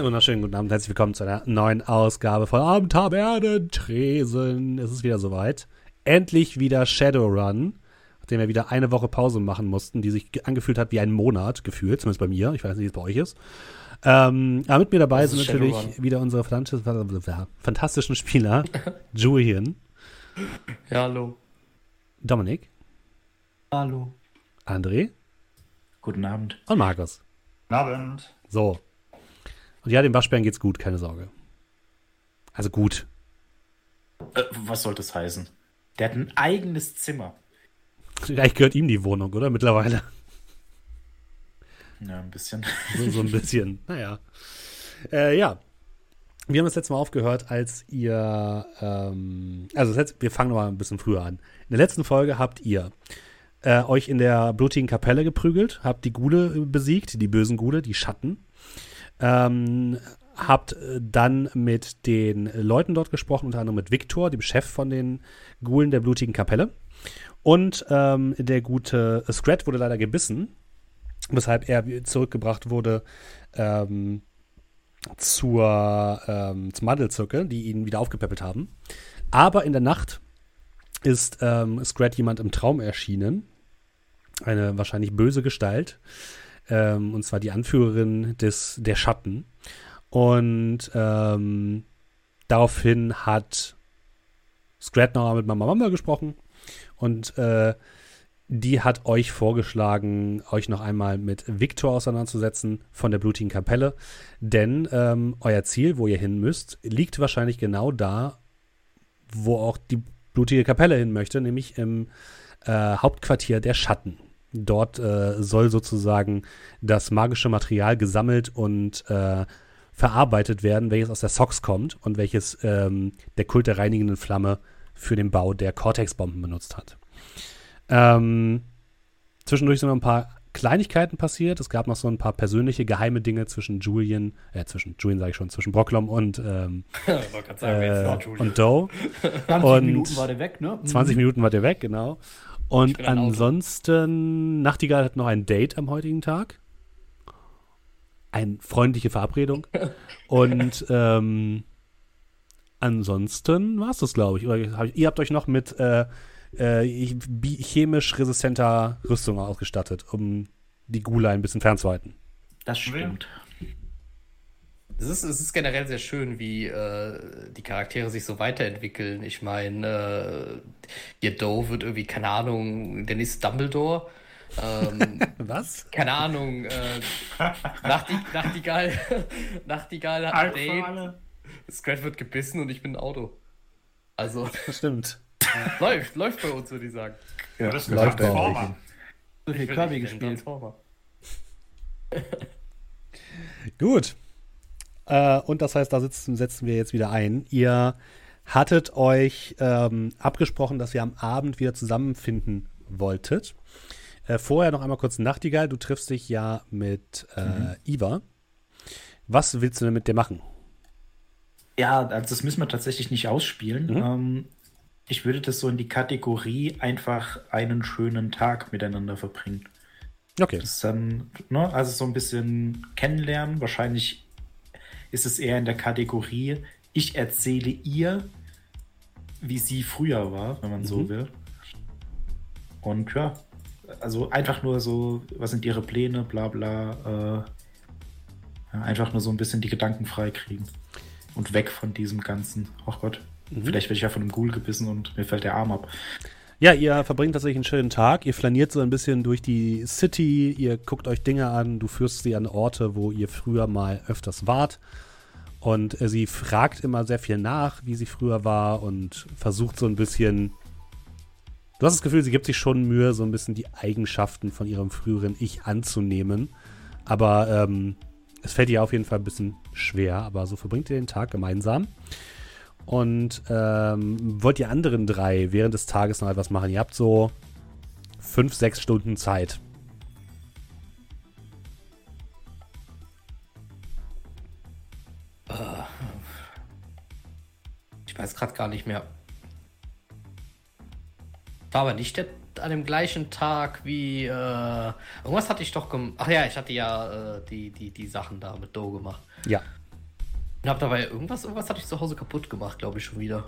Einen wunderschönen guten Abend, herzlich willkommen zu einer neuen Ausgabe von Abendtaberne Tresen. Es ist wieder soweit. Endlich wieder Shadowrun, nachdem wir wieder eine Woche Pause machen mussten, die sich angefühlt hat wie ein Monat, gefühlt, zumindest bei mir. Ich weiß nicht, wie es bei euch ist. Ähm, aber mit mir dabei sind natürlich Shadowrun. wieder unsere fantastischen Spieler. Julian. Ja, hallo. Dominik. Hallo. André. Guten Abend. Und Markus. Guten Abend. So, und ja, dem Waschbären geht's gut, keine Sorge. Also gut. Äh, was soll das heißen? Der hat ein eigenes Zimmer. Vielleicht gehört ihm die Wohnung, oder? Mittlerweile. Ja, ein bisschen. So, so ein bisschen. naja. Äh, ja. Wir haben das letzte Mal aufgehört, als ihr. Ähm, also, jetzt, wir fangen noch mal ein bisschen früher an. In der letzten Folge habt ihr äh, euch in der blutigen Kapelle geprügelt, habt die Gule besiegt, die bösen Gule, die Schatten. Ähm, habt äh, dann mit den Leuten dort gesprochen, unter anderem mit Viktor, dem Chef von den Gulen der blutigen Kapelle. Und ähm, der gute Scrat wurde leider gebissen, weshalb er zurückgebracht wurde ähm, zur, ähm, zum Mandelzirkel, die ihn wieder aufgepäppelt haben. Aber in der Nacht ist ähm, Scrat jemand im Traum erschienen. Eine wahrscheinlich böse Gestalt, ähm, und zwar die Anführerin des, der Schatten. Und ähm, daraufhin hat Scrat mit Mama Mama gesprochen und äh, die hat euch vorgeschlagen, euch noch einmal mit Victor auseinanderzusetzen von der blutigen Kapelle. Denn ähm, euer Ziel, wo ihr hin müsst, liegt wahrscheinlich genau da, wo auch die blutige Kapelle hin möchte, nämlich im äh, Hauptquartier der Schatten. Dort äh, soll sozusagen das magische Material gesammelt und äh, verarbeitet werden, welches aus der Sox kommt und welches ähm, der Kult der reinigenden Flamme für den Bau der Cortex-Bomben benutzt hat. Ähm, zwischendurch sind noch ein paar Kleinigkeiten passiert. Es gab noch so ein paar persönliche geheime Dinge zwischen Julian, äh, zwischen Julian sage ich schon, zwischen Brocklom und ähm, sagen, äh, und Doe. 20 und Minuten war der weg, ne? 20 Minuten war der weg, genau. Und ansonsten, Nachtigall hat noch ein Date am heutigen Tag. Eine freundliche Verabredung. Und ähm, ansonsten war es das, glaube ich. Ihr habt euch noch mit äh, äh, chemisch resistenter Rüstung ausgestattet, um die Gula ein bisschen fernzuhalten. Das stimmt. Es ist, es ist generell sehr schön, wie äh, die Charaktere sich so weiterentwickeln. Ich meine, äh, ihr Doe wird irgendwie, keine Ahnung, der nächste Dumbledore. Ähm, Was? Keine Ahnung. Äh, Nachtig Nachtigall, Nachtigall hat ein Date. Scrat wird gebissen und ich bin ein Auto. Also. Das stimmt. läuft, läuft bei uns, würde ich sagen. Ja, das läuft bei euch. So viel Kirby gespielt. Gut. Äh, und das heißt, da sitzen, setzen wir jetzt wieder ein. Ihr hattet euch ähm, abgesprochen, dass ihr am Abend wieder zusammenfinden wolltet. Äh, vorher noch einmal kurz Nachtigall. Du triffst dich ja mit äh, mhm. Iva. Was willst du denn mit dir machen? Ja, also das müssen wir tatsächlich nicht ausspielen. Mhm. Ähm, ich würde das so in die Kategorie einfach einen schönen Tag miteinander verbringen. Okay. Das dann, ne, also so ein bisschen kennenlernen, wahrscheinlich ist es eher in der Kategorie, ich erzähle ihr, wie sie früher war, wenn man mhm. so will. Und ja, also einfach nur so, was sind ihre Pläne, bla bla. Äh, ja, einfach nur so ein bisschen die Gedanken frei kriegen. Und weg von diesem ganzen, ach Gott, mhm. vielleicht werde ich ja von einem Ghoul gebissen und mir fällt der Arm ab. Ja, ihr verbringt tatsächlich einen schönen Tag. Ihr flaniert so ein bisschen durch die City. Ihr guckt euch Dinge an. Du führst sie an Orte, wo ihr früher mal öfters wart. Und äh, sie fragt immer sehr viel nach, wie sie früher war und versucht so ein bisschen. Du hast das Gefühl, sie gibt sich schon Mühe, so ein bisschen die Eigenschaften von ihrem früheren Ich anzunehmen. Aber ähm, es fällt ihr auf jeden Fall ein bisschen schwer. Aber so verbringt ihr den Tag gemeinsam. Und ähm, wollt ihr anderen drei während des Tages noch etwas machen? Ihr habt so fünf, sechs Stunden Zeit. Ich weiß gerade gar nicht mehr. War aber nicht der, an dem gleichen Tag wie. Äh, irgendwas hatte ich doch gemacht. Ach ja, ich hatte ja äh, die, die, die Sachen da mit Do gemacht. Ja. Ich hab dabei irgendwas, irgendwas hatte ich zu Hause kaputt gemacht, glaube ich schon wieder.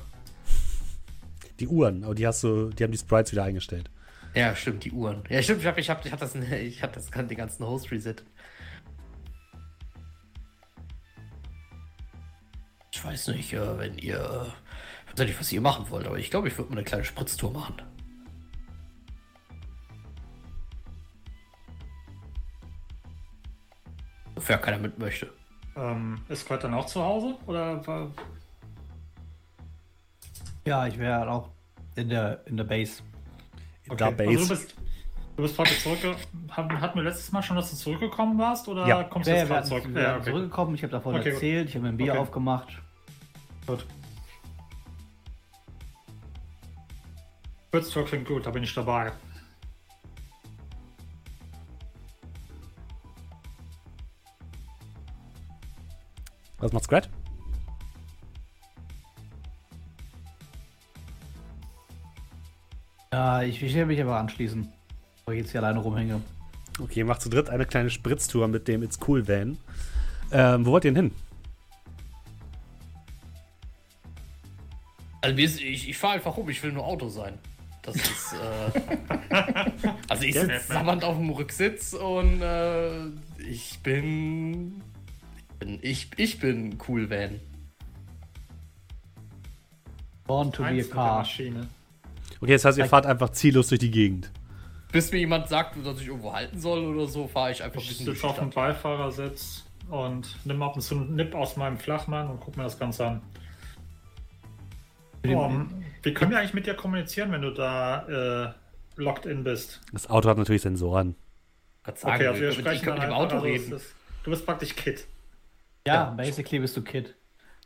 Die Uhren, aber die hast du, die haben die Sprites wieder eingestellt. Ja, stimmt, die Uhren. Ja, stimmt, ich hab, ich hab, ich hab das, ich hab das, den ganzen Host reset. Ich weiß nicht, äh, wenn ihr, ich weiß nicht, was ihr machen wollt, aber ich glaube, ich würde mal eine kleine Spritztour machen. Sofern keiner mit möchte. Ähm, ist Kurt dann auch zu Hause? Oder war- Ja, ich wäre auch in der, in der Base. In der Also du Base. bist, du bist praktisch zurück. Hatten wir letztes Mal schon, dass du zurückgekommen warst? Oder Ja. kommst du Ja, jetzt gerade zurück? wir Ja, okay. zurückgekommen, ich habe davon Okay, gut. erzählt, ich habe mir ein Bier Okay. aufgemacht. Gut. Kurztour klingt gut, da bin ich dabei. Was macht Scrat? Ja, ich, will mich aber anschließen, weil ich jetzt hier alleine rumhänge. Okay, ihr macht zu dritt eine kleine Spritztour mit dem It's Cool Van. Ähm, wo wollt ihr denn hin? Also ich, ich fahre einfach rum, ich will nur Auto sein. Das ist, äh, also ich sitze sabbernd auf dem Rücksitz und äh, ich bin, bin, ich, ich bin cool Van. Born to be a car. Maschine. Okay, das heißt, ihr fahrt einfach ziellos durch die Gegend. Bis mir jemand sagt, dass ich irgendwo halten soll oder so, fahre ich einfach ein Ich bisschen durch sitze auf dem. Beifahrersitz und nimm ab und zu einen Nipp aus meinem Flachmann und guck mir das Ganze an. Oh, wie können wir eigentlich mit dir kommunizieren, wenn du da äh, locked in bist? Das Auto hat natürlich Sensoren. Kann sagen, Okay, also wir ich könnte sprechen mit dem Auto reden. ist- Du bist praktisch Kid. Ja, basically bist du Kid.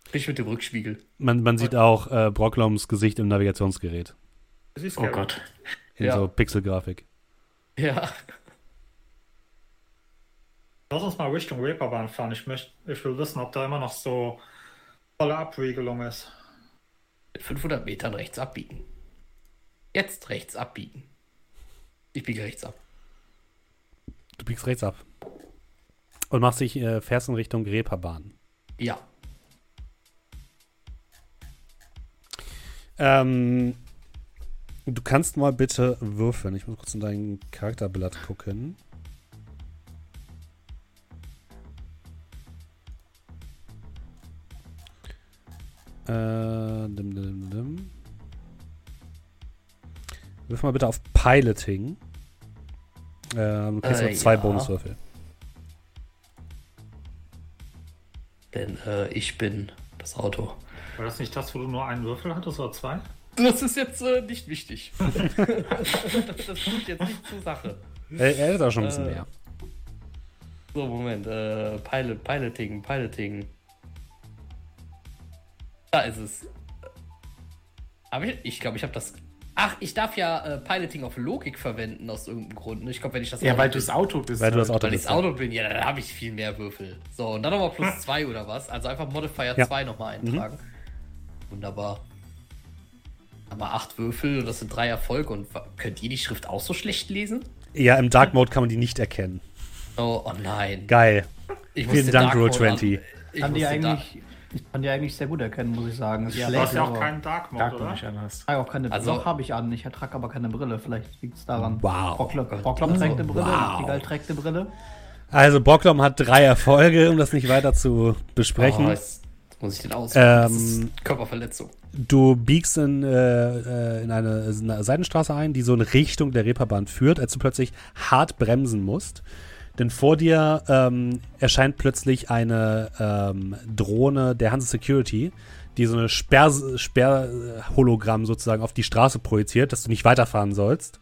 Sprich mit dem Rückspiegel. Man, man sieht auch äh, Brockloms Gesicht im Navigationsgerät. Oh. Gott. In Ja. so Pixelgrafik. Ja. Lass uns mal Richtung Reeperbahn fahren. Ich, möcht, ich will wissen, ob da immer noch so volle Abriegelung ist. Mit 500 Metern rechts abbiegen. Jetzt rechts abbiegen. Ich biege rechts ab. Du biegst rechts ab. Und machst dich, äh, fährst in Richtung Reeperbahn. Ja. Ähm, du kannst mal bitte würfeln. Ich muss kurz in dein Charakterblatt gucken. Äh, dim, dim, dim. Wirf mal bitte auf Piloting. Ähm, du kriegst Äh, noch zwei ja. Bonuswürfel. Denn äh, ich bin das Auto. War das nicht das, wo du nur einen Würfel hattest oder zwei? Das ist jetzt äh, nicht wichtig. das, das tut jetzt nicht zur Sache. Er, er ist auch schon ein bisschen Äh, mehr. So, Moment. Äh, Pilot, Piloting, Piloting. Da ist es. Aber ich, ich glaube, ich habe das. Ach, ich darf ja äh, Piloting auf Logik verwenden aus irgendeinem Grund. ne? Ich glaube, wenn ich das Ja, Auto weil du bin- das Auto bist. Weil du das halt. Auto Weil ich bist. das Auto bin, ja, dann habe ich viel mehr Würfel. So, und dann nochmal plus 2 oder was? Also einfach Modifier Ja. 2 nochmal eintragen. Wunderbar. Haben wir 8 Würfel und das sind drei Erfolge. Und könnt ihr die Schrift auch so schlecht lesen? Ja, im Dark Mode kann man die nicht erkennen. Oh, oh nein. Geil. Ich Vielen Dank, Dark Mode Roll20. an- Ich Kann muss die eigentlich, ich kann die eigentlich sehr gut erkennen, muss ich sagen. Ist Ja, Du hast ja auch keinen Dark Mode, Dark oder? Nicht. Ich trage auch keine Also- Brille. habe ich an. Ich trage aber keine Brille. Vielleicht liegt es daran. Wow. Brocklom Brocklom trägt eine Brille. Wow. Tigal trägt eine Brille. Also Brocklom hat drei Erfolge, um das nicht weiter zu besprechen. Oh, jetzt muss ich den auswählen. das Ähm, ist Körperverletzung. Du biegst in, äh, äh, in eine, eine Seitenstraße ein, die so in Richtung der Reeperbahn führt, als du plötzlich hart bremsen musst. Denn vor dir ähm, erscheint plötzlich eine ähm, Drohne der Hanse Security, die so eine Sperr- Sperrhologramm sozusagen auf die Straße projiziert, dass du nicht weiterfahren sollst.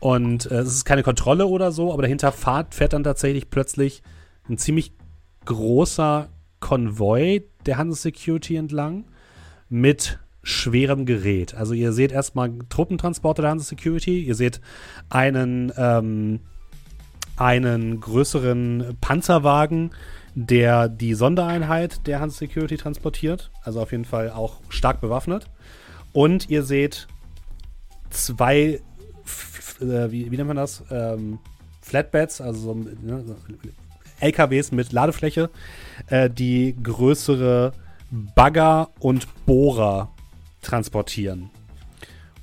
Und äh, es ist keine Kontrolle oder so, aber dahinter fahrt, fährt dann tatsächlich plötzlich ein ziemlich großer Konvoi der Hanse Security entlang mit schwerem Gerät. Also ihr seht erstmal Truppentransporter der Hanse Security, ihr seht einen, ähm, einen größeren Panzerwagen, der die Sondereinheit der Hanse Security transportiert. Also auf jeden Fall auch stark bewaffnet. Und ihr seht zwei, äh, wie, wie nennt man das? Ähm, Flatbeds, also so, ne, LKWs mit Ladefläche, äh, die größere Bagger und Bohrer transportieren.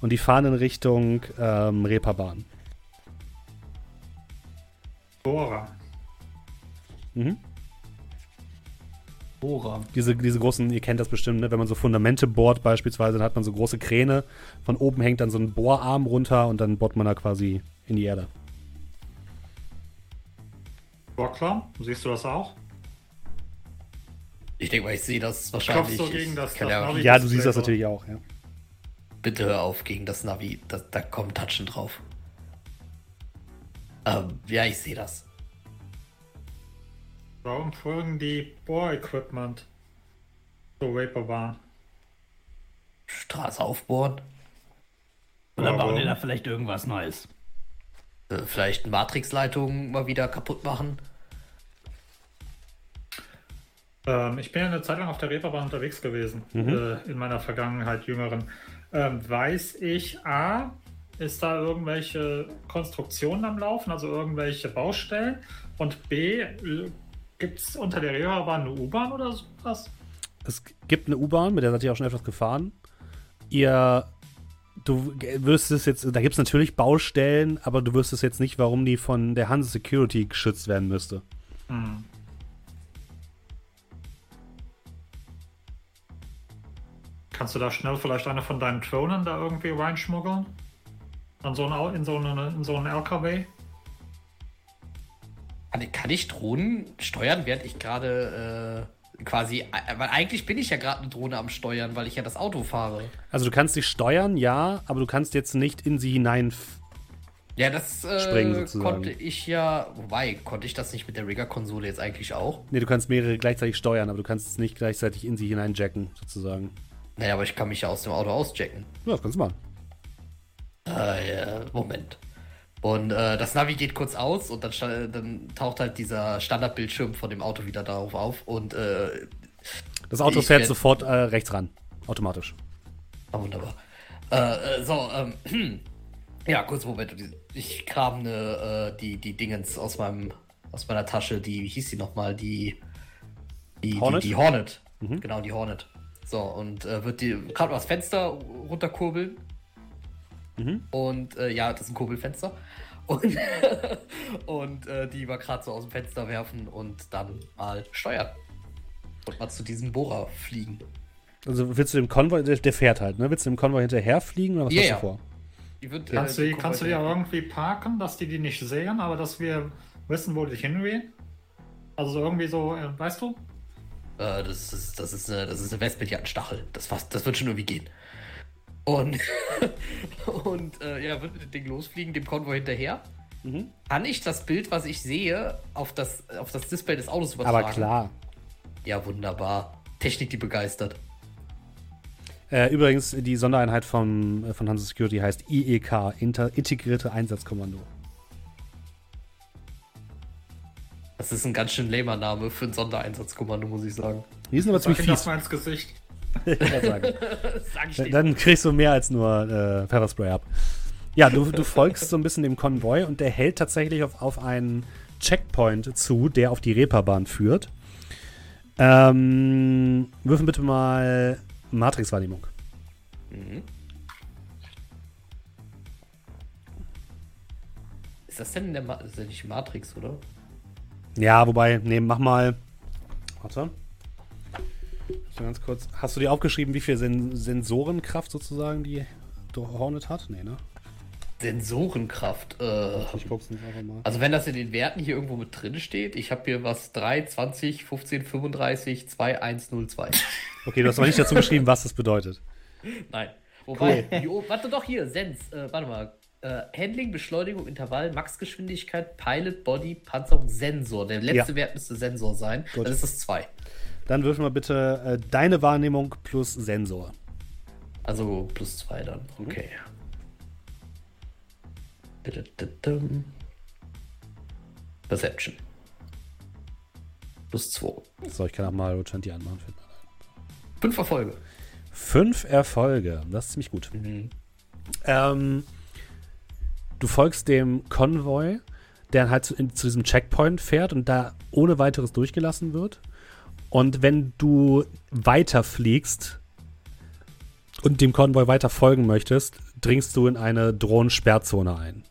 Und die fahren in Richtung ähm, Reeperbahn. Bohrer. Mhm. Bohrer. Diese, diese großen, ihr kennt das bestimmt, ne? wenn man so Fundamente bohrt beispielsweise, dann hat man so große Kräne. Von oben hängt dann so ein Bohrarm runter und dann bohrt man da quasi in die Erde. Klar. Siehst du das auch? Ich denke mal, ich sehe das wahrscheinlich. Du gegen das- das ja, Navi? Ja, du siehst das natürlich auch, ja. bitte hör auf gegen das Navi. Da, da kommt Touchen drauf. Ähm, ja, ich sehe das. Warum folgen die Bohr-Equipment zur Vaporbahn? Straße aufbohren. Oder Warum? bauen die da vielleicht irgendwas Neues? Äh, vielleicht Matrixleitungen mal wieder kaputt machen. Ähm, ich bin ja eine Zeit lang auf der Reeperbahn unterwegs gewesen, äh, in meiner Vergangenheit jüngeren. Ähm, weiß ich, A, ist da irgendwelche Konstruktionen am Laufen, also irgendwelche Baustellen? Und B, gibt es unter der Reeperbahn eine U-Bahn oder sowas? Es gibt eine U-Bahn, mit der seid ihr auch schon öfters gefahren. Ihr, du wüsstest jetzt, da gibt es natürlich Baustellen, aber du wüsstest jetzt nicht, warum die von der Hanse Security geschützt werden müsste. Hm. Kannst du da schnell vielleicht eine von deinen Drohnen da irgendwie reinschmuggeln? An so ein, Au- in, so eine, in so einen LKW? Kann, ich- Drohnen steuern, während ich gerade äh, quasi. äh, Weil eigentlich bin ich ja gerade eine Drohne am Steuern, weil ich ja das Auto fahre. Also du kannst sie steuern, ja, aber du kannst jetzt nicht in sie hinein. Ja, das äh, Springen konnte ich ja. Wobei, konnte ich das nicht mit der Rigger-Konsole jetzt eigentlich auch? Nee, du kannst mehrere gleichzeitig steuern, aber du kannst es nicht gleichzeitig in sie hineinjacken, sozusagen. Naja, aber ich kann mich ja aus dem Auto ausjacken. Ja, das kannst du machen. Äh, Moment. Und äh, das Navi geht kurz aus und dann, dann taucht halt dieser Standardbildschirm von dem Auto wieder darauf auf und äh, Das Auto fährt werd- sofort äh, rechts ran. Automatisch. ah, wunderbar. Äh, äh, so, ähm, ja, kurz Moment. Ich kram ne, äh, die, die Dingens aus meinem aus meiner Tasche, die, wie hieß die nochmal? Die, die Hornet? Die, die Hornet. Genau, die Hornet. So, und äh, wird die gerade mal das Fenster runterkurbeln. Und äh, ja, das ist ein Kurbelfenster. Und, und äh, die mal gerade so aus dem Fenster werfen und dann mal steuern. Und mal zu diesem Bohrer fliegen. Also willst du dem Konvoi, der, der fährt halt, ne? Willst du dem Konvoi hinterher fliegen oder was Ja, hast ja. du vor? Die wird, Kannst, äh, du, kannst du die irgendwie parken, dass die die nicht sehen, aber dass wir wissen, wo die hinwehen? Also irgendwie so, äh, weißt du? Äh, das, ist, das, ist eine, das ist eine Wespe, die hat einen Stachel. Das, fast, das wird schon irgendwie gehen. Und, und äh, ja, wird mit dem Ding losfliegen, dem Konvoi hinterher. Mhm. Kann ich das Bild, was ich sehe, auf das, auf das Display des Autos übertragen? Aber klar. Ja, wunderbar. Technik, die begeistert. Äh, übrigens, die Sondereinheit von, äh, von Hansa Security heißt IEK, Inter Integrierte Einsatzkommando. Das ist ein ganz schön lamer Name für ein Sondereinsatzkommando, muss ich sagen. Die sind aber ziemlich ihm das fies. mal ins Gesicht. Sag ich Dann- kriegst du mehr als nur äh, Pfefferspray ab. Ja, du, du folgst so ein bisschen dem Konvoi und der hält tatsächlich auf, auf einen Checkpoint zu, der auf die Reeperbahn führt. Ähm, würfen bitte mal Matrix-Wahrnehmung. Mhm. Ist das denn der Ma ist das nicht Matrix, oder? Ja, wobei, nee, mach mal. Warte. Ganz kurz. Hast du dir aufgeschrieben, wie viel Sen Sensorenkraft sozusagen die Hornet hat? Nee, ne? Sensorenkraft. Äh, Ich guck's nicht einfach mal. also wenn das in den Werten hier irgendwo mit drin steht, ich habe hier was 3, 20, 15, 35, 2, 1, 0, 2. Okay, du hast aber nicht dazu geschrieben, was das bedeutet. Nein. Wobei, hier oben- warte doch hier, Sens, äh, warte mal. Äh, Handling, Beschleunigung, Intervall, Maxgeschwindigkeit, Pilot, Body, Panzerung, Sensor. Der letzte Ja. Wert müsste Sensor sein. Gut. Dann ist es 2. Dann würfen wir bitte äh, deine Wahrnehmung plus Sensor. Also plus 2 dann. Okay. Dum. Perception. Plus 2. So, ich kann auch mal Luchanti anmachen. Fünf Erfolge. Fünf Erfolge. Das ist ziemlich gut. Ähm, du folgst dem Konvoi, der halt zu, in, zu diesem Checkpoint fährt und da ohne weiteres durchgelassen wird. Und wenn du weiterfliegst und dem Konvoi weiter folgen möchtest, dringst du in eine Drohnensperrzone ein,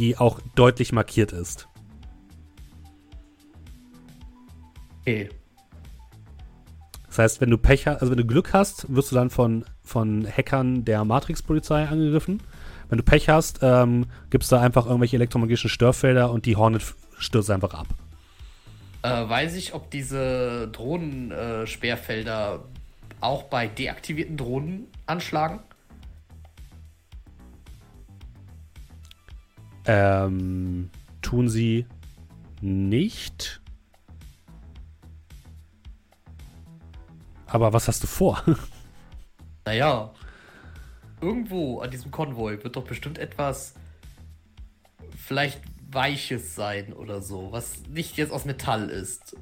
die auch deutlich markiert ist. Okay. Das heißt, wenn du Pech hast, also wenn du Glück hast, wirst du dann von, von Hackern der Matrix-Polizei angegriffen. Wenn du Pech hast, ähm, gibt es da einfach irgendwelche elektromagnetischen Störfelder und die Hornet stürzt einfach ab. Äh, weiß ich, ob diese Drohnensperrfelder äh, auch bei deaktivierten Drohnen anschlagen? Ähm, tun sie nicht. Aber was hast du vor? Naja, irgendwo an diesem Konvoi wird doch bestimmt etwas vielleicht Weiches sein oder so, was nicht jetzt aus Metall ist.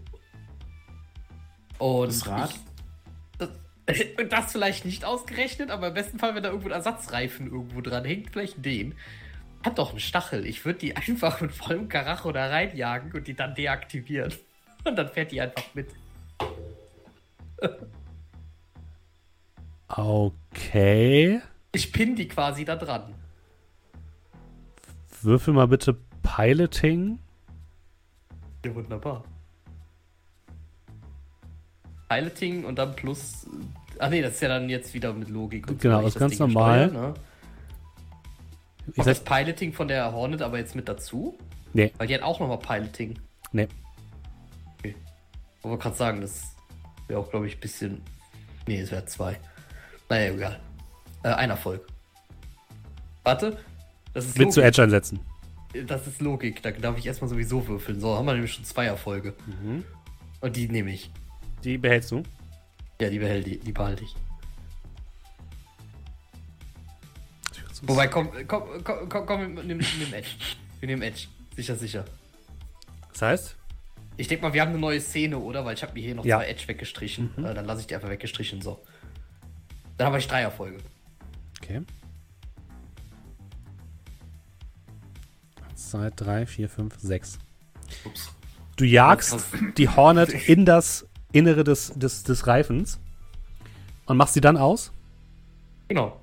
Und Das Rad? Ich, das, das vielleicht nicht ausgerechnet, aber im besten Fall, wenn da irgendwo ein Ersatzreifen irgendwo dran hängt, vielleicht den. Hat doch einen Stachel. Ich würde die einfach mit vollem Karacho da reinjagen und die dann deaktivieren. Und dann fährt die einfach mit. Okay. Ich pin die quasi da dran. Würfel mal bitte Piloting. Ja, wunderbar. Piloting und dann plus. Ach nee, das ist ja dann jetzt wieder mit Logik. Und Genau, ich das ist ganz Ding normal. steuere, ne? Ich Kommt das Piloting von der Hornet aber jetzt mit dazu? nee, Weil die hat auch nochmal Piloting. nee. Ich wollte gerade sagen, das wäre auch, glaube ich, ein bisschen. Nee, es wäre zwei. Naja, egal. Äh, ein Erfolg. Warte. Das ist, Willst du Logik. Edge einsetzen? Das ist Logik. Da darf ich erstmal sowieso würfeln. So, haben wir nämlich schon zwei Erfolge. Mhm. Und die nehme ich. Die behältst du. Ja, die behalte ich. Die behalte ich. Wobei, komm, komm, komm, komm, komm nehmen, nehmen Edge. Wir nehmen Edge. Sicher, sicher. Das heißt? Ich denke mal, wir haben eine neue Szene, oder? Weil ich habe mir hier noch Ja. zwei Edge weggestrichen. Äh, dann lasse ich die einfach weggestrichen. So. Dann habe ich drei Erfolge. Okay. Eins, zwei, drei, vier, fünf, sechs. Ups. Du jagst die Hornet in das Innere des, des, des Reifens und machst sie dann aus. Genau.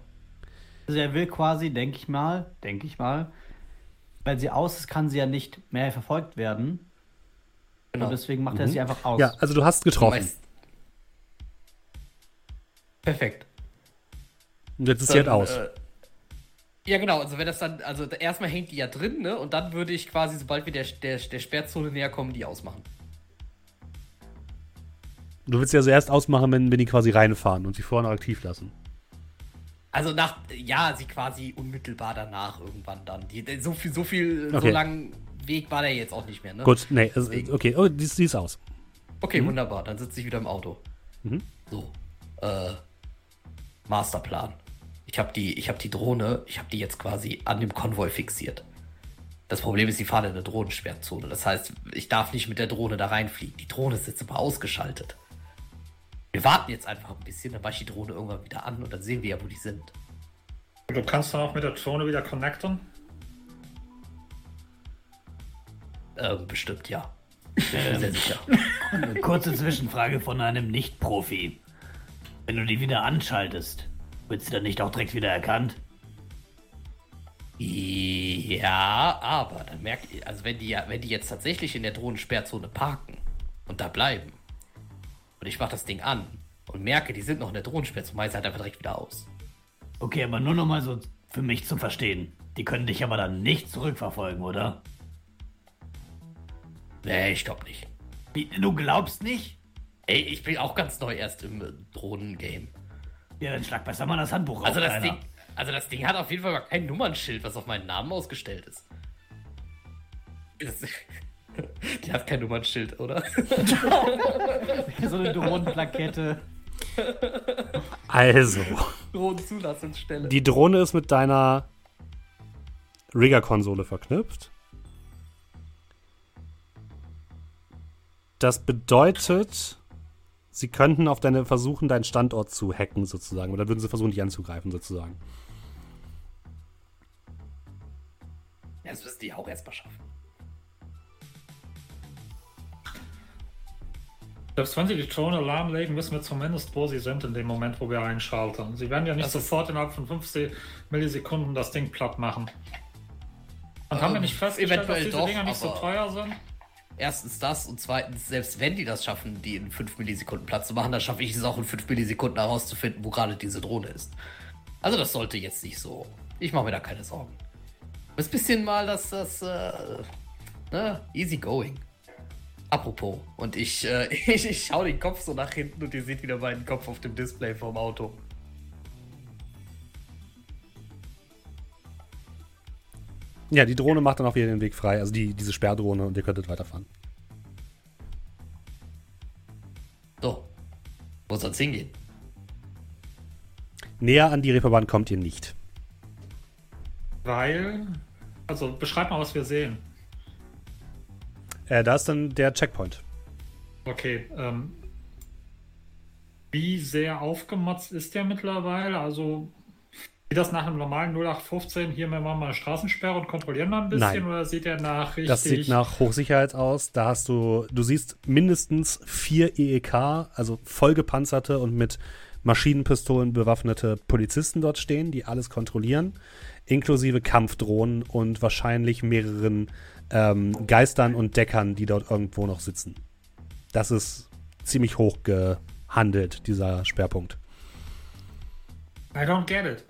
Also er will quasi, denke ich mal, denke ich mal, weil sie aus ist, kann sie ja nicht mehr verfolgt werden. genau. Und deswegen macht er sie einfach aus. Ja, also du hast getroffen. Perfekt. Und jetzt ist sie halt Dann, aus. Äh, ja, genau. Also, wenn das dann. Also, erstmal hängt die ja drin, ne? Und dann würde ich quasi, sobald wir der, der, der Sperrzone näher kommen, die ausmachen. Du willst sie also erst ausmachen, wenn, wenn die quasi reinfahren und sie vorher noch aktiv lassen. Also nach, ja, sie quasi unmittelbar danach irgendwann dann. Die, so viel, so viel, so Okay. lang Weg war der jetzt auch nicht mehr, ne? Gut, nee, also, okay, oh, die, ist- die ist aus. Okay, wunderbar. Dann sitze ich wieder im Auto. Mhm. So. Äh, Masterplan. Ich habe die, ich habe die Drohne, ich habe die jetzt quasi an dem Konvoi fixiert. Das Problem ist, sie fahren in eine Drohnensperrzone. Das heißt, ich darf nicht mit der Drohne da reinfliegen. Die Drohne ist jetzt aber ausgeschaltet. Wir warten jetzt einfach ein bisschen, dann mache ich die Drohne irgendwann wieder an und dann sehen wir ja, wo die sind. Du kannst dann auch mit der Drohne wieder connecten. Ähm, bestimmt ja. Ich bin sehr sicher. Eine kurze Zwischenfrage von einem Nicht-Profi. Wenn du die wieder anschaltest, wird sie dann nicht auch direkt wieder erkannt? Ja, aber dann merkt ihr, also wenn die, wenn die jetzt tatsächlich in der Drohnensperrzone parken und da bleiben und ich mache das Ding an und merke, die sind noch in der Drohnensperrzone, sie halt einfach direkt wieder aus. Okay, aber nur noch mal so für mich zum Verstehen. Die können dich aber dann nicht zurückverfolgen, oder? Nee, ich glaube nicht. Wie, du glaubst nicht? Ey, ich bin auch ganz neu erst im äh, Drohnengame. Ja, dann schlag besser mal das Handbuch Also auf, das. Ding, also das Ding hat auf jeden Fall kein Nummernschild, was auf meinen Namen ausgestellt ist. Das, die hat kein Nummernschild, oder? so eine Drohnenplakette. Also, Drohnenzulassungsstelle. die Drohne ist mit deiner Rigger-Konsole verknüpft. Das bedeutet, sie könnten auf deine versuchen, deinen Standort zu hacken, sozusagen. Oder würden sie versuchen, dich anzugreifen, sozusagen. Ja, das müssen die auch erstmal schaffen. Selbst wenn sie die Drohne Alarm legen, müssen wir zumindest, wo sie sind, in dem Moment, wo wir einschalten. Sie werden ja nicht das sofort innerhalb von 50 Millisekunden das Ding platt machen. Und ähm, haben wir nicht ähm, festgestellt, dass diese doch, Dinger nicht so teuer sind? Erstens das und zweitens, selbst wenn die das schaffen, die in 5 Millisekunden Platz zu machen, dann schaffe ich es auch in 5 Millisekunden herauszufinden, wo gerade diese Drohne ist. Also das sollte jetzt nicht so. Ich mache mir da keine Sorgen. Das bisschen mal das, das, äh, ne, easy going. Apropos, und ich, äh, ich, ich schaue den Kopf so nach hinten und ihr seht wieder meinen Kopf auf dem Display vom Auto. Ja, die Drohne macht dann auch wieder den Weg frei, also die, diese Sperrdrohne und ihr könntet weiterfahren. So. Wo soll's hingehen? Näher an die Reeperbahn kommt ihr nicht. Weil. Also beschreib mal, was wir sehen. Äh, da ist dann der Checkpoint. Okay, ähm. Wie sehr aufgemotzt ist der mittlerweile? Also. Sieht das nach einem normalen 0815, hier wir machen mal eine Straßensperre und kontrollieren mal ein bisschen? Nein. Oder sieht der nach richtig. Das sieht nach Hochsicherheit aus. Da hast du, du siehst mindestens vier EEK, also vollgepanzerte und mit Maschinenpistolen bewaffnete Polizisten dort stehen, die alles kontrollieren, inklusive Kampfdrohnen und wahrscheinlich mehreren ähm, Geistern und Deckern, die dort irgendwo noch sitzen. Das ist ziemlich hoch gehandelt, dieser Sperrpunkt. I don't get it.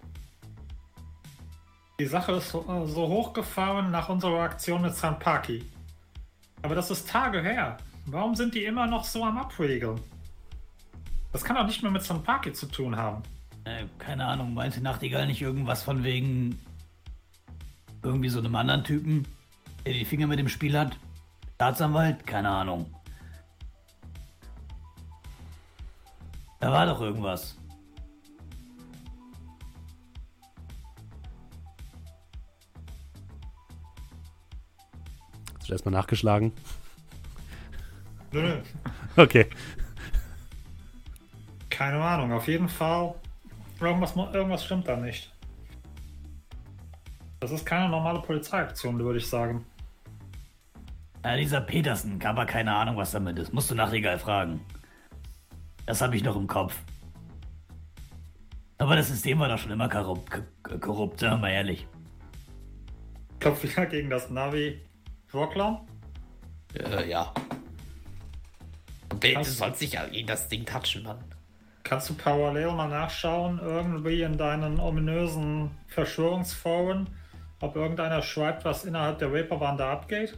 Die Sache ist so, äh, so hochgefahren nach unserer Aktion mit Sanpaki. Aber das ist Tage her. Warum sind die immer noch so am Abregeln? Das kann doch nicht mehr mit Sanpaki zu tun haben. Äh, keine Ahnung, meinte Nachtigall nicht irgendwas von wegen irgendwie so einem anderen Typen, der die Finger mit dem Spiel hat? Staatsanwalt? Keine Ahnung. Da war doch irgendwas. Hast du erstmal nachgeschlagen? Nö, nö. Okay. Keine Ahnung, auf jeden Fall. Irgendwas, irgendwas stimmt da nicht. Das ist keine normale Polizeiaktion, würde ich sagen. Ja, dieser Petersen, aber keine Ahnung, was damit ist. Musst du Nachtigall fragen. Das habe ich noch im Kopf. Aber das System war doch schon immer korrupt, korrupt, sagen wir mal ehrlich. Klopft wieder gegen das Navi Rocklam. Äh, ja. Du sollst nicht an das Ding touchen, Mann. Kannst du parallel mal nachschauen, irgendwie in deinen ominösen Verschwörungsforen, ob irgendeiner schreibt, was innerhalb der da abgeht?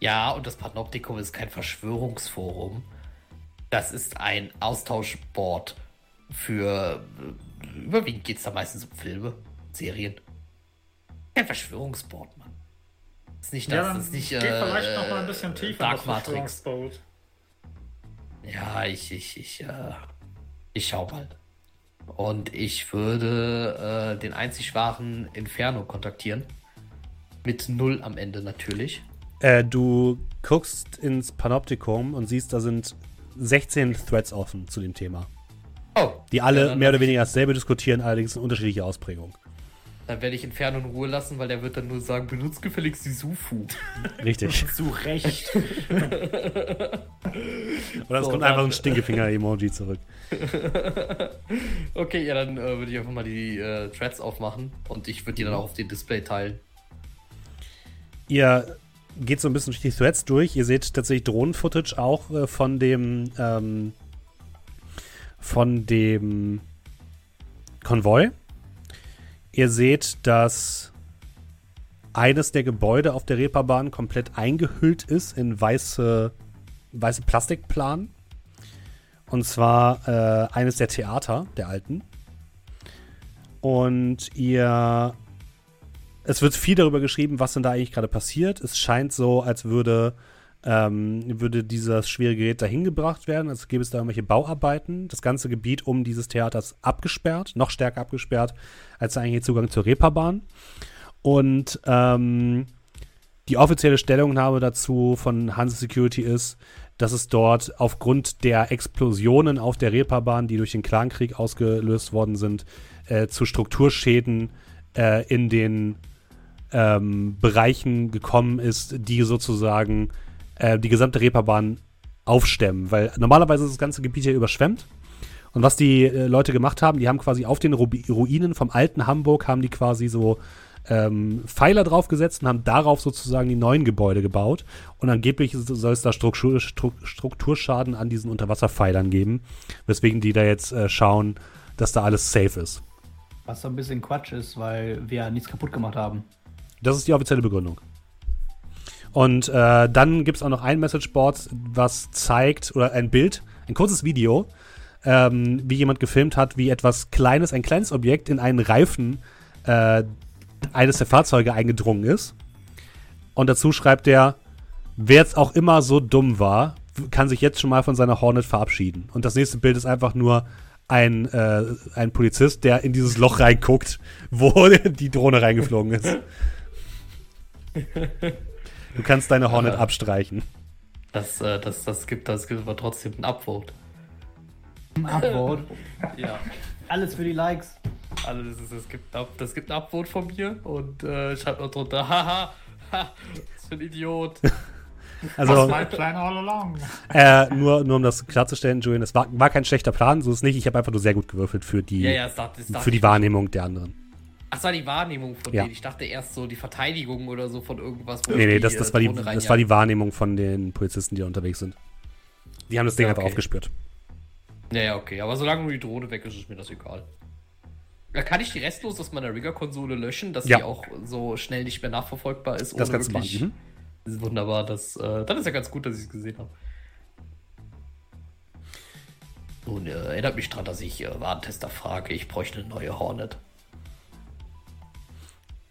Ja, und das Panoptikum ist kein Verschwörungsforum. Das ist ein Austauschboard für. äh, Überwiegend geht es da meistens um Filme, Serien. Kein Verschwörungsboard, Mann. Das ist nicht das, das ist nicht. geht äh, vielleicht noch mal ein bisschen tiefer in Dark Matrix. Ja, ich, ich, ich, äh, ich schau mal. Und ich würde äh, den einzig wahren Inferno kontaktieren. Mit null am Ende natürlich. Äh, du guckst ins Panoptikum und siehst, da sind 16 Threads offen zu dem Thema. Oh, Die alle Ja, mehr oder weniger dasselbe diskutieren, allerdings in unterschiedlicher Ausprägung. Dann werde ich Inferno in Ruhe lassen, weil der wird dann nur sagen, benutzt gefälligst die Sufu. Richtig. Zu Recht. Oder es So, kommt dann- einfach ein Stinkefinger-Emoji zurück. Okay, ja, dann äh, würde ich einfach mal die äh, Threads aufmachen und ich würde die dann auch auf dem Display teilen. Ihr geht so ein bisschen durch die Threads durch. Ihr seht tatsächlich Drohnen-Footage auch äh, von dem ähm, von dem Konvoi. Ihr seht, dass eines der Gebäude auf der Reeperbahn komplett eingehüllt ist in weiße, weiße Plastikplan. Und zwar äh, eines der Theater, der alten. Und ihr es wird viel darüber geschrieben, was denn da eigentlich gerade passiert. Es scheint so, als würde, ähm, würde dieses schwere Gerät dahin gebracht werden, als gäbe es da irgendwelche Bauarbeiten. Das ganze Gebiet um dieses Theater ist abgesperrt, noch stärker abgesperrt als der eigentliche Zugang zur Reeperbahn. Und ähm, die offizielle Stellungnahme dazu von Hanse Security ist, dass es dort aufgrund der Explosionen auf der Reeperbahn, die durch den Clankrieg ausgelöst worden sind, äh, zu Strukturschäden äh, in den ähm, Bereichen gekommen ist, die sozusagen äh, die gesamte Reeperbahn aufstemmen, weil normalerweise ist das ganze Gebiet hier überschwemmt. Und was die äh, Leute gemacht haben, die haben quasi auf den Ru Ruinen vom alten Hamburg, haben die quasi so ähm, Pfeiler draufgesetzt und haben darauf sozusagen die neuen Gebäude gebaut. Und angeblich soll es da Struktur, Strukturschaden an diesen Unterwasserpfeilern geben, weswegen die da jetzt äh, schauen, dass da alles safe ist. Was so ein bisschen Quatsch ist, weil wir nichts kaputt gemacht haben. Das ist die offizielle Begründung. Und äh, dann gibt es auch noch ein Messageboard, was zeigt, oder ein Bild, ein kurzes Video, ähm, wie jemand gefilmt hat, wie etwas Kleines, ein kleines Objekt in einen Reifen äh, eines der Fahrzeuge eingedrungen ist. Und dazu schreibt er, wer jetzt auch immer so dumm war, kann sich jetzt schon mal von seiner Hornet verabschieden. Und das nächste Bild ist einfach nur ein, äh, ein Polizist, der in dieses Loch reinguckt, wo die Drohne reingeflogen ist. Du kannst deine Hornet abstreichen. Das, äh, das, das, gibt, das gibt aber trotzdem ein Upvote. Ein Upvote? ja. Alles für die Likes. Also das, ist, das, gibt, das gibt ein Upvote von mir und äh, schreibt noch drunter, haha, ha, was für ein Idiot. Also, Das war mein Plan all along. äh, nur, nur um das klarzustellen, Julian, es war, war kein schlechter Plan, so ist es nicht. Ich habe einfach nur sehr gut gewürfelt für die, Ja, ja, das das für die Wahrnehmung der anderen. Ach, das war die Wahrnehmung von Ja. denen. Ich dachte erst so die Verteidigung oder so von irgendwas. Nee, nee, das, das, äh, war die, das war die. Wahrnehmung von den Polizisten, die da unterwegs sind. Die haben das Ding Ja, einfach okay. aufgespürt. Ja, ja, okay. Aber solange nur die Drohne weg ist, ist mir das egal. Ja, kann ich die restlos aus meiner Rigger-Konsole löschen, dass Ja. die auch so schnell nicht mehr nachverfolgbar ist? Das kannst du wirklich- machen. Mhm. Das ist wunderbar. Das, äh, dann ist ja ganz gut, dass ich es gesehen habe. Nun, äh, erinnert mich daran, dass ich äh, Warentester frage. Ich bräuchte eine neue Hornet.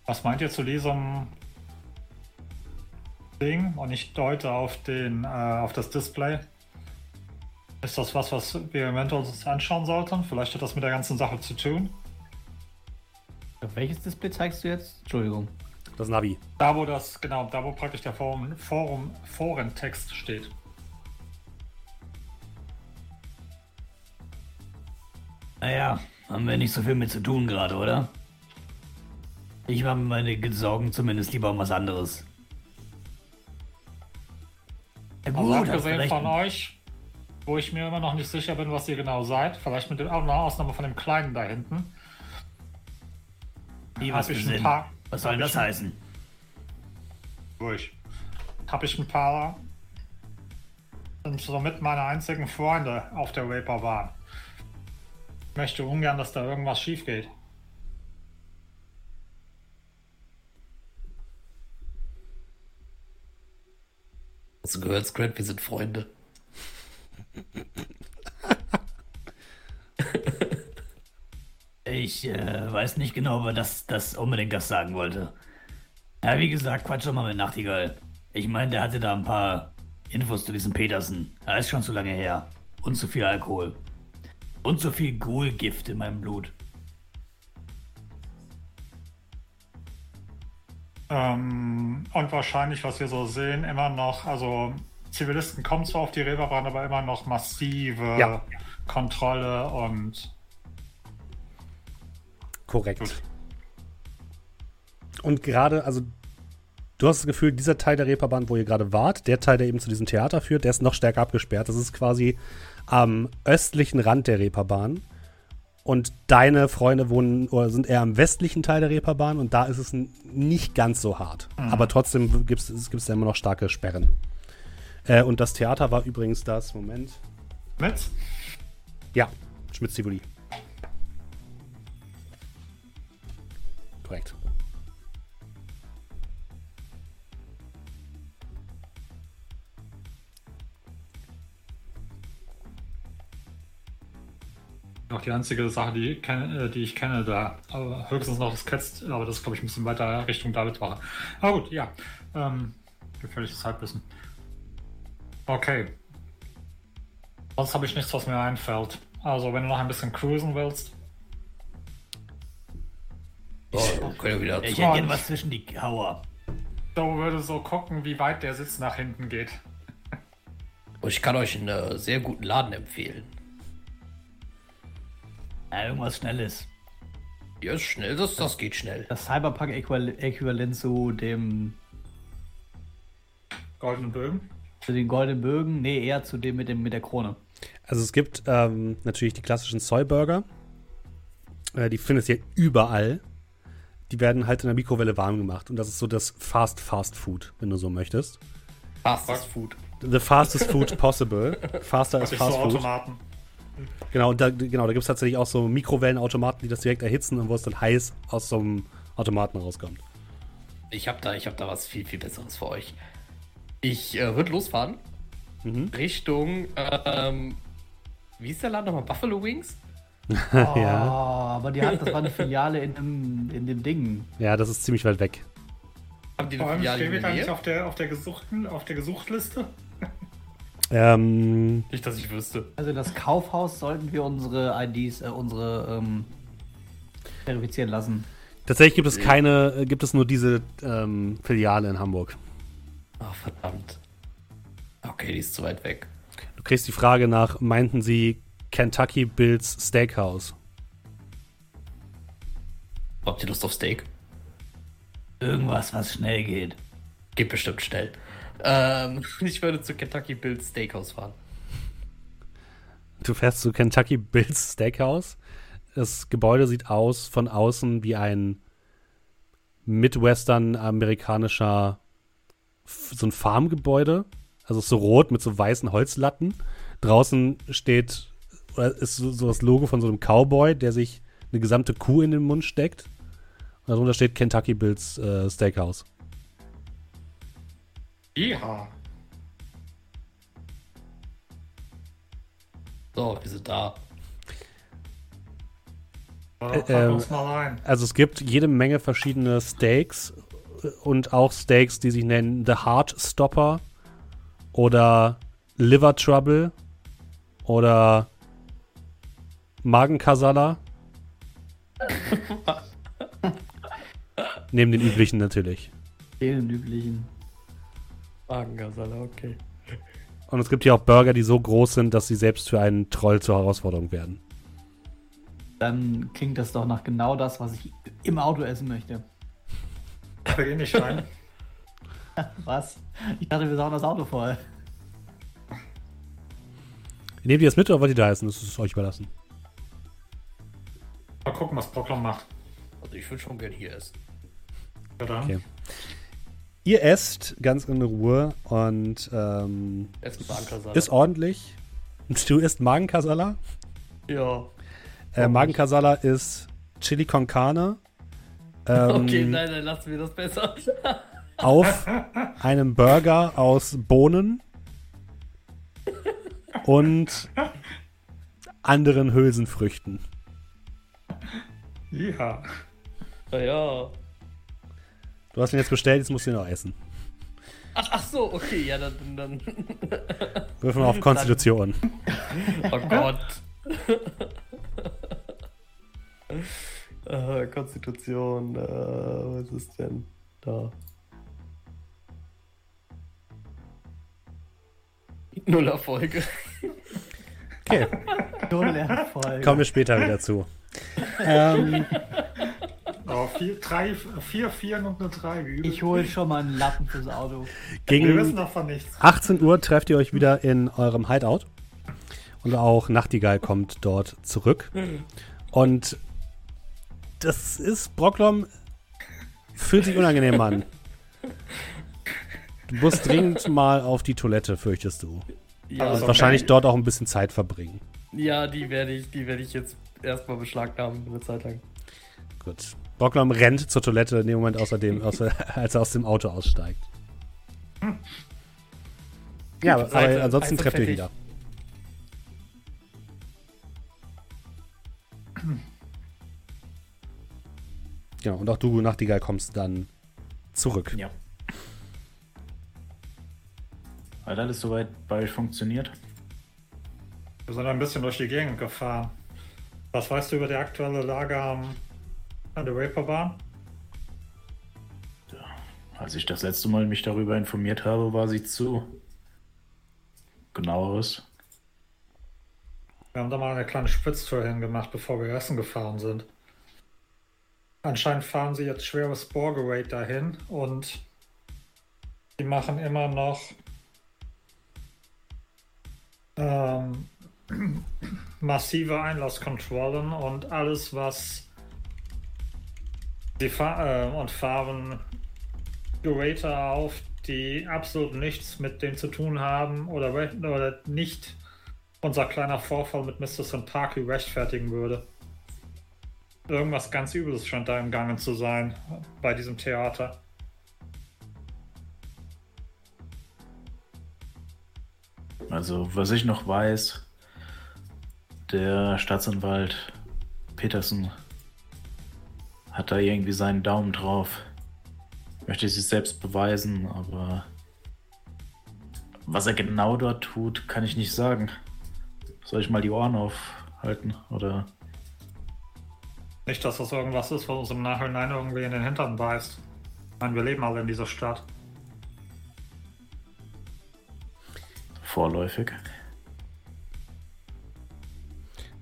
Was meint ihr zu diesem Ding? Und ich deute auf, den, äh, auf das Display. Ist das was, was wir eventuell uns anschauen sollten? Vielleicht hat das mit der ganzen Sache zu tun. Auf welches Display zeigst du jetzt? Entschuldigung. Das Navi. Da, wo das, genau, da, wo praktisch der Forum, Forum, Forentext steht. Naja, haben wir nicht so viel mit zu tun gerade, oder? Ich mache mir meine Sorgen zumindest lieber um was anderes. Ja, Also gut, du abgesehen von euch, wo ich mir immer noch nicht sicher bin, was ihr genau seid, vielleicht mit der Ausnahme von dem Kleinen da hinten, Wie, hab was ich ein paar- Was soll hab das heißen? durch. Habe ich ein paar sind somit meine einzigen Freunde auf der Reeperbahn. Ich möchte ungern, dass da irgendwas schief geht. Hast du gehört, Scrat? Wir sind Freunde. Ich äh, weiß nicht genau, ob er das, das unbedingt das sagen wollte. Ja, wie gesagt, quatsch doch mal mit Nachtigall. Ich meine, der hatte da ein paar Infos zu diesem Petersen. Er ist schon zu lange her. Und zu viel Alkohol. Und zu viel Ghoul-Gift in meinem Blut. Ähm, und wahrscheinlich, was wir so sehen, immer noch, also Zivilisten kommen zwar auf die Reeperbahn, aber immer noch massive Ja. Kontrolle und Korrekt. Gut. Und gerade, also du hast das Gefühl, dieser Teil der Reeperbahn, wo ihr gerade wart, der Teil, der eben zu diesem Theater führt, der ist noch stärker abgesperrt. Das ist quasi am östlichen Rand der Reeperbahn. Und deine Freunde wohnen oder sind eher am westlichen Teil der Reeperbahn und da ist es nicht ganz so hart. Aber trotzdem gibt es da immer noch starke Sperren. Äh, und das Theater war übrigens das, Moment. mit. Ja, Schmitz-Tivoli. Korrekt. Noch die einzige Sache, die ich kenne, äh, die ich kenne da. Aber höchstens noch das Ketzt, aber das glaube ich ein bisschen weiter Richtung Davidwache. Aber gut, ja. Ähm, gefährliches Halbwissen. Okay. Sonst habe ich nichts, was mir einfällt. Also, wenn du noch ein bisschen cruisen willst. Oh, wir können wieder Ich hätte gerne was zwischen die Hauer. Joe würde so gucken, wie weit der Sitz nach hinten geht. Ich kann euch einen äh, sehr guten Laden empfehlen. Ja, irgendwas Schnelles. Ja, schnell, das, das geht schnell. Das Cyberpunk-Äquivalent zu dem. Goldenen Bögen. Zu den goldenen Bögen? Nee, eher zu dem mit, dem mit der Krone. Also es gibt ähm, natürlich die klassischen Soy-Burger. Äh, die findest du ja überall. Die werden halt in der Mikrowelle warm gemacht. Und das ist so das Fast Fast Food, wenn du so möchtest. Fastest Food. The fastest food possible. Faster as Sich fast so food. Automaten. Genau, und da, genau, da gibt es tatsächlich auch so Mikrowellenautomaten, die das direkt erhitzen und wo es dann heiß aus so einem Automaten rauskommt. Ich habe da, ich hab da was viel, viel Besseres für euch. Ich äh, würde losfahren. Mhm. Richtung, ähm, wie ist der Laden nochmal? Buffalo Wings? Oh, Ja. aber die hat, das war eine Filiale in dem, in dem Ding. Ja, das ist ziemlich weit weg. Haben die Vor eine allem Filiale stehen wir da nicht auf der, auf der gesuchten, auf der Gesuchtliste. Ähm, Nicht, dass ich wüsste. Also in das Kaufhaus sollten wir unsere IDs, äh, unsere ähm, verifizieren lassen. tatsächlich gibt es keine, äh, gibt es nur diese ähm, Filiale in Hamburg. Ach, verdammt. Okay, die ist zu weit weg. Du kriegst die Frage nach, meinten sie Kentucky Bills Steakhouse? Habt ihr Lust auf Steak? Irgendwas, was schnell geht. Geht bestimmt schnell. Ähm, ich würde zu Kentucky Bill's Steakhouse fahren. Du fährst zu Kentucky Bills Steakhouse. Das Gebäude sieht aus von außen wie ein Midwestern-amerikanischer, so ein Farmgebäude. Also so rot mit so weißen Holzlatten. Draußen steht, ist so, so das Logo von so einem Cowboy, der sich eine gesamte Kuh in den Mund steckt. Und darunter steht Kentucky Bills äh, Steakhouse. Ja. So, wir sind da. Äh, Äh, äh, ein. Also es gibt jede Menge verschiedene Steaks und auch Steaks, die sich nennen The Heart Stopper oder Liver Trouble oder Magenkasala. Neben den üblichen natürlich. Den üblichen. Magengasala, okay. Und es gibt hier auch Burger, die so groß sind, dass sie selbst für einen Troll zur Herausforderung werden. Dann klingt das doch nach genau das, was ich im Auto essen möchte. Wir gehen nicht rein. Was? Ich dachte, wir saugen das Auto voll. Nehmt ihr das mit oder wollt ihr da essen? Das ist euch überlassen. Mal gucken, was Brocklom macht. Also ich würde schon gerne hier essen. Ja, dann. Okay. Ihr esst ganz in Ruhe und ähm, ist ordentlich. Du isst Magenkasala. Ja. Äh, Magenkasala ist Chili con Carne. Ähm, Okay, nein, dann lassen wir das besser. auf einem Burger aus Bohnen und anderen Hülsenfrüchten. Ja. Naja. Du hast ihn jetzt bestellt, jetzt musst du ihn auch essen. Ach, ach so, okay, ja, dann. dann Wirf mal auf Konstitution. oh Gott. äh, Konstitution, äh, was ist denn da? Null Erfolge. Okay, Null Erfolg. kommen wir später wieder zu. Ähm, Oh, vier, drei, vier Vieren und eine Drei. Wie übel. Ich hole schon mal einen Lappen fürs Auto. Wir wissen gegen davon nichts. 18 Uhr trefft ihr euch wieder in eurem Hideout. Und auch Nachtigall kommt dort zurück. Und das ist, Brocklom, fühlt sich unangenehm an. Du musst dringend mal auf die Toilette, fürchtest du. Ja, Also- Und wahrscheinlich dort auch ein bisschen Zeit verbringen. ja die werde ich, die werde ich jetzt erstmal beschlagnahmen eine Zeit lang. Gut. Brocklom rennt zur Toilette in dem Moment, außerdem, außer, als er aus dem Auto aussteigt. Ja, aber, Seite, aber ansonsten trefft ihr wieder. Genau, und auch du, Nachtigall, kommst dann zurück. Ja. Hat alles soweit bei euch funktioniert? Wir sind ein bisschen durch die Gegend gefahren. Was weißt du über die aktuelle Lage am, an der Reeperbahn? Als ich das letzte Mal mich darüber informiert habe, war sie zu. Genaueres. Wir haben da mal eine kleine Spitztour hingemacht, bevor wir Essen gefahren sind. Anscheinend fahren sie jetzt schweres Borgerate dahin und die machen immer noch Ähm, massive Einlasskontrollen und alles, was die Fa äh, und fahren Curator auf, die absolut nichts mit dem zu tun haben oder, oder nicht unser kleiner Vorfall mit Mr. Santaki rechtfertigen würde. Irgendwas ganz Übles scheint da im Gange zu sein bei diesem Theater. Also, was ich noch weiß, der Staatsanwalt Petersen hat da irgendwie seinen Daumen drauf. Möchte sich selbst beweisen, aber was er genau dort tut, kann ich nicht sagen. Soll ich mal die Ohren aufhalten oder? Nicht, dass das irgendwas ist, was uns im Nachhinein irgendwie in den Hintern beißt. Ich meine, wir leben alle in dieser Stadt. Vorläufig.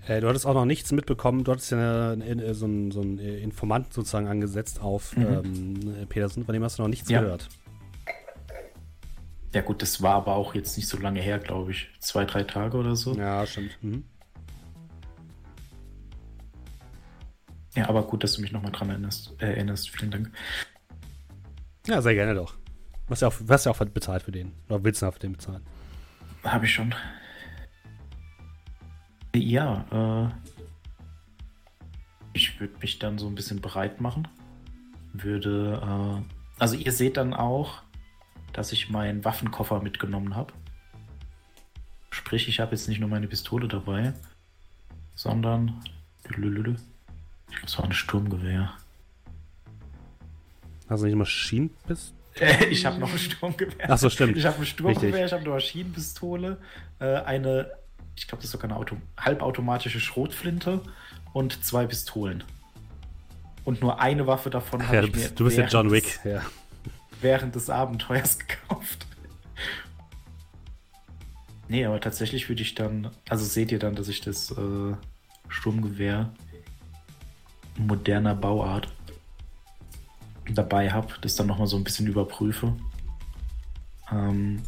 Äh, du hattest auch noch nichts mitbekommen. Du hattest ja eine, eine, so einen so Informanten sozusagen angesetzt auf mhm. ähm, Petersen. Von dem hast du noch nichts ja. gehört. Ja, gut, das war aber auch jetzt nicht so lange her, glaube ich. Zwei, drei Tage oder so. Ja, stimmt. Mhm. Ja, aber gut, dass du mich nochmal dran erinnerst. Äh, erinnerst. Vielen Dank. Ja, sehr gerne doch. Du hast ja auch, hast ja auch bezahlt für den. Oder willst du noch für den bezahlen? Habe ich schon. Ja, äh, ich würde mich dann so ein bisschen bereit machen. Würde, äh, also ihr seht dann auch, dass ich meinen Waffenkoffer mitgenommen habe. Sprich, ich habe jetzt nicht nur meine Pistole dabei, sondern ich glaube, es war ein Sturmgewehr. Hast du nicht Maschinenpistole? ich habe noch ein Sturmgewehr. Ach so, stimmt. Ich habe ein Sturmgewehr, Richtig. ich habe eine Maschinenpistole, äh, eine, ich glaube, das ist sogar eine Auto halbautomatische Schrotflinte und zwei Pistolen. Und nur eine Waffe davon habe ja, ich mir Du bist ja John Wick, des, ja. Während des Abenteuers gekauft. Nee, aber tatsächlich würde ich dann, also seht ihr dann, dass ich das äh, Sturmgewehr moderner Bauart dabei habe, das dann nochmal so ein bisschen überprüfe. Ähm,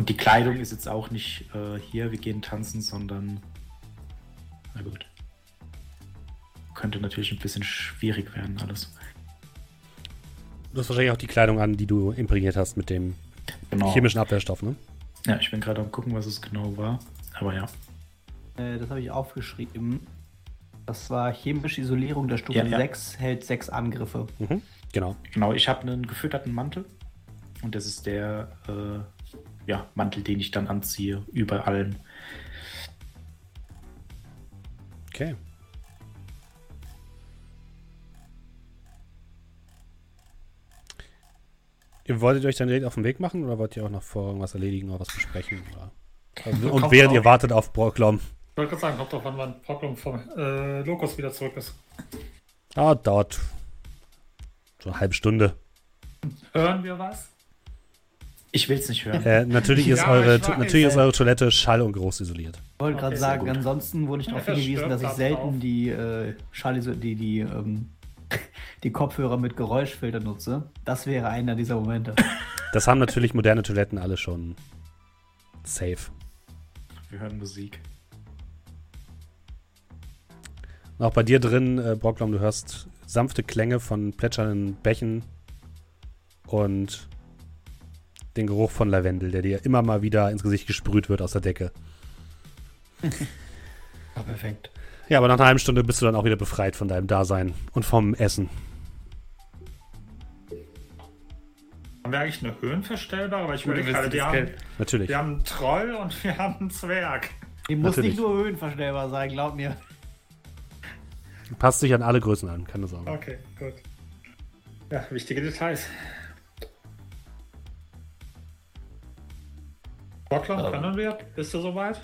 und die Kleidung ist jetzt auch nicht äh, hier, wir gehen tanzen, sondern na gut. Könnte natürlich ein bisschen schwierig werden, alles. Du hast wahrscheinlich auch die Kleidung an, die du imprägniert hast mit dem genau. chemischen Abwehrstoff, ne? Ja, ich bin gerade am gucken, was es genau war. Aber ja. Äh, das habe ich aufgeschrieben. Das war chemische Isolierung der Stufe ja, ja. 6, hält 6 Angriffe. Mhm, genau. Genau, ich habe einen gefütterten Mantel. Und das ist der äh, ja, Mantel, den ich dann anziehe, über allen. Okay. Ihr wolltet euch dann direkt auf den Weg machen oder wollt ihr auch noch vor irgendwas erledigen oder was besprechen? Oder? Also, und während ihr wartet auf Brocklom. Ich wollte gerade sagen, kommt doch an, wann Problem vom äh, Lokus wieder zurück ist. Ah, dauert so eine halbe Stunde. Hören wir was? Ich will es nicht hören. Äh, natürlich ist, ja, eure, natürlich ist eure Toilette schall- und groß isoliert. Ich wollte gerade okay, sagen, ansonsten wurde ich darauf hingewiesen, dass ich selten die, äh, Schall die, die, ähm, die Kopfhörer mit Geräuschfilter nutze. Das wäre einer dieser Momente. Das haben natürlich moderne Toiletten alle schon safe. Wir hören Musik. auch bei dir drin, äh, Brocklom, du hörst sanfte Klänge von plätschernden Bächen und den Geruch von Lavendel, der dir immer mal wieder ins Gesicht gesprüht wird aus der Decke. Ah, perfekt. Ja, aber nach einer halben Stunde bist du dann auch wieder befreit von deinem Dasein und vom Essen. Haben wir eigentlich eine höhenverstellbare? Aber ich würde gerade, die haben, Natürlich. wir haben einen Troll und wir haben einen Zwerg. Die muss Natürlich. nicht nur höhenverstellbar sein, glaub mir. Passt sich an alle Größen an, keine Sorge. Okay, gut. Ja, wichtige Details. Bockler, ähm, können wir? Bist du soweit?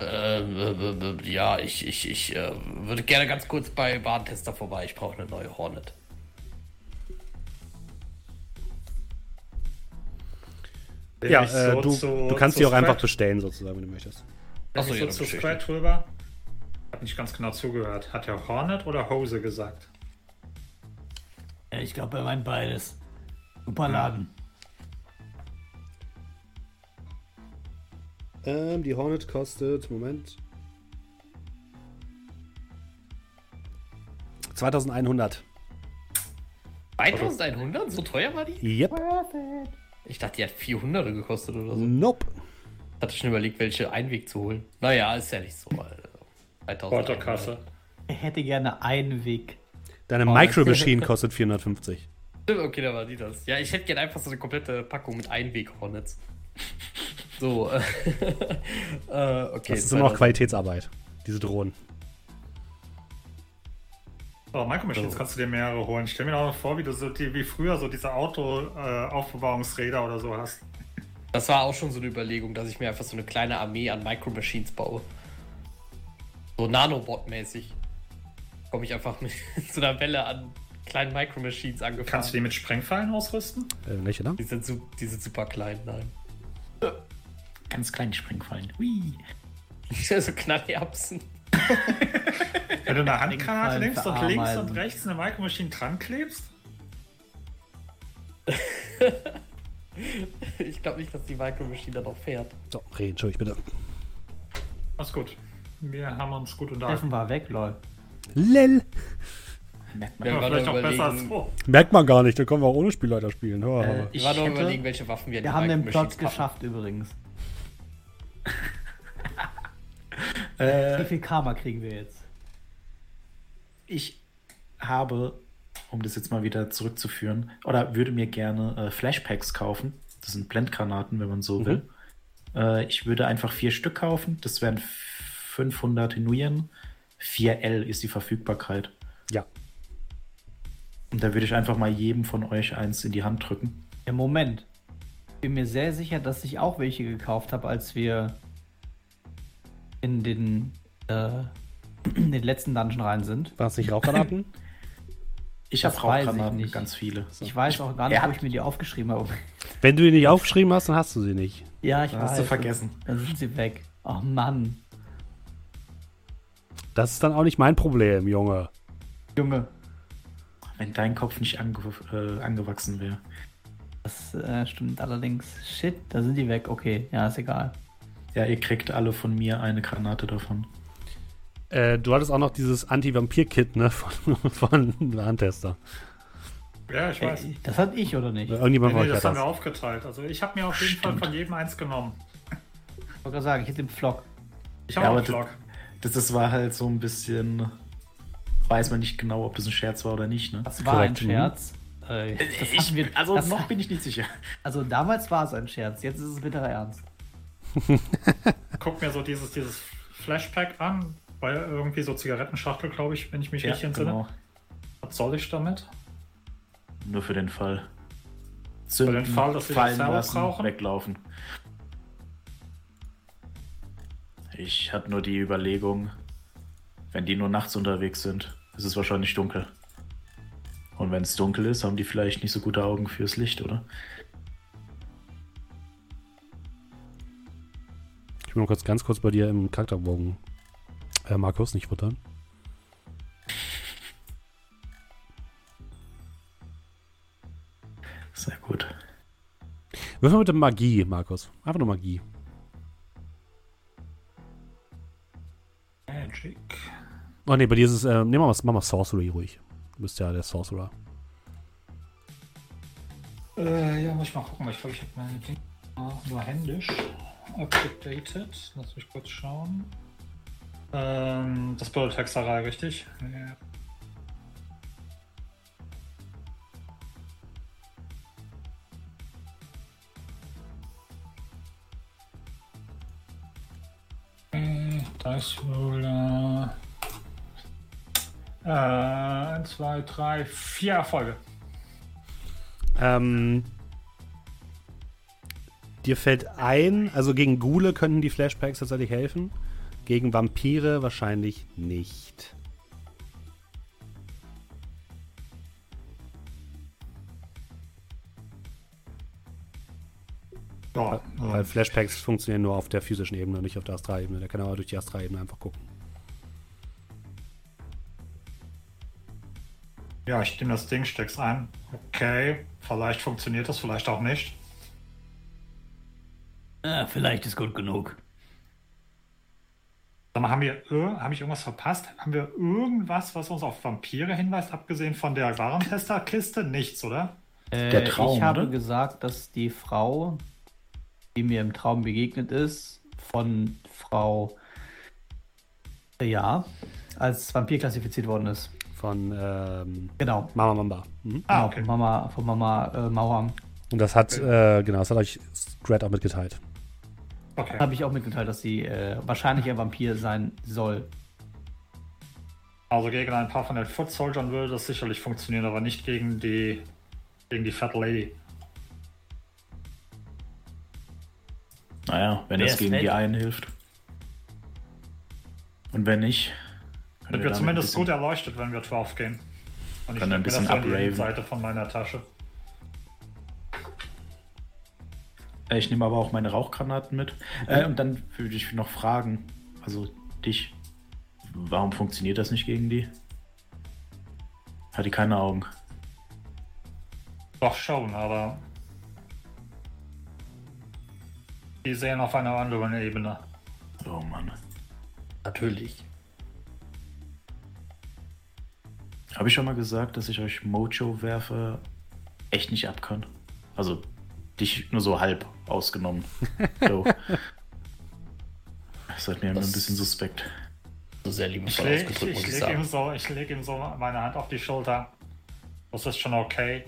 Äh, äh, ja, ich, ich, ich äh, würde gerne ganz kurz bei Bahntester vorbei. Ich brauche eine neue Hornet. Ja, äh, so du, zu, du kannst sie auch einfach bestellen, sozusagen, wenn du möchtest. Achso, ja, so zu Scratch rüber habe nicht ganz genau zugehört. Hat er Hornet oder Hose gesagt? Ja, ich glaube, er meint beides. Super Laden. Ähm, die Hornet kostet, Moment. 2100. 1100? So teuer war die? Yep. Ich dachte, die hat 400 gekostet oder so. Nope. Hatte schon überlegt, welche Einweg zu holen. Naja, ist ja nicht so. äh, 2100. Portokasse. Ich hätte gerne einen Weg. Deine Oh, Micro Machine kostet 450. Okay, da war die das. Ja, ich hätte gerne einfach so eine komplette Packung mit Einweg-Hornets. So, äh, äh, okay. Das ist immer noch 2000. Qualitätsarbeit, diese Drohnen. Oh, Micro Machines So. kannst du dir mehrere holen. Stell mir auch mal vor, wie du so die, wie früher so diese Auto-Aufbewahrungsräder oder so hast. Das war auch schon so eine Überlegung, dass ich mir einfach so eine kleine Armee an Micro Machines baue. So Nanobot-mäßig. Komme ich einfach mit so einer Welle an kleinen Micro Machines angefahren. Kannst du die mit Sprengfallen ausrüsten? Äh, welche da? die, sind die sind super klein, nein. Ganz kleine Springfallen. Hui. so Knallerbsen. Wenn du eine Handgranate nimmst und links Ameisen. und rechts eine Micro Machine dran klebst? Ich glaube nicht, dass die Micro Machine dann auch fährt. So, reden, Entschuldigung, bitte. Alles gut. Wir haben uns gut Steffen unterhalten. war weg, lol. Lel. Merkt man. Ja, vielleicht auch besser so. Merkt man gar nicht, da können wir auch ohne Spielleiter spielen. Äh, wir waren nur überlegen, welche Waffen wir an Wir haben den Plot geschafft übrigens. Wie Äh, viel Karma kriegen wir jetzt? ich habe, um das jetzt mal wieder zurückzuführen, oder würde mir gerne äh, Flashpacks kaufen. Das sind Blendgranaten, wenn man so Mhm. will. Äh, ich würde einfach vier Stück kaufen. Das wären 500 Nuyen. 4L ist die Verfügbarkeit. Ja. Und da würde ich einfach mal jedem von euch eins in die Hand drücken. Im Moment. Bin mir sehr sicher, dass ich auch welche gekauft habe, als wir in den, äh, in den letzten Dungeon rein sind. War es nicht Rauchgranaten? Ich habe Rauchgranaten, nicht. ganz viele. Ich weiß auch gar nicht, wo hat- ich mir die aufgeschrieben habe. Wenn du die nicht aufgeschrieben hast, dann hast du sie nicht. Ja, ich Dann weiß. hast du vergessen. Dann sind sie weg. Oh Mann. Das ist dann auch nicht mein Problem, Junge. Junge. Wenn dein Kopf nicht ange äh, angewachsen wäre. Das äh, stimmt allerdings. Shit, da sind die weg. Okay, ja, ist egal. Ja, ihr kriegt alle von mir eine Granate davon. Äh, du hattest auch noch dieses Anti-Vampir-Kit, ne, von, von Warntester. Ja, ich weiß. Ey, das hatte ich oder nicht? Ich Irgendjemand Nee, nee, das hat haben wir das. aufgeteilt. Also ich habe mir auf jeden Fall Stimmt. von jedem eins genommen. wollte gerade sagen, ich hätte den Vlog. Ich habe Ja, auch einen Vlog. Das, das war halt so ein bisschen. Weiß man nicht genau, ob das ein Scherz war oder nicht, ne? Das war Korrekt, ein Scherz. Äh, das hatten wir, also das, noch bin ich nicht sicher. also damals war es ein Scherz, jetzt ist es bitterer Ernst. Guck mir so dieses, dieses Flashpack an. Bei irgendwie so Zigarettenschachtel, glaube ich, wenn ich mich Ja, richtig entsinne. genau. Was soll ich damit? Nur für den Fall. Für den Fall, dass wir fallen lassen, brauchen? weglaufen. Ich hatte nur die Überlegung, wenn die nur nachts unterwegs sind, ist es wahrscheinlich dunkel. Und wenn es dunkel ist, haben die vielleicht nicht so gute Augen fürs Licht, oder? Ich will nur kurz ganz kurz bei dir im Charakterbogen. Äh, Markus, nicht futtern. Sehr gut. Wirf mal bitte Magie, Markus. Einfach nur Magie. Magic. Oh ne, bei dir ist es, äh, nehmen wir mal, mach mal Sorcery ruhig. Du bist ja der Sorcerer. Äh, ja, muss ich mal gucken. Ich glaube, ich habe meine Dinge nur händisch abgedatet. Lass mich kurz schauen. Ähm, das bedeutet Hexerei, richtig? Ja. Äh, Das wohl. Äh, 1, 2, 3, 4 Erfolge. Ähm, dir fällt ein, also gegen Ghule könnten die Flashpacks tatsächlich helfen. Gegen Vampire wahrscheinlich nicht. Ja, Weil Flashpacks funktionieren nur auf der physischen Ebene, nicht auf der Astralebene. Der kann aber durch die Astralebene einfach gucken. Ja, ich nehme das Ding, steck's ein. Okay, vielleicht funktioniert das, vielleicht auch nicht. Ah, vielleicht ist gut genug. Sag mal, haben wir ir- habe ich irgendwas verpasst? Haben wir irgendwas, was uns auf Vampire hinweist, abgesehen von der Warentesterkiste? Nichts, oder? Äh, Der Traum, ich habe oder? gesagt, dass die Frau, die mir im Traum begegnet ist, von Frau ja, als Vampir klassifiziert worden ist. Von ähm, Genau. Mama Mamba. Mhm. Ah, Genau, okay. von Mama, von Mama äh, Mauer. Und das hat, äh, genau, das hat euch Scrat auch mitgeteilt. Okay. Habe ich auch mitgeteilt, dass sie äh, wahrscheinlich ein Vampir sein soll. Also gegen ein paar von den Foot Soldiern würde das sicherlich funktionieren, aber nicht gegen die gegen die Fat Lady. Naja, wenn Wer es ist gegen fett? die einen hilft. Und wenn nicht, Sind wir zumindest bisschen- gut erleuchtet, wenn wir drauf gehen. Und ich Können ein nehme mir das bisschen an die. Seite von meiner Tasche. Äh, Ich nehme aber auch meine Rauchgranaten mit. Äh, und dann würde ich noch fragen, also dich, warum funktioniert das nicht gegen die? Hat die keine Augen? Doch schon, aber die sehen auf einer anderen Ebene. Oh Mann. Natürlich. Habe ich schon mal gesagt, dass ich euch Mojo-Werfer echt nicht ab kann? Also dich nur so halb ausgenommen. So. Das hat mir immer ein Das- bisschen suspekt. So sehr Ich, liebevoll ich, ausgedrückt, muss ich, ich leg ihm so, ich leg ihm so meine Hand auf die Schulter. Das ist schon okay.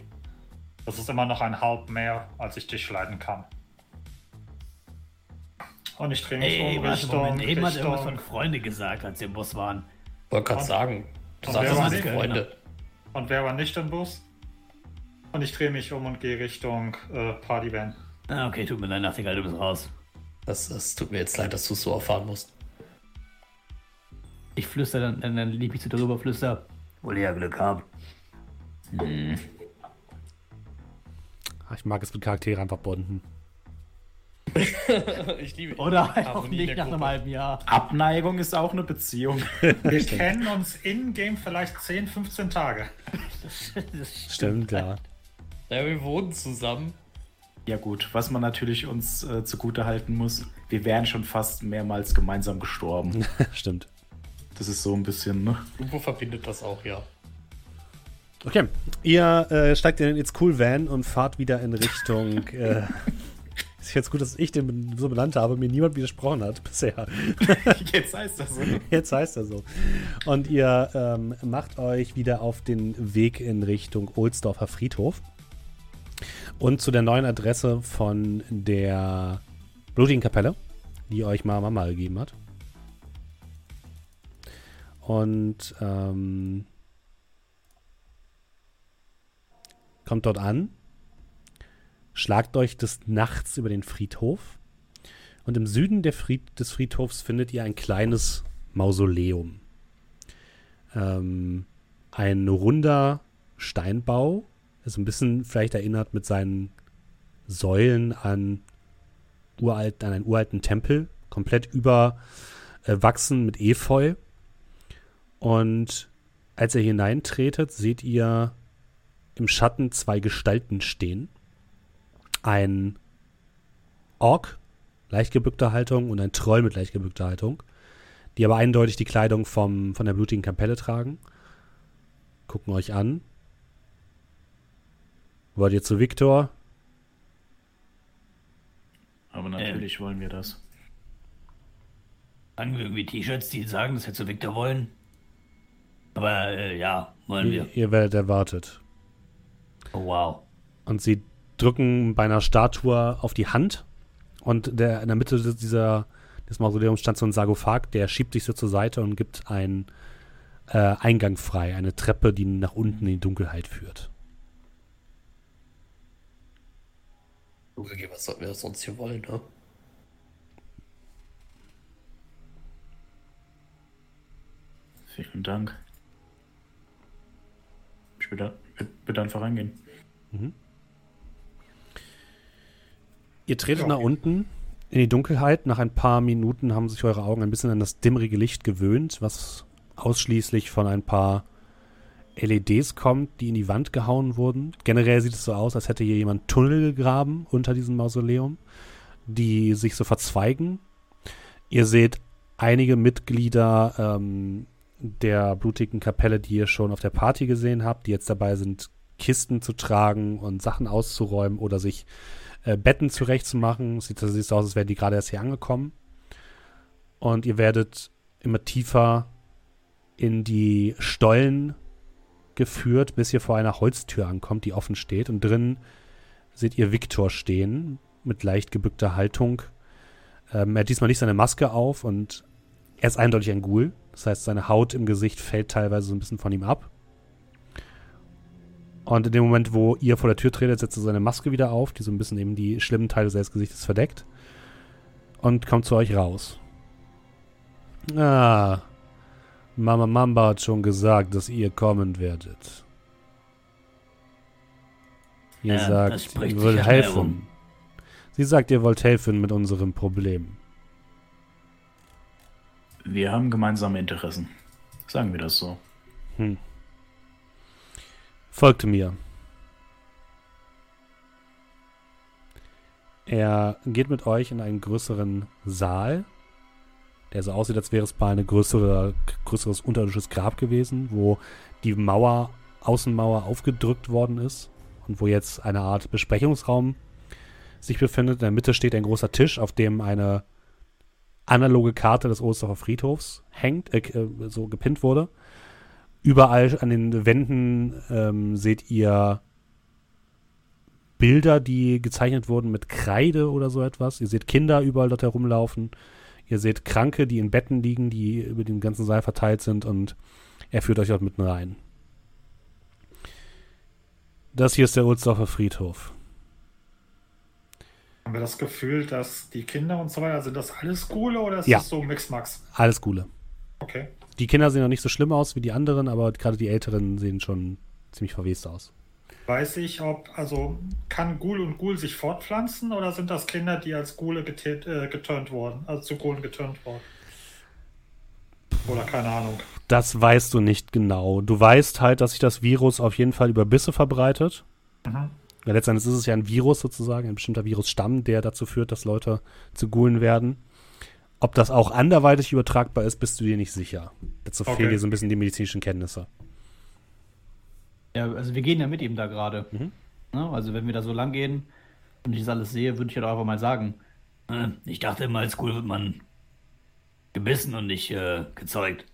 Das ist immer noch ein Halb mehr, als ich dich leiden kann. Und ich drehe mich Ey, um Richtung, Moment, eben hat irgendwas von Richtung Freunde gesagt, als sie im Bus waren. Wollte gerade sagen, du Und sagst, wer das war sind nicht? Freunde. Und wer war nicht im Bus? Und ich drehe mich um und gehe Richtung äh, Partyvan. Ah, okay, tut mir leid, Nachtigall, du bist raus. Das, das tut mir jetzt leid, dass du es so erfahren musst. Ich flüster dann, dann, dann lieb ich zu drüber, flüster. Wohl ja Glück haben. Ah, Ich mag es mit Charaktere einfach bonden. ich liebe Oder halt auch nicht nach einem halben Jahr. Abneigung ist auch eine Beziehung. Wir kennen uns in-game vielleicht 10, 15 Tage. Stimmt, ja. Ja, wir wohnen zusammen. Ja gut, was man natürlich uns äh, zugute halten muss, wir wären schon fast mehrmals gemeinsam gestorben. Stimmt. Das ist so ein bisschen, ne? Irgendwo verbindet das auch, ja. Okay, ihr äh, steigt in den It's Cool Van und fahrt wieder in Richtung. äh, ist jetzt gut, dass ich den so benannt habe, mir niemand widersprochen hat bisher. Jetzt heißt das so. Jetzt heißt er so. Und ihr ähm, macht euch wieder auf den Weg in Richtung Ohlsdorfer Friedhof. Und zu der neuen Adresse von der blutigen Kapelle, die euch mal Mama gegeben hat. Und ähm, kommt dort an, schlagt euch des Nachts über den Friedhof und im Süden der Fried des Friedhofs findet ihr ein kleines Mausoleum. Ähm, ein runder Steinbau, das ein bisschen vielleicht erinnert mit seinen Säulen an, uralt, an einen uralten Tempel, komplett überwachsen mit Efeu. Und als ihr hineintretet, seht ihr im Schatten zwei Gestalten stehen. Ein Ork, leicht gebückter Haltung, und ein Troll mit leicht gebückter Haltung, die aber eindeutig die Kleidung vom, von der blutigen Kapelle tragen. Gucken euch an. Wollt ihr zu Viktor? Aber natürlich wollen wir das. Tragen wir irgendwie T-Shirts, die sagen, dass wir zu Victor wollen? Aber äh, ja, wollen wir. Ihr, ihr werdet erwartet. Oh, wow. Und sie drücken bei einer Statue auf die Hand. Und der, in der Mitte des- dieser, des Mausoleums stand so ein Sarkophag, der schiebt sich so zur Seite und gibt einen äh, Eingang frei. Eine Treppe, die nach unten in die Dunkelheit führt. Okay, was sollten wir sonst hier wollen, ne? Vielen Dank. Ich würde, würde einfach reingehen. Ihr tretet Ja. nach unten in die Dunkelheit. Nach ein paar Minuten haben sich eure Augen ein bisschen an das dimmrige Licht gewöhnt, was ausschließlich von ein paar LEDs kommt, die in die Wand gehauen wurden. Generell sieht es so aus, als hätte hier jemand Tunnel gegraben unter diesem Mausoleum, die sich so verzweigen. Ihr seht einige Mitglieder ähm, der blutigen Kapelle, die ihr schon auf der Party gesehen habt, die jetzt dabei sind, Kisten zu tragen und Sachen auszuräumen oder sich äh, Betten zurechtzumachen. Sieht, sieht so aus, als wären die gerade erst hier angekommen. Und ihr werdet immer tiefer in die Stollen geführt, bis ihr vor einer Holztür ankommt, die offen steht. Und drin seht ihr Viktor stehen, mit leicht gebückter Haltung. Ähm, er hat diesmal nicht seine Maske auf und er ist eindeutig ein Ghoul. Das heißt, seine Haut im Gesicht fällt teilweise so ein bisschen von ihm ab. Und in dem Moment, wo ihr vor der Tür tretet, setzt er seine Maske wieder auf, die so ein bisschen eben die schlimmen Teile seines Gesichtes verdeckt. Und kommt zu euch raus. Ah, Mama Mamba hat schon gesagt, dass ihr kommen werdet. Ihr Ja, sagt, ihr wollt helfen. rum. Sie sagt, ihr wollt helfen mit unserem Problem. Wir haben gemeinsame Interessen. Sagen wir das so. Folgte mir. Er geht mit euch in einen größeren Saal, der so aussieht, als wäre es mal ein größere, größeres unterirdisches Grab gewesen, wo die Mauer, Außenmauer aufgedrückt worden ist und wo jetzt eine Art Besprechungsraum sich befindet. In der Mitte steht ein großer Tisch, auf dem eine analoge Karte des Ohlsdorfer Friedhofs hängt, äh, so gepinnt wurde. Überall an den Wänden ähm, seht ihr Bilder, die gezeichnet wurden mit Kreide oder so etwas. Ihr seht Kinder überall dort herumlaufen. Ihr seht Kranke, die in Betten liegen, die über den ganzen Saal verteilt sind und er führt euch dort mitten rein. Das hier ist der Ulsdorfer Friedhof. Haben wir das Gefühl, dass die Kinder und so weiter, sind das alles Gule oder ist Ja. das so Mixmax? Alles Gute. Okay. Die Kinder sehen noch nicht so schlimm aus wie die anderen, aber gerade die Älteren sehen schon ziemlich verwest aus. Weiß ich, ob, also kann Ghoul und Ghoul sich fortpflanzen oder sind das Kinder, die als Ghule getät- äh, geturnt wurden, also zu Ghulen geturnt wurden? Oder keine Ahnung. Das weißt du nicht genau. Du weißt halt, dass sich das Virus auf jeden Fall über Bisse verbreitet. Mhm. Ja, letztendlich ist es ja ein Virus sozusagen, ein bestimmter Virusstamm, der dazu führt, dass Leute zu Ghoulen werden. Ob das auch anderweitig übertragbar ist, bist du dir nicht sicher. Dazu Okay. fehlen dir so ein bisschen die medizinischen Kenntnisse. Ja, also wir gehen ja mit ihm da gerade. Mhm. Ne? Also wenn wir da so lang gehen und ich das alles sehe, würde ich ja doch einfach mal sagen. Äh, ich dachte immer, als cool wird man gebissen und nicht äh, gezeugt.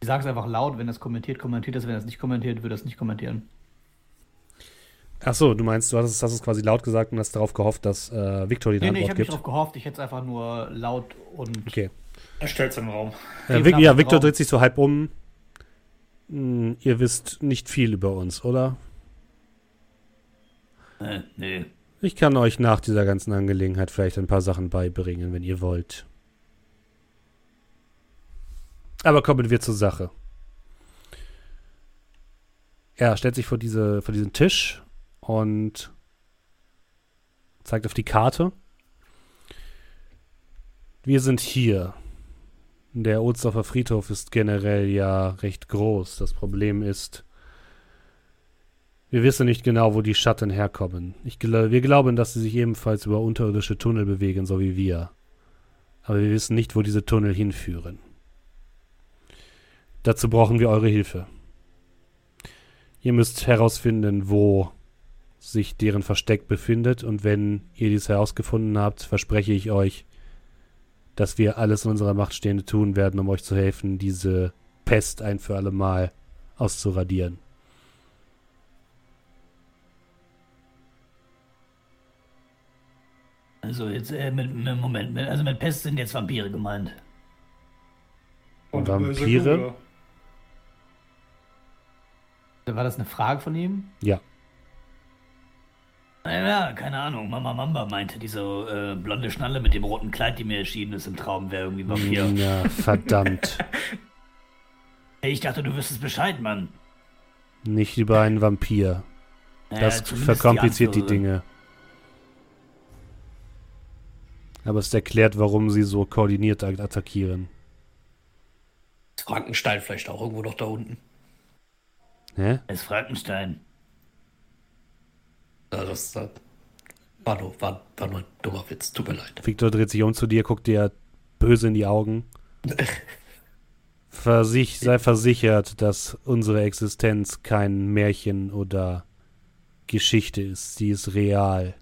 Ich sag's einfach laut, wenn das kommentiert, kommentiert das, wenn das nicht kommentiert, würde das nicht kommentieren. Ach so, du meinst, du hast es, hast es quasi laut gesagt und hast darauf gehofft, dass äh, Victor die Nee, nee, ich Antwort habe nicht gibt. drauf gehofft, ich hätte es einfach nur laut und Okay. Er stellt im Raum. Äh, Vic, ja, Victor Raum. dreht sich so halb um. Hm, ihr wisst nicht viel über uns, oder? äh, nee. Ich kann euch nach dieser ganzen Angelegenheit vielleicht ein paar Sachen beibringen, wenn ihr wollt. Aber kommen wir zur Sache. Er stellt sich vor, diese, vor diesen Tisch und zeigt auf die Karte. Wir sind hier. Der Ohlsdorfer Friedhof ist generell ja recht groß. Das Problem ist, wir wissen nicht genau, wo die Schatten herkommen. Ich wir glauben, dass sie sich ebenfalls über unterirdische Tunnel bewegen, so wie wir. Aber wir wissen nicht, wo diese Tunnel hinführen. Dazu brauchen wir eure Hilfe. Ihr müsst herausfinden, wo sich deren Versteck befindet, und wenn ihr dies herausgefunden habt, verspreche ich euch, dass wir alles in unserer Macht Stehende tun werden, um euch zu helfen, diese Pest ein für alle Mal auszuradieren. Also jetzt, äh, mit, mit, Moment, mit, also mit Pest sind jetzt Vampire gemeint. Und Vampire? War das eine Frage von ihm? Ja. Naja, keine Ahnung. Mama Mamba meinte, diese äh, blonde Schnalle mit dem roten Kleid, die mir erschienen ist im Traum, wäre irgendwie Vampir. Ja, verdammt. Hey, ich dachte, du wüsstest Bescheid, Mann. Nicht über einen Vampir. Naja, Das verkompliziert die, Anführerin. Dinge. Aber es erklärt, warum sie so koordiniert at- attackieren. Ist Frankenstein vielleicht auch irgendwo noch da unten. Hä? Es ist Frankenstein. Also das war, nur, war, war nur ein dummer Witz, tut mir leid. Victor dreht sich um zu dir, guckt dir böse in die Augen. Versich, sei versichert, dass unsere Existenz kein Märchen oder Geschichte ist. Sie ist real.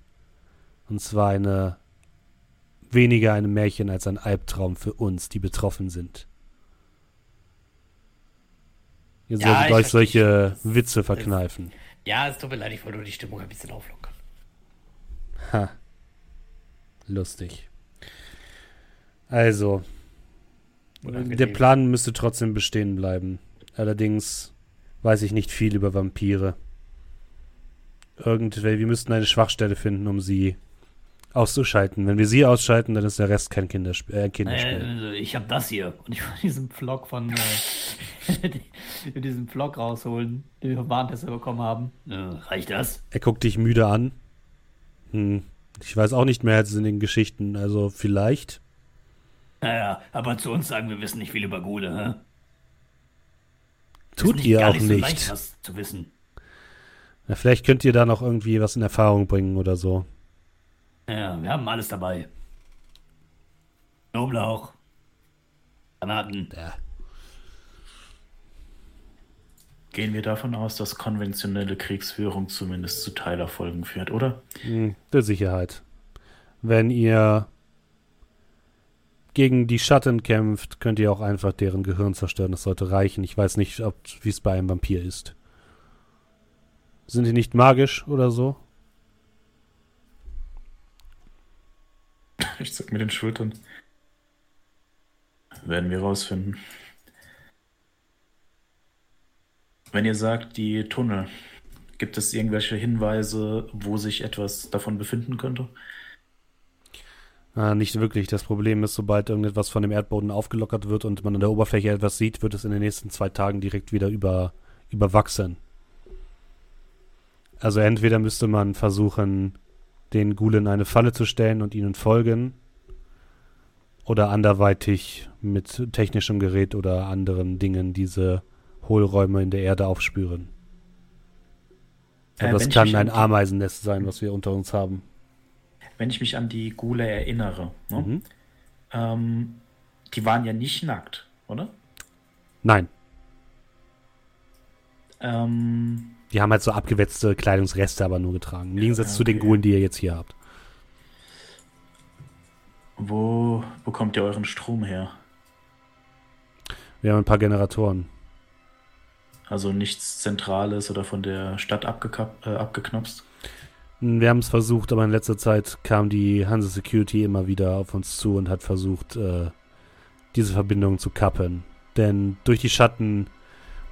Und zwar eine weniger ein Märchen als ein Albtraum für uns, die betroffen sind. Ihr solltet euch solche Witze verkneifen. Ja, es tut mir leid, ich wollte nur die Stimmung ein bisschen auflockern. Ha. Lustig. Also, Unangenehm. der Plan müsste trotzdem bestehen bleiben. Allerdings weiß ich nicht viel über Vampire. Irgendwer, wir müssten eine Schwachstelle finden, um sie auszuschalten. Wenn wir sie ausschalten, dann ist der Rest kein Kindersp äh, Kinderspiel. Äh, ich habe das hier. Und ich will diesen Vlog von äh, diesen Vlog rausholen, den wir vom Warntester bekommen haben. Äh, reicht das? Er guckt dich müde an. Hm. Ich weiß auch nicht mehr als in den Geschichten. Also vielleicht. Naja, aber zu uns sagen, wir wissen nicht viel über Gule, hä? Tut ihr auch nicht. So leicht, was zu wissen. Na, vielleicht könnt ihr da noch irgendwie was in Erfahrung bringen oder so. Ja, wir haben alles dabei. Knoblauch. Granaten. Ja. Gehen wir davon aus, dass konventionelle Kriegsführung zumindest zu Teilerfolgen führt, oder? Hm, der Sicherheit. Wenn ihr gegen die Schatten kämpft, könnt ihr auch einfach deren Gehirn zerstören. Das sollte reichen. Ich weiß nicht, ob wie es bei einem Vampir ist. Sind die nicht magisch oder so? Ich zuck mit den Schultern. Werden wir rausfinden. Wenn ihr sagt, die Tunnel, gibt es irgendwelche Hinweise, wo sich etwas davon befinden könnte? Ah, nicht wirklich. Das Problem ist, sobald irgendetwas von dem Erdboden aufgelockert wird und man an der Oberfläche etwas sieht, wird es in den nächsten zwei Tagen direkt wieder über, überwachsen. Also entweder müsste man versuchen, den Gulen eine Falle zu stellen und ihnen folgen, oder anderweitig mit technischem Gerät oder anderen Dingen diese Hohlräume in der Erde aufspüren. Äh, das kann ein Ameisennest sein, was wir unter uns haben. Wenn ich mich an die Gule erinnere, ne? Mhm. ähm, die waren ja nicht nackt, oder? Nein, Ähm, Die haben halt so abgewetzte Kleidungsreste aber nur getragen. Im Gegensatz Ja, zu den okay. Gulen, die ihr jetzt hier habt. wo bekommt ihr euren Strom her? Wir haben ein paar Generatoren. Also nichts Zentrales oder von der Stadt äh, abgeknopst? Wir haben es versucht, aber in letzter Zeit kam die Hanse Security immer wieder auf uns zu und hat versucht, äh, diese Verbindung zu kappen. Denn durch die Schatten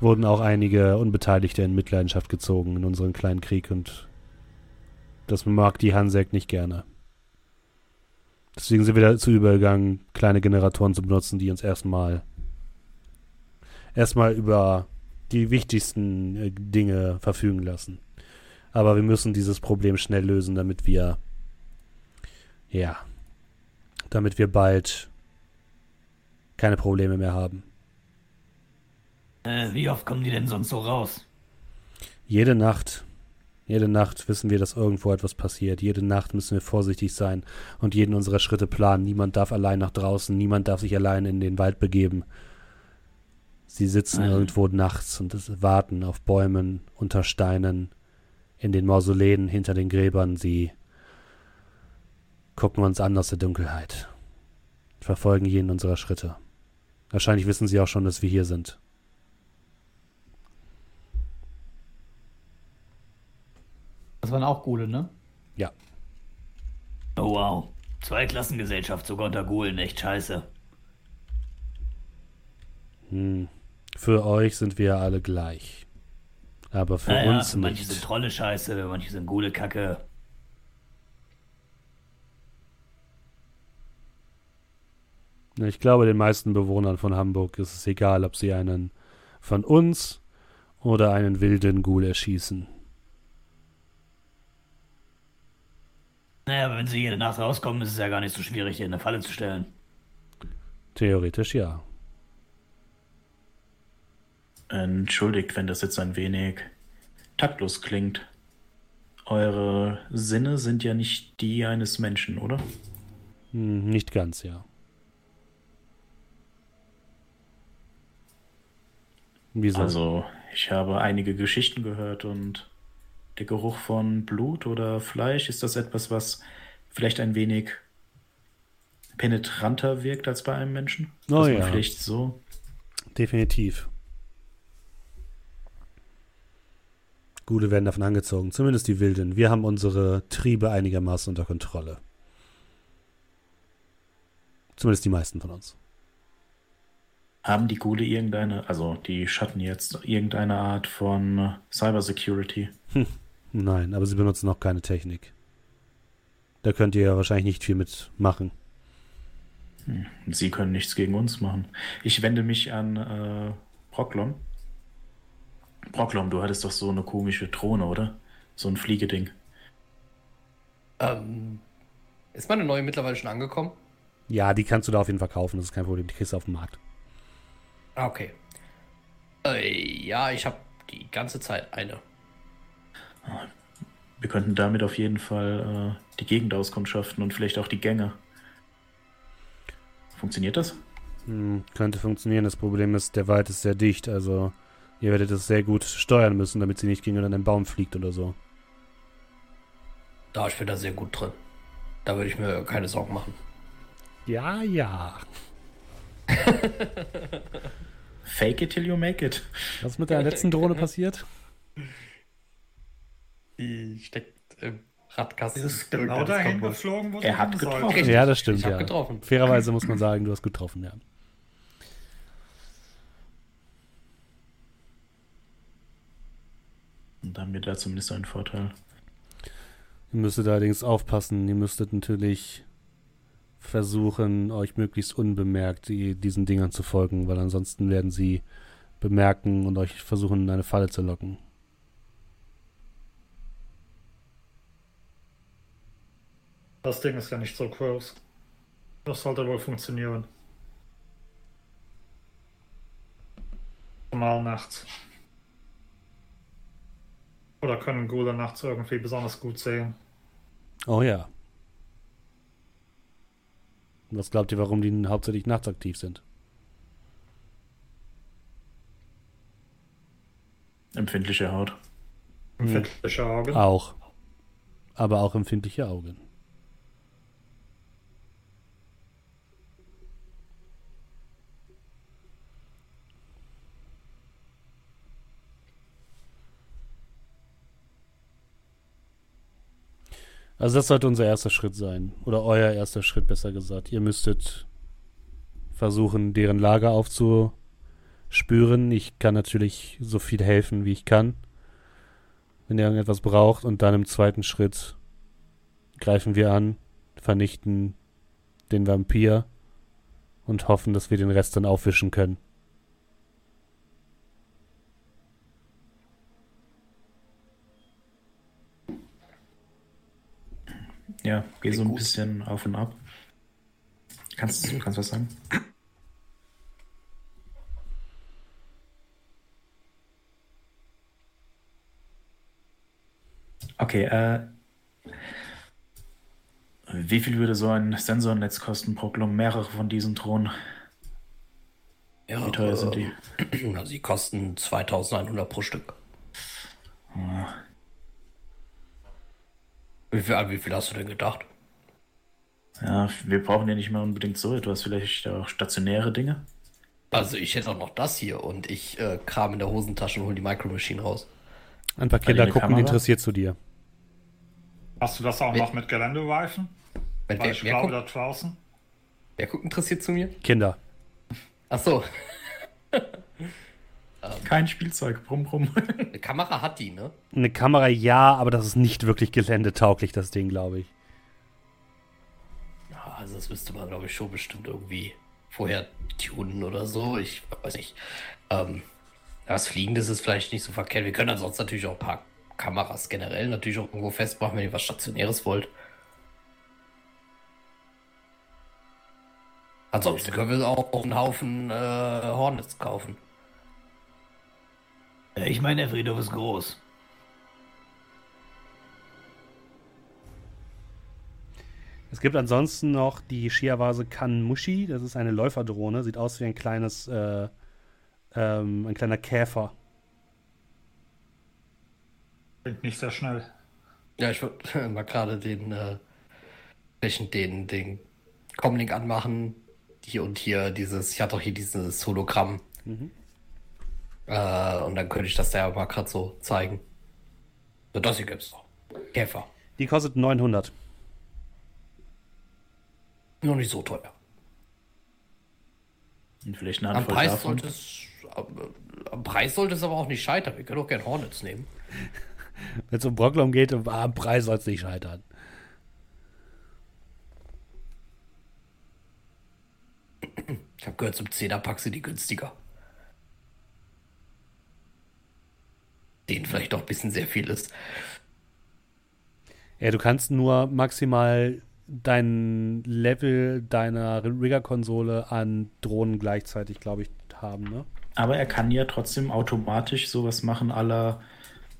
wurden auch einige Unbeteiligte in Mitleidenschaft gezogen in unseren kleinen Krieg und das mag die Hansek nicht gerne. Deswegen sind wir dazu übergegangen, kleine Generatoren zu benutzen, die uns erstmal erstmal über die wichtigsten äh, Dinge verfügen lassen. Aber wir müssen dieses Problem schnell lösen, damit wir ja, damit wir bald keine Probleme mehr haben. Äh, wie oft kommen die denn sonst so raus? Jede Nacht, jede Nacht wissen wir, dass irgendwo etwas passiert. Jede Nacht müssen wir vorsichtig sein und jeden unserer Schritte planen. Niemand darf allein nach draußen, niemand darf sich allein in den Wald begeben. Sie sitzen Also- irgendwo nachts und warten auf Bäumen, unter Steinen, in den Mausoleen, hinter den Gräbern. Sie gucken uns an aus der Dunkelheit, verfolgen jeden unserer Schritte. Wahrscheinlich wissen sie auch schon, dass wir hier sind. Das waren auch Gule, ne? Ja. Oh wow. Zweiklassengesellschaft, sogar unter Gulen, echt scheiße. Hm. Für euch sind wir alle gleich. Aber für Naja, uns manche sind nicht. Trolle scheiße, manche sind Gule Kacke. Ich glaube, den meisten Bewohnern von Hamburg ist es egal, ob sie einen von uns oder einen wilden Ghoul erschießen. Naja, aber wenn sie jede Nacht rauskommen, ist es ja gar nicht so schwierig, hier in eine Falle zu stellen. Theoretisch ja. Entschuldigt, wenn das jetzt ein wenig taktlos klingt. eure Sinne sind ja nicht die eines Menschen, oder? Hm, nicht ganz, ja. Wieso? Also, ich habe einige Geschichten gehört und der Geruch von Blut oder Fleisch, ist das etwas, was vielleicht ein wenig penetranter wirkt als bei einem Menschen? Oh ja. Vielleicht so. Definitiv. Gute werden davon angezogen, zumindest die Wilden. Wir haben unsere Triebe einigermaßen unter Kontrolle. Zumindest die meisten von uns. Haben die Gule irgendeine, also die Schatten jetzt, irgendeine Art von Cybersecurity? Nein, aber sie benutzen noch keine Technik. Da könnt ihr ja wahrscheinlich nicht viel mitmachen. Sie können nichts gegen uns machen. Ich wende mich an äh, Proklom. Proklom, du hattest doch so eine komische Drohne, oder? So ein Fliegeding. Ähm, ist meine neue mittlerweile schon angekommen? Ja, die kannst du da auf jeden Fall kaufen, das ist kein Problem. Die kriegst du auf dem Markt. Ah, okay. Äh, ja, ich habe die ganze Zeit eine. Wir könnten damit auf jeden Fall äh, die Gegend auskundschaften und vielleicht auch die Gänge. Funktioniert das? Hm, könnte funktionieren. Das Problem ist, der Wald ist sehr dicht, also ihr werdet es sehr gut steuern müssen, damit sie nicht gegen einen Baum fliegt oder so. Da ich bin da sehr gut drin. Da würde ich mir keine Sorgen machen. Ja, ja. Fake it till you make it. Was ist mit der letzten Drohne passiert? Die steckt im Radkasten. Ist genau dahin geflogen, wo Er hat getroffen. sollte. Richtig. Ja, das stimmt, Ich ja. getroffen. Fairerweise muss man sagen, du hast getroffen, ja. Und dann haben wir da zumindest einen Vorteil. Ihr müsstet allerdings aufpassen. Ihr müsstet natürlich versuchen, euch möglichst unbemerkt die, diesen Dingern zu folgen, weil ansonsten werden sie bemerken und euch versuchen, in eine Falle zu locken. Das Ding ist ja nicht so groß. Das sollte wohl funktionieren. Mal nachts. Oder können Gule nachts irgendwie besonders gut sehen? Oh ja. Und Was glaubt ihr, warum die hauptsächlich nachts aktiv sind? Empfindliche Haut. Empfindliche Augen. Auch. Aber auch empfindliche Augen. Also das sollte unser erster Schritt sein. Oder euer erster Schritt, besser gesagt. Ihr müsstet versuchen, deren Lager aufzuspüren. Ich kann natürlich so viel helfen, wie ich kann wenn ihr irgendetwas braucht. Und dann im zweiten Schritt greifen wir an, vernichten den Vampir und hoffen, dass wir den Rest dann aufwischen können. Ja, geh so ein gut. bisschen auf und ab. Kannst du kannst was sagen? Okay, äh. Wie viel würde so ein Sensornetz kosten, Proklom? Mehrere von diesen Drohnen. Ja, Wie teuer sind die? äh, sie kosten 2100 pro Stück. Wie viel, an wie viel hast du denn gedacht? Ja, wir brauchen ja nicht mal unbedingt so etwas. Vielleicht auch stationäre Dinge. Also ich hätte auch noch das hier und ich äh, kram in der Hosentasche und hol die Micro Machine raus. Ein paar Kinder gucken Kamera? interessiert zu dir. Hast du das auch Wer- noch mit Geländereifen? Weil wer, ich wer, glaube, guckt, da draußen. wer guckt interessiert zu mir? Kinder. Ach so, Kein Spielzeug. Brumm, brumm. eine Kamera hat die, ne? Eine Kamera ja, aber das ist nicht wirklich geländetauglich, das Ding, glaube ich. Ja, also das müsste man, glaube ich, schon bestimmt irgendwie vorher tunen oder so. Ich weiß nicht. Ähm, ja, was Fliegendes ist vielleicht nicht so verkehrt. Wir können ansonsten natürlich auch ein paar Kameras generell natürlich auch irgendwo festmachen, wenn ihr was Stationäres wollt. Ansonsten können wir auch einen Haufen äh, Hornets kaufen. Ich meine, der Friedhof ist groß. Es gibt ansonsten noch die Shiawase Kanmushi. Das ist eine Läuferdrohne. Sieht aus wie ein kleines, äh, ähm, ein kleiner Käfer. Klingt nicht sehr schnell. Ja, ich würde mal gerade den, äh, den, den Comlink anmachen. Hier und hier dieses, ich hatte doch hier dieses Hologramm. Mhm. Äh, und dann könnte ich das da ja mal gerade so zeigen. So, das hier gibt's noch. Käfer. Die kostet 900. Noch nicht so teuer. Und vielleicht eine Am Preis, davon. sollte es, am, am Preis sollte es aber auch nicht scheitern. Wir können auch gerne Hornets nehmen. Wenn es um Brocklom geht, am Preis soll es nicht scheitern. Ich habe gehört, zum 10er-Pack sind die günstiger. Den vielleicht doch ein bisschen sehr viel ist. Ja, du kannst nur maximal dein Level deiner Rigger-Konsole an Drohnen gleichzeitig, glaube ich, haben, ne? Aber er kann ja trotzdem automatisch sowas machen aller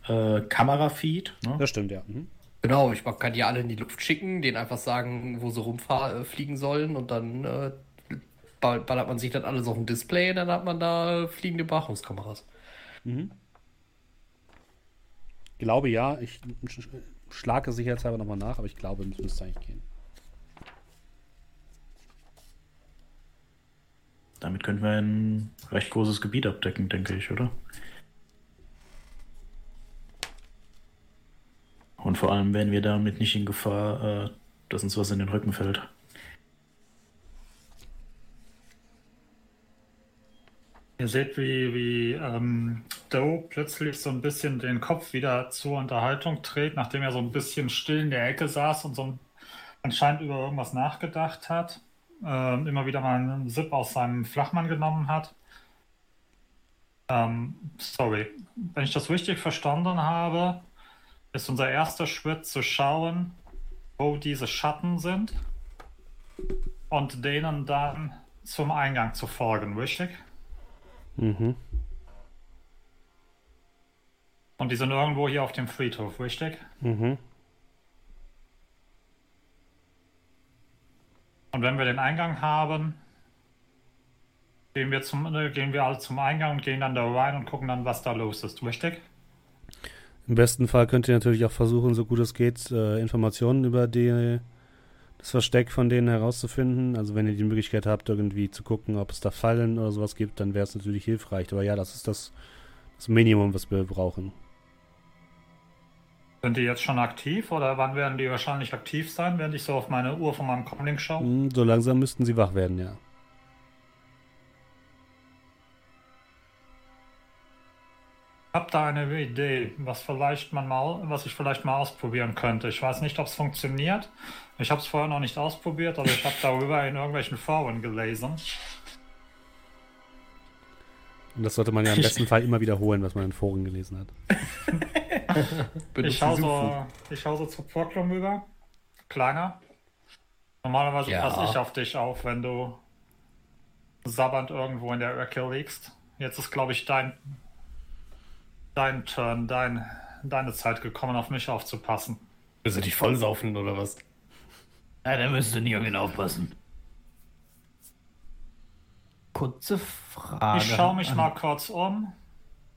äh, Kamerafeed. Ne? Das stimmt, ja. Mhm. Genau, ich kann die alle in die Luft schicken, denen einfach sagen, wo sie rumfliegen sollen und dann äh, ball- ballert man sich dann alles auf dem Display und dann hat man da äh, fliegende Überwachungskameras. Glaube ja. Ich sch- schlage sicherheitshalber nochmal nach, aber ich glaube, es müsste eigentlich gehen. Damit könnten wir ein recht großes Gebiet abdecken, denke ich, oder? Und vor allem wären wir damit nicht in Gefahr, äh, dass uns was in den Rücken fällt. Ihr seht, wie, wie ähm, Doe plötzlich so ein bisschen den Kopf wieder zur Unterhaltung dreht, nachdem er so ein bisschen still in der Ecke saß und so ein, anscheinend über irgendwas nachgedacht hat. Ähm, immer wieder mal einen Sip aus seinem Flachmann genommen hat. Ähm, sorry, wenn ich das richtig verstanden habe, ist unser erster Schritt zu schauen, wo diese Schatten sind und denen dann zum Eingang zu folgen, richtig? Mhm. Und die sind irgendwo hier auf dem Friedhof, richtig? Mhm. Und wenn wir den Eingang haben, gehen wir, zum, äh, gehen wir alle zum Eingang und gehen dann da rein und gucken dann, was da los ist, richtig? Im besten Fall könnt ihr natürlich auch versuchen, so gut es geht, äh, Informationen über die, das Versteck von denen herauszufinden. Also wenn ihr die Möglichkeit habt, irgendwie zu gucken, ob es da Fallen oder sowas gibt, dann wäre es natürlich hilfreich. Aber ja, das ist das, das Minimum, was wir brauchen. Sind die jetzt schon aktiv oder wann werden die wahrscheinlich aktiv sein, wenn ich so auf meine Uhr von meinem Comlink schaue? Hm, So langsam müssten sie wach werden, ja. Habe da eine Idee, was vielleicht man mal, was ich vielleicht mal ausprobieren könnte. Ich weiß nicht, ob es funktioniert. Ich habe es vorher noch nicht ausprobiert, aber ich habe darüber in irgendwelchen Foren gelesen. Und das sollte man ja im besten Fall immer wiederholen, was man in Foren gelesen hat. Ich schaue so, ich so zu Proclum rüber. Kleiner. Normalerweise Ja. passe ich auf dich auf, wenn du sabbernd irgendwo in der Ecke liegst. Jetzt ist, glaube ich, dein, dein Turn, dein, deine Zeit gekommen, auf mich aufzupassen. Willst du dich vollsaufen oder was? Ja, da müsst ihr nicht auf ihn aufpassen. Kurze Frage. Ich schaue mich an- mal kurz um.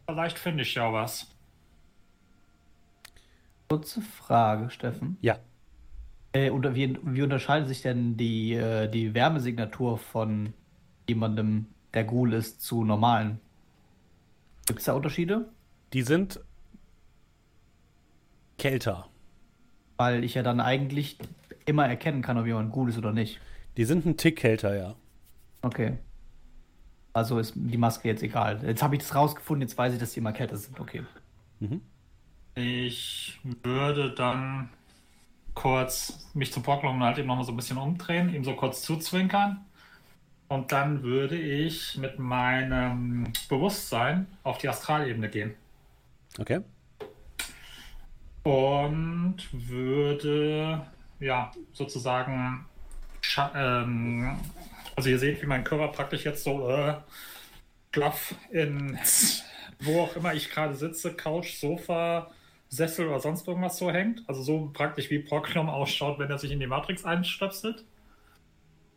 Vielleicht finde ich ja was. Kurze Frage, Steffen. Ja. Äh, oder wie, wie unterscheidet sich denn die, äh, die Wärmesignatur von jemandem, der Ghoul ist, zu normalen? Gibt es da Unterschiede? Die sind kälter. Weil ich ja dann eigentlich immer erkennen kann, ob jemand Ghoul ist oder nicht. Die sind ein Tick kälter, ja. Okay. Also ist die Maske jetzt egal. Jetzt habe ich das rausgefunden, jetzt weiß ich, dass die immer kälter sind. Okay. Ich würde dann kurz mich zu Brocklum halt eben nochmal so ein bisschen umdrehen, ihm so kurz zuzwinkern. Und dann würde ich mit meinem Bewusstsein auf die Astralebene gehen. Okay. Und würde, ja, sozusagen, ähm, also ihr seht, wie mein Körper praktisch jetzt so äh, in, wo auch immer ich gerade sitze, Couch, Sofa, Sessel oder sonst irgendwas so hängt. Also so praktisch wie Proclum ausschaut, wenn er sich in die Matrix einstöpselt.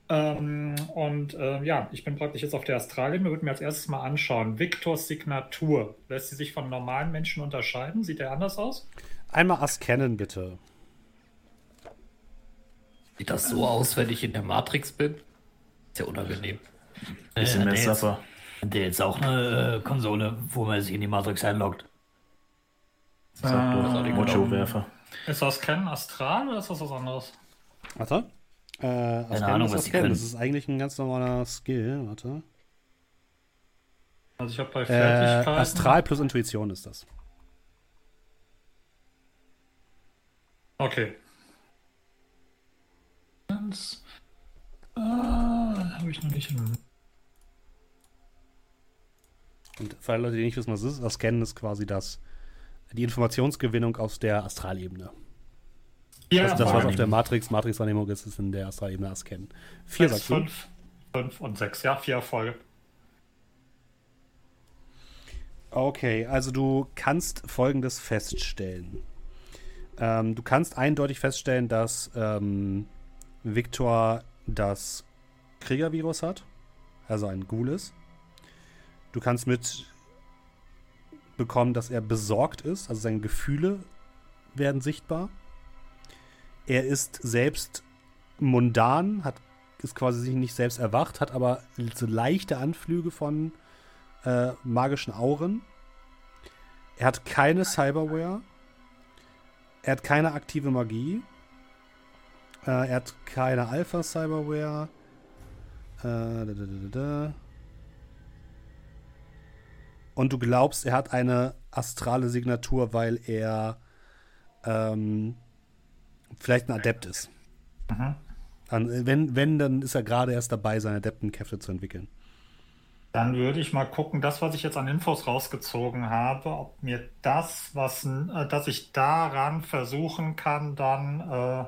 Ähm, und äh, ja, ich bin praktisch jetzt auf der Astralebene, würde mir als erstes mal anschauen. Victors Signatur. Lässt sie sich von normalen Menschen unterscheiden? Sieht der anders aus? Einmal Askennen, bitte. Sieht das so aus, wenn ich in der Matrix bin? Ist ja unangenehm. Bisschen Äh, mehr hat der jetzt- Suffer. Hat der jetzt auch eine äh, Konsole, wo man sich in die Matrix einloggt? Sagt Äh, nur Mojo-Werfer. Ist das Ken Astral oder ist das was anderes? Warte. Äh, Askennen Ahnung, ist was können. Das ist eigentlich ein ganz normaler Skill. Warte. Also ich habe bei Äh, Fertigkeiten... Astral plus Intuition ist das. Okay. Eins. Äh, habe ich noch nicht. Und für alle Leute, die nicht wissen, was es ist, Askennen ist quasi das, die Informationsgewinnung aus der Astralebene. Ja, Das, das was auf der Matrix, Matrix-Wahrnehmung ist, ist in der Astralebene Askennen. Vier, sechs, fünf, fünf und sechs. Ja, vier Erfolge. Okay, also du kannst Folgendes feststellen. Ähm, du kannst eindeutig feststellen, dass ähm, Victor das Kriegervirus hat, also ein Ghoul ist. Du kannst mit bekommen, dass er besorgt ist, also seine Gefühle werden sichtbar. Er ist selbst mundan, hat, ist quasi sich nicht selbst erwacht, hat aber so leichte Anflüge von äh, magischen Auren. Er hat keine Cyberware. Er hat keine aktive Magie. Äh, er hat keine Alpha-Cyberware. Äh. Und du glaubst, er hat eine astrale Signatur, weil er ähm, vielleicht ein Adept ist. Mhm. Dann, wenn, wenn, dann ist er gerade erst dabei, seine Adeptenkräfte zu entwickeln. Dann würde ich mal gucken, das, was ich jetzt an Infos rausgezogen habe, ob mir das, was, äh, dass ich daran versuchen kann, dann äh,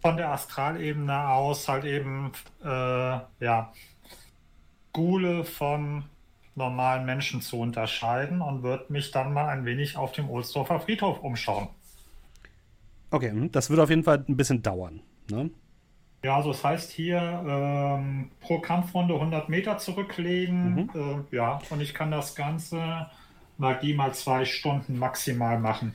von der Astralebene aus halt eben, äh, ja, Gule von normalen Menschen zu unterscheiden und würde mich dann mal ein wenig auf dem Ohlsdorfer Friedhof umschauen. Okay, hm, das wird auf jeden Fall ein bisschen dauern. Ne? Ja, also es heißt hier ähm, pro Kampfrunde 100 Meter zurücklegen. Äh, ja, und ich kann das Ganze Magie mal zwei Stunden maximal machen.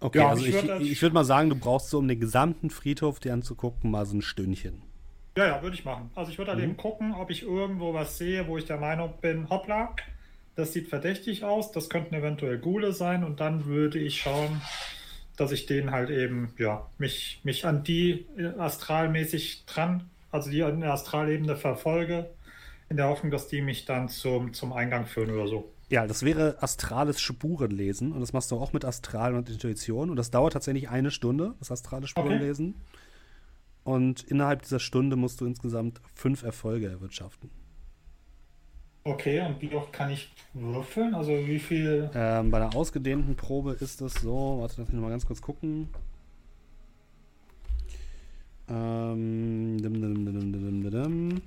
Okay, Ja, also ich ich, würd ich, würde mal sagen, du brauchst so, um den gesamten Friedhof dir anzugucken, mal so ein Stündchen. Ja, ja, würde ich machen. Also ich würde halt eben gucken, ob ich irgendwo was sehe, wo ich der Meinung bin, hoppla, das sieht verdächtig aus, das könnten eventuell Gule sein und dann würde ich schauen, dass ich den halt eben, ja, mich, mich an die äh, astralmäßig dran, also die an der Astralebene verfolge, in der Hoffnung, dass die mich dann zum, zum Eingang führen oder so. Ja, das wäre astrales Spurenlesen und das machst du auch mit Astral und Intuition und das dauert tatsächlich eine Stunde, das astrale Spurenlesen. Und innerhalb dieser Stunde musst du insgesamt fünf Erfolge erwirtschaften. Okay, und wie oft kann ich würfeln? Also wie viel? Ähm, bei einer ausgedehnten Probe ist es so, warte, lass mich mal ganz kurz gucken. Ähm, dim, dim, dim, dim, dim, dim.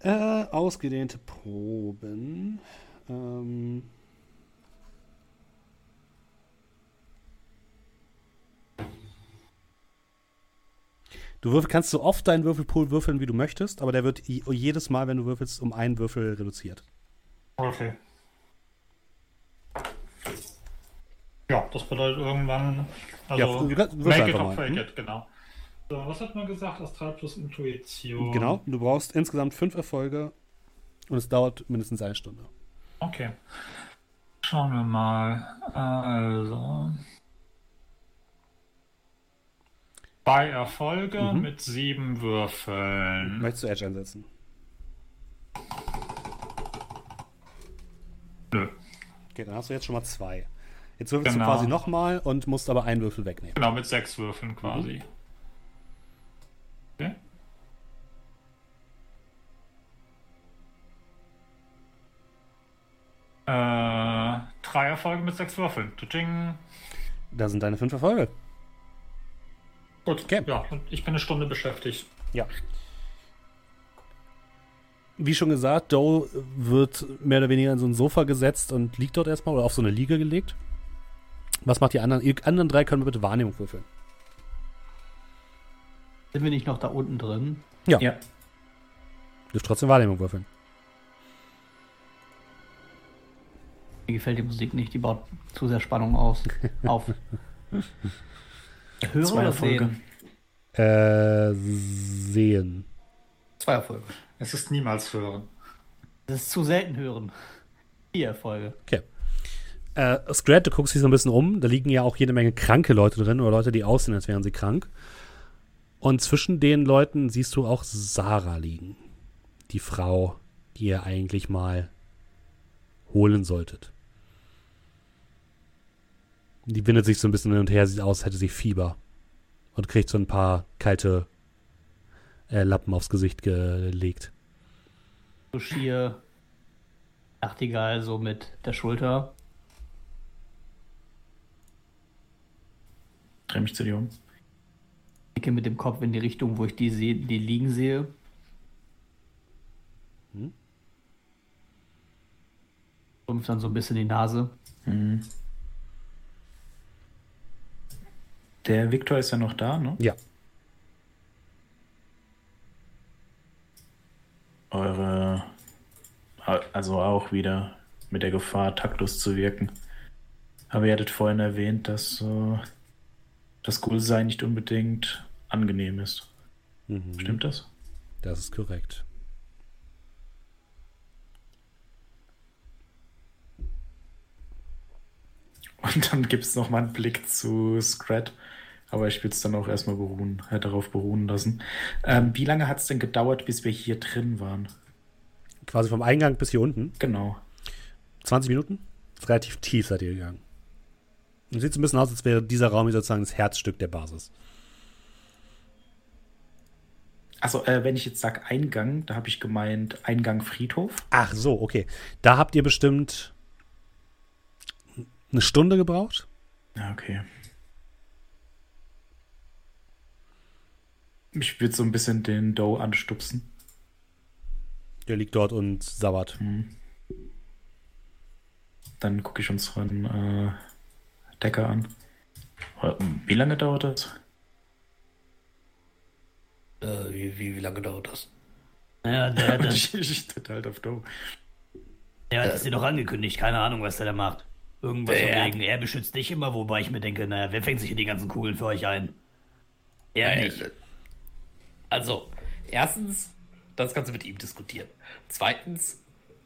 Äh, ausgedehnte Proben. Ähm, du würfel, kannst so oft deinen Würfelpool würfeln, wie du möchtest, aber der wird jedes Mal, wenn du würfelst, um einen Würfel reduziert. Okay. Ja, das bedeutet irgendwann. Also, Ja, du make it or fake hm? it, genau. So, was hat man gesagt? Astral plus Intuition. Genau, du brauchst insgesamt fünf Erfolge und es dauert mindestens eine Stunde. Okay. Schauen wir mal. Also. Zwei Erfolge Mhm. mit sieben Würfeln. Möchtest du Edge einsetzen? Nö. Okay, dann hast du jetzt schon mal zwei. Jetzt würfelst Genau. du quasi nochmal und musst aber einen Würfel wegnehmen. Genau, mit sechs Würfeln quasi. Okay. Äh, drei Erfolge mit sechs Würfeln. Tsching. Da sind deine fünf Erfolge. Gut, Okay. ja, und ich bin eine Stunde beschäftigt. Ja. wie schon gesagt, Doe wird mehr oder weniger in so ein Sofa gesetzt und liegt dort erstmal oder auf so eine Liege gelegt. Was macht die anderen? Ihr anderen drei können wir bitte Wahrnehmung würfeln. Sind wir nicht noch da unten drin? Ja. Ja. Dürft trotzdem Wahrnehmung würfeln. Mir gefällt die Musik nicht, die baut zu sehr Spannung aus. auf. Hören Zwei oder Erfolge. sehen? Äh, sehen. Zwei Erfolge. Es ist niemals hören. Das ist zu selten hören. Vier Erfolge. Okay. Äh, Scrat, du guckst dich so ein bisschen um. Da liegen ja auch jede Menge kranke Leute drin oder Leute, die aussehen, als wären sie krank. Und zwischen den Leuten siehst du auch Sarah liegen. Die Frau, die ihr eigentlich mal holen solltet. Die windet sich so ein bisschen hin und her, sieht aus, als hätte sie Fieber. Und kriegt so ein paar kalte äh, Lappen aufs Gesicht gelegt. So schier Nachtigall so mit der Schulter. Dreh mich zu dir um. Nicke mit dem Kopf in die Richtung, wo ich die, sehe, die liegen sehe. Hm? Rumpft dann so ein bisschen die Nase. Mhm. Der Viktor ist ja noch da, ne? Ja. Eure. Also auch wieder mit der Gefahr, taktlos zu wirken. Aber ihr hattet vorhin erwähnt, dass äh, das Coolsein nicht unbedingt angenehm ist. Mhm. Stimmt das? Das ist korrekt. Und dann gibt es nochmal einen Blick zu Scrat. Aber ich will es dann auch erstmal beruhen, äh, darauf beruhen lassen. Ähm, wie lange hat es denn gedauert, bis wir hier drin waren? Quasi vom Eingang bis hier unten. Genau. 20 Minuten? Ist relativ tief seid ihr gegangen. Und sieht so ein bisschen aus, als wäre dieser Raum hier sozusagen das Herzstück der Basis. Also, äh, wenn ich jetzt sage Eingang, da habe ich gemeint Eingang Friedhof. Ach so, okay. Da habt ihr bestimmt eine Stunde gebraucht. Ja, okay. Ich würde so ein bisschen den Doe anstupsen. Der liegt dort und sabbert. Dann gucke ich unseren äh, Decker an. Wie lange dauert das? Äh, wie, wie, wie lange dauert das? Ja, der hat das, ich ich total auf Doe. der hat das dir doch angekündigt. Keine Ahnung, was der da macht. Irgendwas Ja. wegen, er beschützt dich immer, wobei ich mir denke, naja, wer fängt sich hier die ganzen Kugeln für euch ein? Er Äh, nicht. Also, erstens, das kannst du mit ihm diskutieren. Zweitens,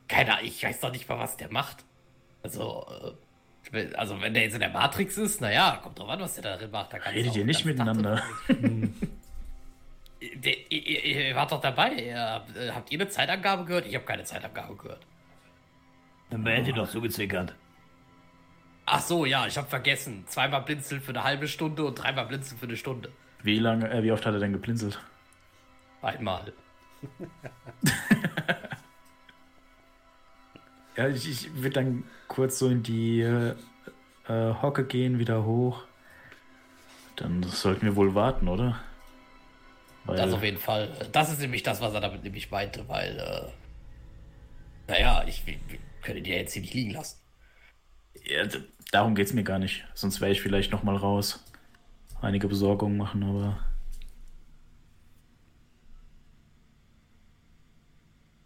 keine Ahnung, ich weiß doch nicht mal, was der macht. Also, äh, wenn- also wenn der jetzt in der Matrix ist, naja, kommt drauf an, was der da drin macht. Da Redet ihr nicht miteinander? Der, ihr, ihr, wart doch dabei. Ihr, äh, habt ihr eine Zeitangabe gehört? Ich habe keine Zeitangabe gehört. Dann hätte doch zugezwickert. Ach so, ja, ich habe vergessen. Zweimal blinzeln für eine halbe Stunde und dreimal blinzeln für eine Stunde. Wie lange, äh, wie oft hat er denn geblinzelt? Einmal. Ja, ich, ich würde dann kurz so in die äh, Hocke gehen, wieder hoch. Dann sollten wir wohl warten, oder? Weil, Das auf jeden Fall. Das ist nämlich das, was er damit nämlich meinte, weil, äh, naja, ich, wir können die ja jetzt hier nicht liegen lassen. ja, darum geht es mir gar nicht. Sonst wäre ich vielleicht noch mal raus. Einige Besorgungen machen, aber.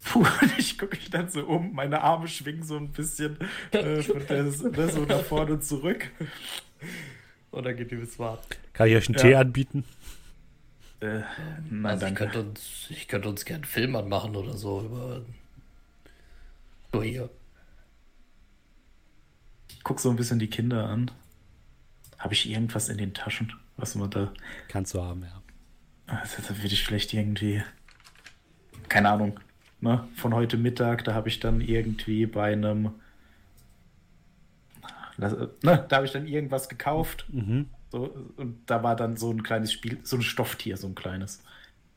Puh, ich gucke mich dann so um, meine Arme schwingen so ein bisschen äh, von der, ne, so nach vorne und zurück. Oder geht bis warten? Kann ich euch einen Ja. Tee anbieten? Äh, nein, Also ich könnte uns, ich könnte uns gerne einen Film anmachen oder so über. So hier. Ich guck so ein bisschen die Kinder an. Habe ich irgendwas in den Taschen? Was man da. Kannst du haben, ja. Also, da würde ich vielleicht irgendwie. Keine Ahnung. Ne? Von heute Mittag, da habe ich dann irgendwie bei einem. Ne? Da habe ich dann irgendwas gekauft. Mhm. So, und da war dann so ein kleines Spiel, so ein Stofftier, so ein kleines.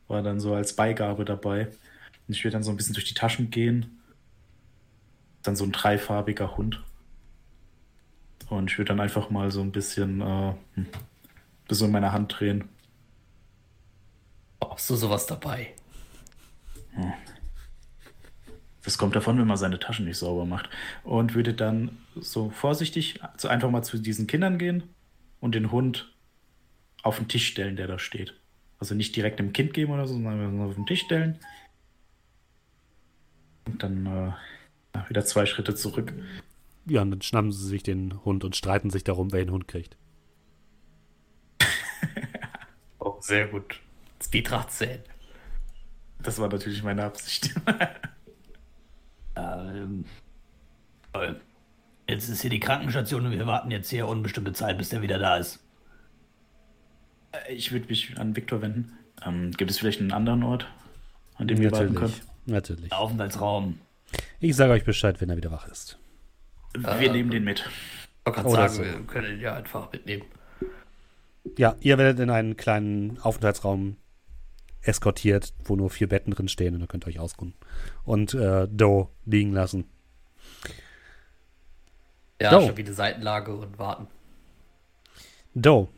War dann so als Beigabe dabei. Und ich würde dann so ein bisschen durch die Taschen gehen. Dann so ein dreifarbiger Hund. Und ich würde dann einfach mal so ein bisschen äh, hm, das so in meiner Hand drehen. Hast du sowas dabei? Das kommt davon, wenn man seine Taschen nicht sauber macht. Und würde dann so vorsichtig so einfach mal zu diesen Kindern gehen und den Hund auf den Tisch stellen, der da steht. Also nicht direkt dem Kind geben oder so, sondern auf den Tisch stellen. Und dann äh, wieder zwei Schritte zurück. Ja, und dann schnappen sie sich den Hund und streiten sich darum, wer den Hund kriegt. oh, sehr gut. Speedrad 10. Das war natürlich meine Absicht. ähm, toll. Jetzt ist hier die Krankenstation und wir warten jetzt hier unbestimmte Zeit, bis der wieder da ist. Äh, ich würde mich an Viktor wenden. Ähm, gibt es vielleicht einen anderen Ort, an dem wir warten können? Natürlich. Aufenthaltsraum. Ich sage euch Bescheid, wenn er wieder wach ist. Wir äh, nehmen den mit. Ich kann sagen, so. wir können ihn ja einfach mitnehmen. Ja, ihr werdet in einen kleinen Aufenthaltsraum eskortiert, wo nur vier Betten drin stehen und ihr könnt euch ausruhen. Und äh, Doe liegen lassen. Ja, Doe. schon wieder Seitenlage und warten. Doe.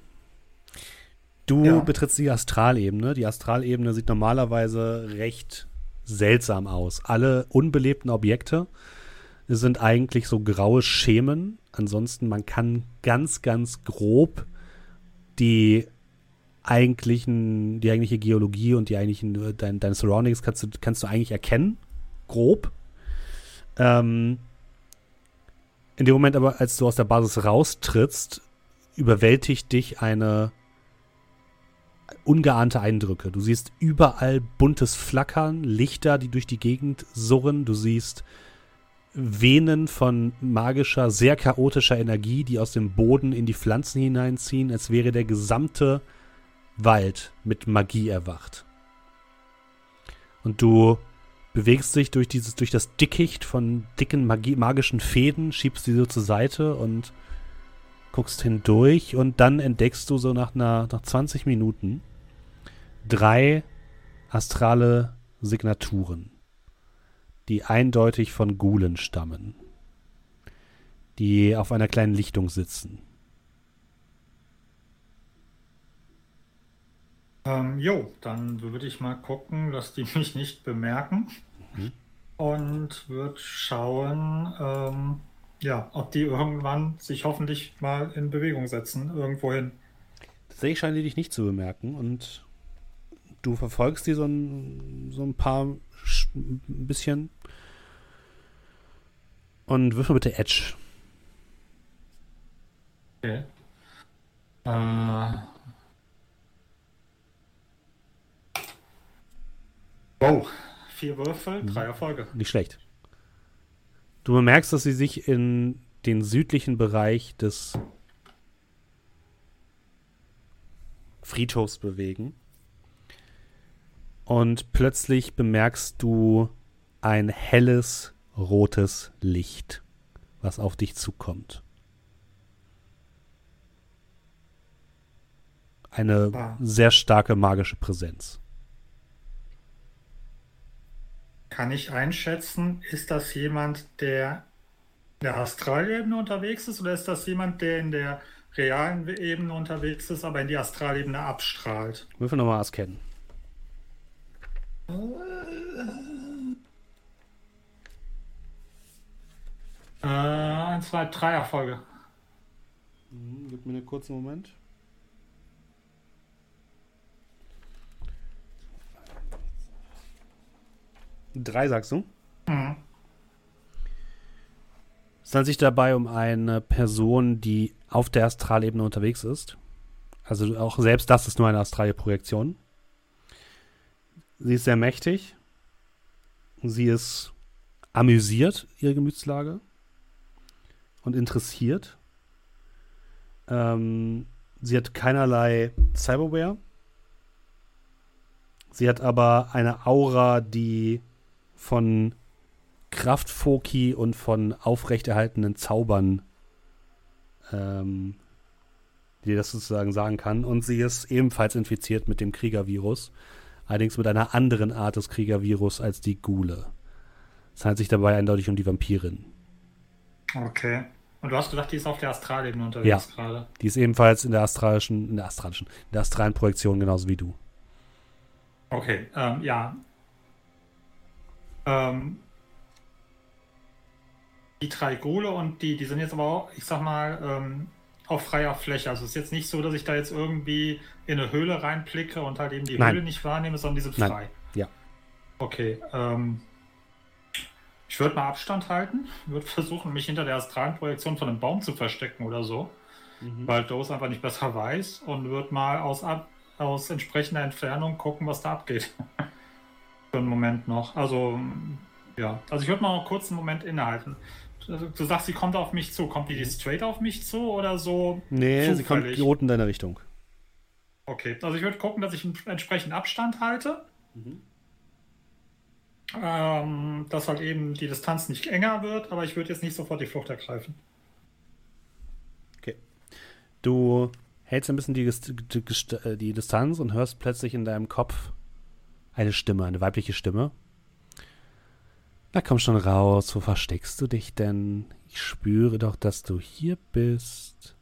Du ja. betrittst die Astralebene. Die Astralebene sieht normalerweise recht seltsam aus. Alle unbelebten Objekte sind eigentlich so graue Schemen. Ansonsten, man kann ganz, ganz grob die eigentlichen, die eigentliche Geologie und die eigentlichen, dein, deine Surroundings kannst du, kannst du eigentlich erkennen. Grob. Ähm, in dem Moment aber, als du aus der Basis raustrittst, überwältigt dich eine ungeahnte Eindrücke. Du siehst überall buntes Flackern, Lichter, die durch die Gegend surren. Du siehst Venen von magischer, sehr chaotischer Energie, die aus dem Boden in die Pflanzen hineinziehen, als wäre der gesamte Wald mit Magie erwacht. Und du bewegst dich durch dieses, durch das Dickicht von dicken Magie, magischen Fäden, schiebst sie so zur Seite und guckst hindurch und dann entdeckst du so nach einer, nach 20 Minuten drei astrale Signaturen die eindeutig von Gulen stammen, die auf einer kleinen Lichtung sitzen. Ähm, jo, dann würde ich mal gucken, dass die mich nicht bemerken mhm. und würde schauen, ähm, ja, ob die irgendwann sich hoffentlich mal in Bewegung setzen, irgendwohin. Tatsächlich scheinen die dich nicht zu bemerken und du verfolgst die so ein, so ein paar ein bisschen. Und wirf mal bitte Edge. Okay. Äh. Wow. Vier Würfel, drei Erfolge. Nicht schlecht. Du bemerkst, dass sie sich in den südlichen Bereich des Friedhofs bewegen. Und plötzlich bemerkst du ein helles rotes Licht, was auf dich zukommt. Eine sehr starke magische Präsenz. Kann ich einschätzen, ist das jemand, der in der Astralebene unterwegs ist oder ist das jemand, der in der realen Ebene unterwegs ist, aber in die Astralebene abstrahlt? Würfel nochmal kennen. Äh, ein, zwei, drei Erfolge. Mhm, gib mir einen kurzen Moment. Drei sagst du? Mhm. Es handelt sich dabei um eine Person, die auf der Astralebene unterwegs ist. Also auch selbst das ist nur eine astrale Projektion. Sie ist sehr mächtig. Sie ist amüsiert, ihre Gemütslage. Und interessiert. Ähm, sie hat keinerlei Cyberware. Sie hat aber eine Aura, die von Kraftfoki und von aufrechterhaltenen Zaubern, ähm, die das sozusagen sagen kann. Und sie ist ebenfalls infiziert mit dem Kriegervirus allerdings mit einer anderen Art des Kriegervirus als die Gule. Es handelt sich dabei eindeutig um die Vampirin. Okay. Und du hast gedacht, die ist auf der Astralebene unterwegs ja, gerade? Die ist ebenfalls in der astralischen, in der astralischen, in der astralen Projektion genauso wie du. Okay, ähm, ja. Ähm, die drei Gule und die, die sind jetzt aber auch, ich sag mal, ähm, auf freier Fläche. Also es ist jetzt nicht so, dass ich da jetzt irgendwie in eine Höhle reinblicke und halt eben die Nein. Höhle nicht wahrnehme, sondern die sind Nein. frei. Ja. Okay. Ähm, ich würde mal Abstand halten, würde versuchen, mich hinter der astralen Projektion von einem Baum zu verstecken oder so, weil Dose einfach nicht besser weiß und würde mal aus, ab, aus entsprechender Entfernung gucken, was da abgeht. Für einen Moment noch. Also, ja. Also ich würde mal kurz einen Moment innehalten. Du du sagst, sie kommt auf mich zu. Kommt die Mhm. straight auf mich zu oder so? Nee, sie kommt zufällig? rot in deine Richtung. Okay, also ich würde gucken, dass ich einen entsprechenden Abstand halte. Ähm, dass halt eben die Distanz nicht enger wird, aber ich würde jetzt nicht sofort die Flucht ergreifen. Okay. Du hältst ein bisschen die, die, äh, die Distanz und hörst plötzlich in deinem Kopf eine Stimme, eine weibliche Stimme. Na komm schon raus, wo versteckst du dich denn? Ich spüre doch, dass du hier bist.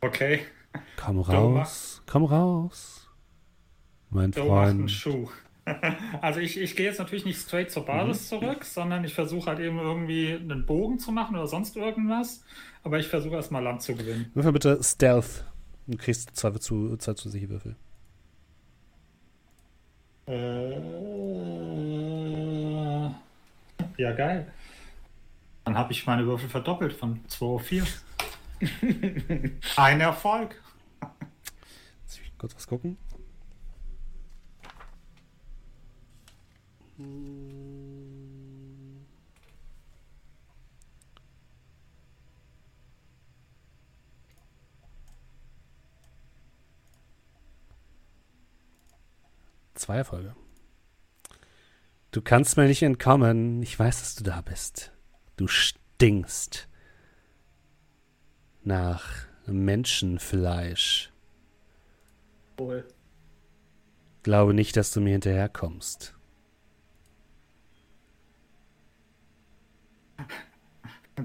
Okay, Komm Du raus, komm raus. Mein einen Freund. Schuh. Also ich, ich gehe jetzt natürlich nicht straight zur Basis zurück, sondern ich versuche halt eben irgendwie einen Bogen zu machen oder sonst irgendwas. Aber ich versuche erstmal Land zu gewinnen. Würfel bitte Stealth. Du kriegst zwei zu, zwei zusätzliche Würfel. Äh, ja, geil. Dann habe ich meine Würfel verdoppelt von 2 auf 4. Ein Erfolg. Lass mich kurz was gucken. Zwei Erfolge. Du kannst mir nicht entkommen. Ich weiß, dass du da bist. Du stinkst nach Menschenfleisch. Wohl. Glaube nicht, dass du mir hinterherkommst.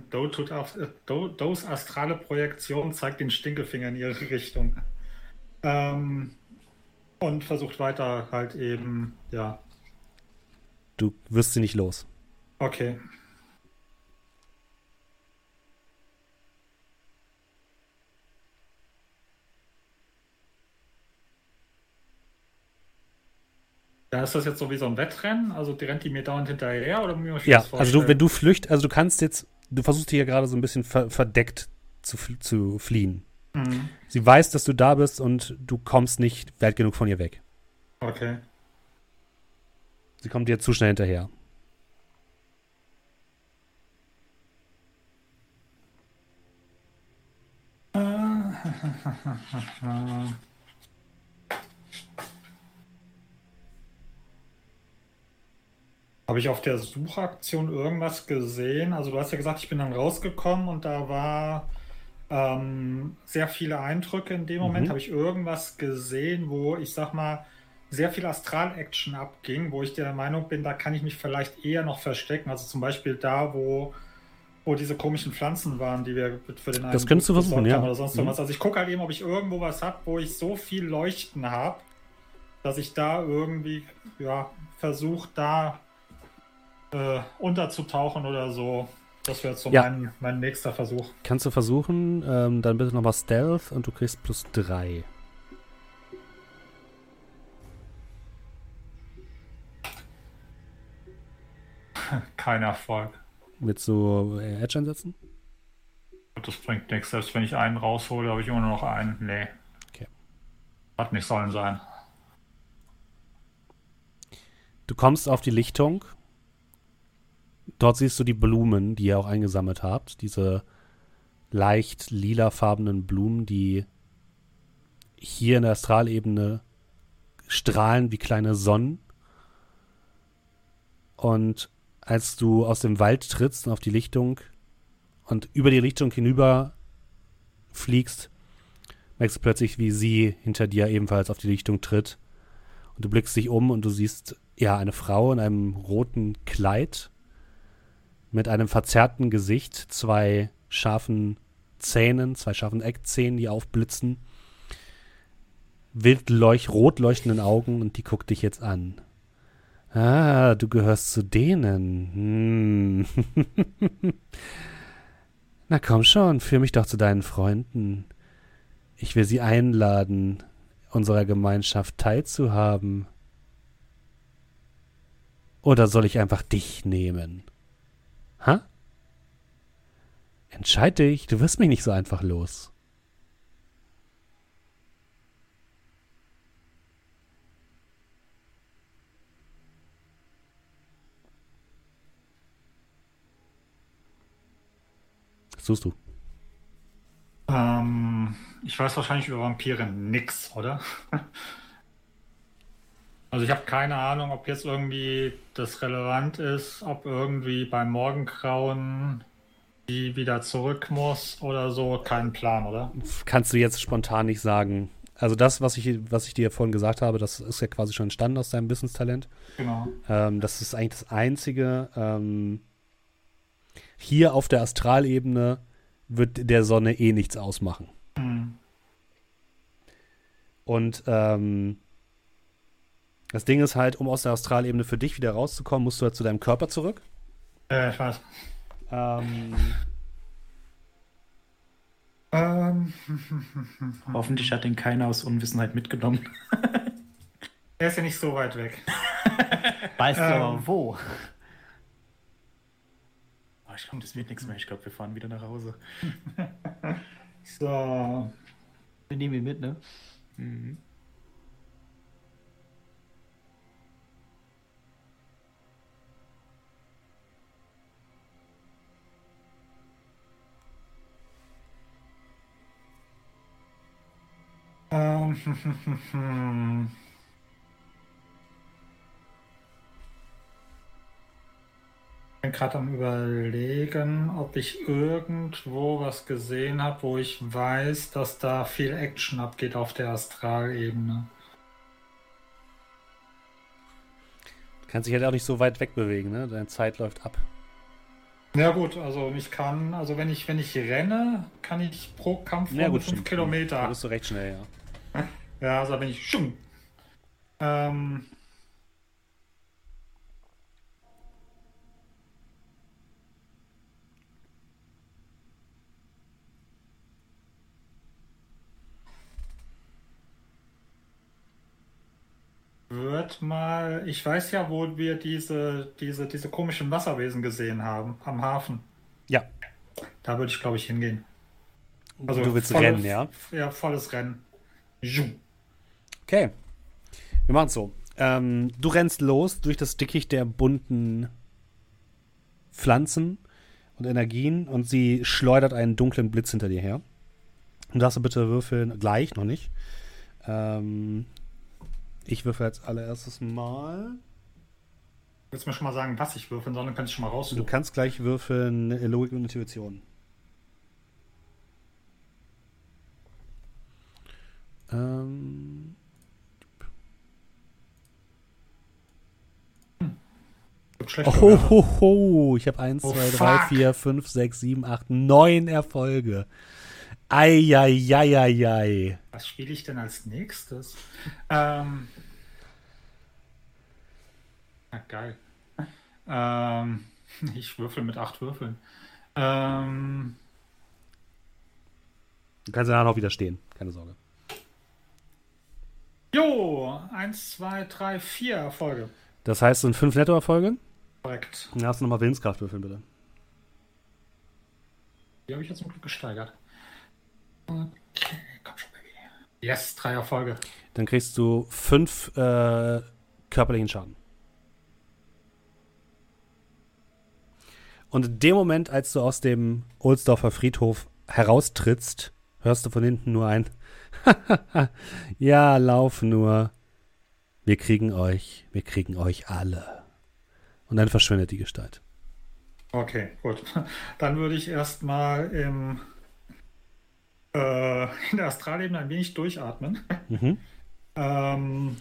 Do tut auf, Do, Do's astrale Projektion zeigt den Stinkefinger in ihre Richtung. Ähm, und versucht weiter halt eben, ja. Du wirst sie nicht los. Okay. Ja, ist das jetzt so wie so ein Wettrennen? Also die rennt die mir dauernd hinterher oder ich Ja, also du, wenn du flücht, also du kannst jetzt, du versuchst hier gerade so ein bisschen ver verdeckt zu, zu fliehen. Mhm. Sie weiß, dass du da bist und du kommst nicht weit genug von ihr weg. Okay. Sie kommt dir zu schnell hinterher. Habe ich auf der Suchaktion irgendwas gesehen? Also du hast ja gesagt, ich bin dann rausgekommen und da war ähm, sehr viele Eindrücke in dem Moment. Mhm. Habe ich irgendwas gesehen, wo ich sag mal sehr viel Astral-Action abging, wo ich der Meinung bin, da kann ich mich vielleicht eher noch verstecken. Also zum Beispiel da, wo, wo diese komischen Pflanzen waren, die wir für den einen Das könntest du versuchen, ja. Oder sonst Mhm. irgendwas. Also ich gucke halt eben, ob ich irgendwo was habe, wo ich so viel Leuchten habe, dass ich da irgendwie ja, versuche, da äh, unterzutauchen oder so. Das wäre jetzt so Ja. mein, mein nächster Versuch. Kannst du versuchen, ähm, dann bitte nochmal Stealth und du kriegst plus drei. Kein Erfolg. Willst du äh, Edge einsetzen? Das bringt nichts. Selbst wenn ich einen raushole, habe ich immer nur noch einen. Nee. Okay. Hat nicht sollen sein. Du kommst auf die Lichtung. Dort siehst du die Blumen, die ihr auch eingesammelt habt. Diese leicht lilafarbenen Blumen, die hier in der Astralebene strahlen wie kleine Sonnen. Und als du aus dem Wald trittst und auf die Lichtung und über die Lichtung hinüber fliegst, merkst du plötzlich, wie sie hinter dir ebenfalls auf die Lichtung tritt. Und du blickst dich um und du siehst ja eine Frau in einem roten Kleid mit einem verzerrten Gesicht, zwei scharfen Zähnen, zwei scharfen Eckzähnen, die aufblitzen, wild leuch rot leuchtenden Augen und die guckt dich jetzt an. Ah, du gehörst zu denen. Hm. Na komm schon, führ mich doch zu deinen Freunden. Ich will sie einladen, unserer Gemeinschaft teilzuhaben. Oder soll ich einfach dich nehmen? Ha? Entscheid dich, du wirst mich nicht so einfach los. Was suchst du? Ähm, ich weiß wahrscheinlich über Vampire nix, oder? Also ich habe keine Ahnung, ob jetzt irgendwie das relevant ist, ob irgendwie beim Morgengrauen die wieder zurück muss oder so. Kein Plan, oder? Kannst du jetzt spontan nicht sagen. Also das, was ich, was ich dir vorhin gesagt habe, das ist ja quasi schon entstanden aus deinem Business-Talent. Genau. Ähm, das ist eigentlich das Einzige. Ähm, hier auf der Astralebene wird der Sonne eh nichts ausmachen. Hm. Und ähm, das Ding ist halt, um aus der Astralebene für dich wieder rauszukommen, musst du halt zu deinem Körper zurück. Äh, ich weiß. Ähm, Ähm, Hoffentlich hat den keiner aus Unwissenheit mitgenommen. er ist ja nicht so weit weg. Weißt du Ähm. aber wo? Oh, ich glaube, das wird nichts mehr. Ich glaube, wir fahren wieder nach Hause. So. Wir nehmen ihn mit, ne? Mhm. Ähm, Ich bin gerade am überlegen, ob ich irgendwo was gesehen habe, wo ich weiß, dass da viel Action abgeht auf der Astralebene. du kannst dich halt auch nicht so weit wegbewegen, ne? Deine Zeit läuft ab. Ja gut, also ich kann, also wenn ich wenn ich renne, kann ich pro Kampf Ja, gut, 5 stimmt. Da Kilometer. bist du recht schnell, ja. Ja, also bin ich schon. Ähm, wird mal, ich weiß ja, wo wir diese, diese, diese komischen Wasserwesen gesehen haben, am Hafen. Ja, Da würde ich, glaube ich, hingehen. Also du willst volle- rennen, ja? Ja, volles Rennen. Okay. Wir machen es so. Ähm, du rennst los durch das Dickicht der bunten Pflanzen und Energien und sie schleudert einen dunklen Blitz hinter dir her. Und darfst du bitte würfeln, gleich, noch nicht. Ähm, ich würfel als allererstes mal. Willst du mir schon mal sagen, was ich würfeln soll, dann kann ich schon mal Du raussuchen. kannst gleich würfeln äh, Logik und Intuition. Ähm, oh, ho, ho. Ich habe 1, Oh, 2, 3, fuck. 4, 5, 6, 7, 8, 9 Erfolge. Eieieiei. Was spiele ich denn als nächstes? Ähm. Na, geil. Ähm, ich würfel mit acht Würfeln. Ähm, Du kannst danach noch widerstehen. Keine Sorge. Jo, eins, zwei, drei, vier Erfolge. Das heißt, sind 5 Nettoerfolge. Korrekt. Dann hast du nochmal Willenskraft würfeln, bitte. Die habe ich jetzt zum Glück gesteigert. Okay, komm schon, Baby. Yes, drei Erfolge. Dann kriegst du 5 äh, körperlichen Schaden. Und in dem Moment, als du aus dem Ohlsdorfer Friedhof heraustrittst, hörst du von hinten nur ein Ja, lauf nur. Wir kriegen euch, wir kriegen euch alle. Und dann verschwindet die Gestalt. Okay, gut. Dann würde ich erstmal im äh, in der Astralebene ein wenig durchatmen. Mhm. Ähm,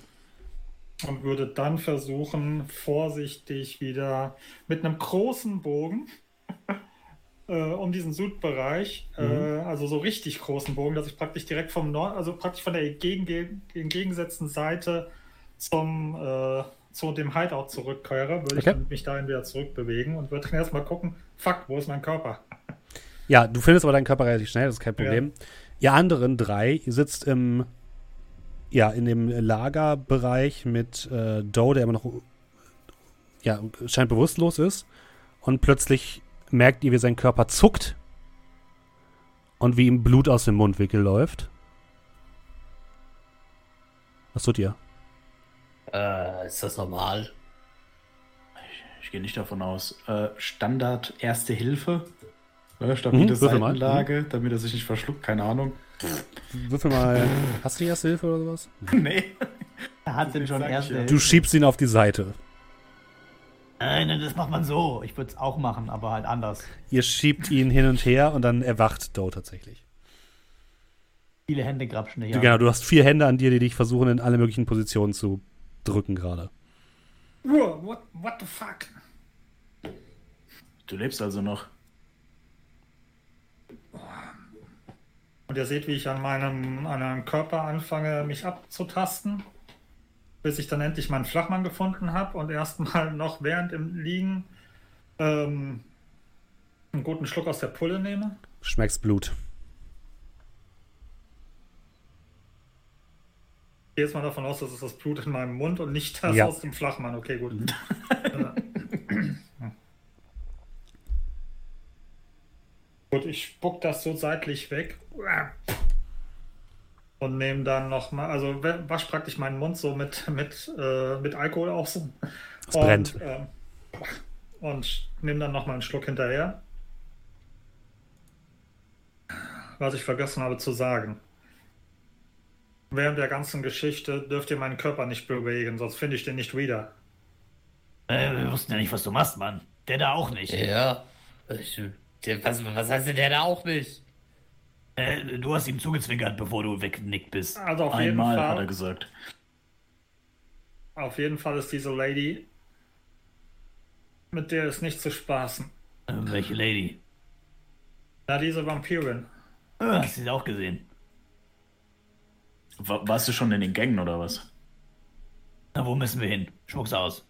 und würde dann versuchen, vorsichtig wieder mit einem großen Bogen äh, um diesen Südbereich, äh, also so richtig großen Bogen, dass ich praktisch direkt vom Nord, also praktisch von der entgegen, entgegengesetzten Seite zum, äh, zu dem Hideout zurückkehre, würde Okay. ich mich dahin wieder zurückbewegen und würde dann erstmal gucken, fuck, wo ist mein Körper? Ja, du findest aber deinen Körper relativ schnell, das ist kein Problem. Ihr anderen drei, ihr sitzt im, ja, in dem Lagerbereich mit äh, Doe, der immer noch, ja, scheint bewusstlos ist. Und plötzlich merkt ihr, wie sein Körper zuckt und wie ihm Blut aus dem Mundwinkel läuft. Was tut ihr? Äh, ist das normal? Ich gehe nicht davon aus. Äh, Standard Erste Hilfe. Äh, stabile mal. Seitenlage, damit er sich nicht verschluckt, keine Ahnung. Würfel mal. Hast du die erste Hilfe oder sowas? nee. Er hat den schon sag ich erst. ja. Du schiebst ihn auf die Seite. Nein, nein, das macht man so. Ich würde es auch machen, aber halt anders. Ihr schiebt ihn hin und her und dann erwacht Doe tatsächlich. Viele Hände grapschen an. genau, du hast vier Hände an dir, die dich versuchen, in alle möglichen Positionen zu drücken gerade. Uh, what, what the fuck? Du lebst also noch. Und ihr seht, wie ich an meinem, an meinem Körper anfange, mich abzutasten, bis ich dann endlich meinen Flachmann gefunden habe und erstmal noch während im Liegen ähm, einen guten Schluck aus der Pulle nehme. Schmeckst Blut. Ich gehe jetzt mal davon aus, das ist das Blut in meinem Mund und nicht das Ja. aus dem Flachmann. Okay, gut. gut, ich spuck das so seitlich weg. Und nehme dann nochmal, also wa- wasch praktisch meinen Mund so mit, mit, äh, mit Alkohol aus. Es brennt. Und, ähm, und nehme dann nochmal einen Schluck hinterher. Was ich vergessen habe zu sagen. Während der ganzen Geschichte dürft ihr meinen Körper nicht bewegen, sonst finde ich den nicht wieder. Äh, wir wussten ja nicht, was du machst, Mann. Der da auch nicht. Ja. Ich, der, was, was heißt denn der da auch nicht? Äh, du hast ihm zugezwinkert, bevor du weggenickt bist. Also auf jeden, Einmal hat er Fall, gesagt. auf jeden Fall ist diese Lady, mit der ist nicht zu spaßen. Äh, welche Lady? Na, diese Vampirin. Äh, hast du sie auch gesehen? Wa- Warst du schon in den Gängen oder was? Na, wo müssen wir hin? Spuck's aus.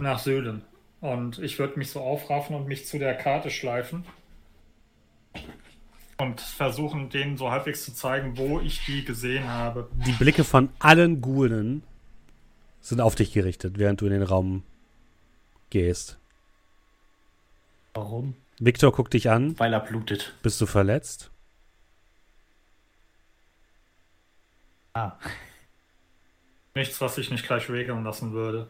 nach Süden. Und ich würde mich so aufraffen und mich zu der Karte schleifen. Und versuchen, denen so halbwegs zu zeigen, wo ich die gesehen habe. Die Blicke von allen Ghoulen sind auf dich gerichtet, während du in den Raum gehst. Warum? Victor guckt dich an. Weil er blutet. Bist du verletzt? Ah, Nichts, was ich nicht gleich regeln lassen würde.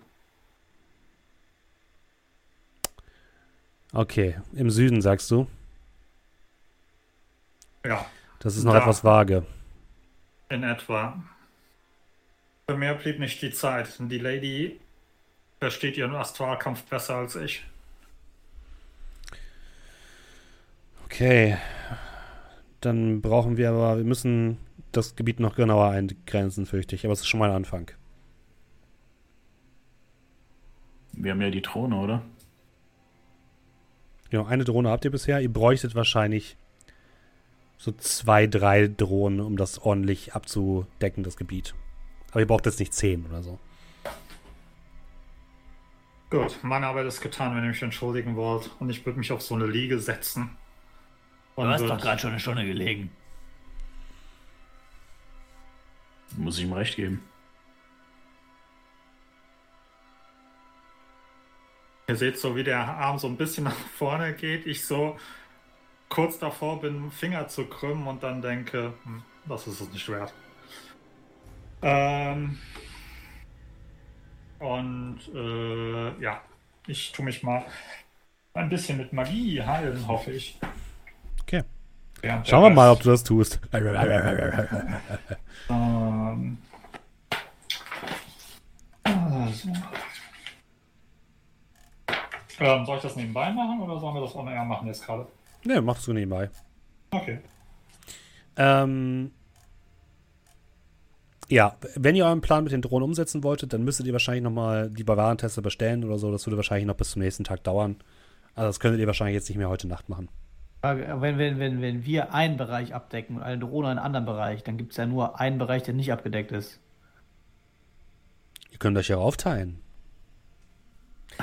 Okay, im Süden sagst du. Ja, Das ist noch Da. etwas vage. in etwa. Für mehr blieb nicht die Zeit. Die Lady versteht ihren Astralkampf besser als ich. Okay. Dann brauchen wir aber, wir müssen das Gebiet noch genauer eingrenzen, fürchte ich. Aber es ist schon mal ein Anfang. Wir haben ja die Drohne, oder? Genau, eine Drohne habt ihr bisher. Ihr bräuchtet wahrscheinlich so zwei, drei Drohnen, um das ordentlich abzudecken, das Gebiet. Aber ihr braucht jetzt nicht zehn oder so. Gut, meine Arbeit ist getan, wenn ihr mich entschuldigen wollt. Und ich würde mich auf so eine Liege setzen. du Und hast würd- doch gerade schon eine Stunde gelegen. Muss ich ihm recht geben. Ihr seht so, wie der Arm so ein bisschen nach vorne geht. Ich so kurz davor bin, Finger zu krümmen und dann denke, hm, das ist es nicht wert. Ähm und äh, ja, ich tue mich mal ein bisschen mit Magie heilen, hoffe ich. Okay. Während Schauen wir mal, ob du das tust. Ähm, also. Ähm, soll ich das nebenbei machen oder sollen wir das on air machen jetzt gerade? Ne, machst du nebenbei. Okay. Ähm, ja, wenn ihr euren Plan mit den Drohnen umsetzen wolltet, dann müsstet ihr wahrscheinlich nochmal die Warentester bestellen oder so. Das würde wahrscheinlich noch bis zum nächsten Tag dauern. Also das könntet ihr wahrscheinlich jetzt nicht mehr heute Nacht machen. Frage, Wenn, wenn, wenn, wenn wir einen Bereich abdecken und eine Drohne einen anderen Bereich, dann gibt es ja nur einen Bereich, der nicht abgedeckt ist. Ihr könnt euch ja aufteilen.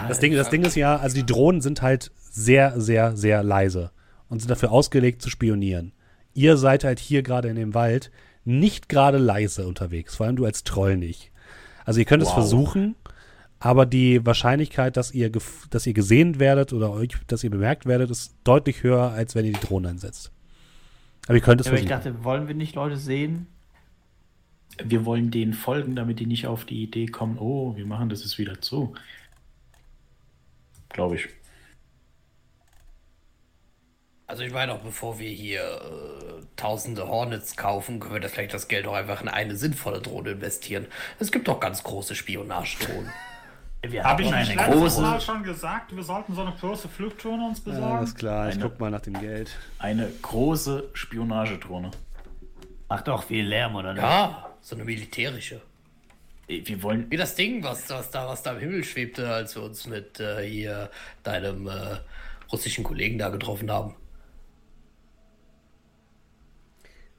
Das Ding, das Ding ist ja, also die Drohnen sind halt sehr, sehr, sehr leise und sind dafür ausgelegt zu spionieren. Ihr seid halt hier gerade in dem Wald nicht gerade leise unterwegs, vor allem du als Troll nicht. Also ihr könnt es Wow. versuchen, aber die Wahrscheinlichkeit, dass ihr, dass ihr gesehen werdet oder euch, dass ihr bemerkt werdet, ist deutlich höher, als wenn ihr die Drohne einsetzt. Aber ihr könnt es Ja, aber ich versuchen. dachte, wollen wir nicht Leute sehen? Wir wollen denen folgen, damit die nicht auf die Idee kommen, oh, wir machen das jetzt wieder zu. Glaube ich. Also ich meine auch, bevor wir hier äh, tausende Hornets kaufen, können wir das vielleicht das Geld auch einfach in eine sinnvolle Drohne investieren. Es gibt doch ganz große Spionagedrohnen. Wir ich haben nicht eine große. Mal schon gesagt, wir sollten so eine große Flugdrohne uns besorgen? Alles klar, ich Eine- guck mal nach dem Geld. Eine große Spionagedrohne. Macht doch viel Lärm, oder nicht? Ja, so eine militärische. Ey, Wir wollen. Wie das Ding, was, was, da, was da im Himmel schwebte, als wir uns mit äh, hier deinem äh, russischen Kollegen da getroffen haben.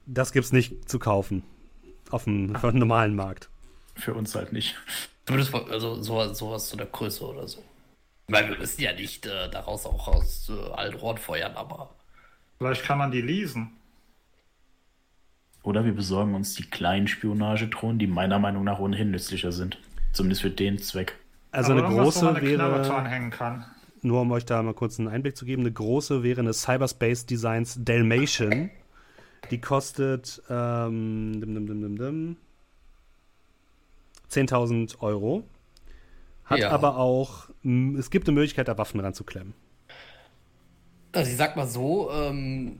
Das gibt's nicht zu kaufen. Auf dem, auf dem normalen Markt. Für uns halt nicht. Zumindest also sowas, sowas zu der Größe oder so. Weil wir müssen ja nicht äh, daraus auch aus äh, allen Rohren feuern, aber Vielleicht kann man die leasen. Oder wir besorgen uns die kleinen Spionagedrohnen, die meiner Meinung nach ohnehin nützlicher sind. Zumindest für den Zweck. Also Aber eine große eine wäre, dran hängen kann. nur um euch da mal kurz einen Einblick zu geben, eine große wäre eine Cyberspace Designs Dalmatian. Die kostet ähm, dim, dim, dim, dim, dim, 10.000 Euro. Hat Ja. aber auch, es gibt eine Möglichkeit, da Waffen ranzuklemmen. also ich sag mal so, ähm,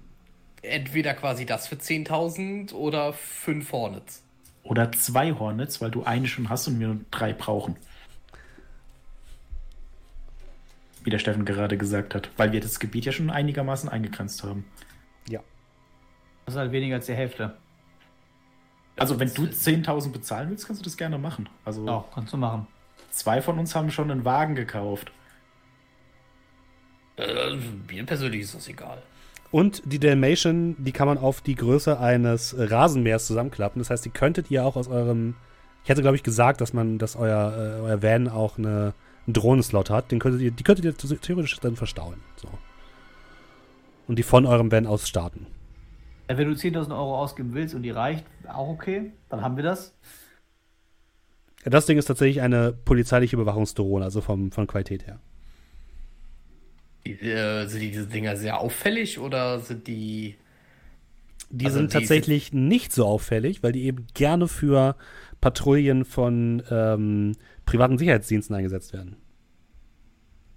entweder quasi das für 10.000 oder 5 Hornets. Oder zwei Hornets, weil du eine schon hast und wir nur drei brauchen. Wie der Steffen gerade gesagt hat. Weil wir das Gebiet ja schon einigermaßen eingegrenzt haben. Ja. Das ist halt weniger als die Hälfte. Also, wenn du 10.000 bezahlen willst, kannst du das gerne machen. Also, Ja, kannst du machen. zwei von uns haben schon einen Wagen gekauft. Äh, mir persönlich ist das egal. Und die Dalmatian, die kann man auf die Größe eines Rasenmähers zusammenklappen. Das heißt, die könntet ihr auch aus eurem. Ich hätte, glaube ich, gesagt, dass man, dass euer, äh, euer Van auch eine, einen Drohnenslot hat. Den könntet ihr, die könntet ihr theoretisch dann verstauen. So. Und die von eurem Van aus starten. Ja, wenn du 10.000 Euro ausgeben willst und die reicht, auch okay, dann haben wir das. Das Ding ist tatsächlich eine polizeiliche Überwachungsdrohne, also vom, von Qualität her. Äh, sind die, diese Dinger sehr auffällig oder sind die. Die Also sind die tatsächlich nicht so auffällig, weil die eben gerne für Patrouillen von ähm, privaten Sicherheitsdiensten eingesetzt werden.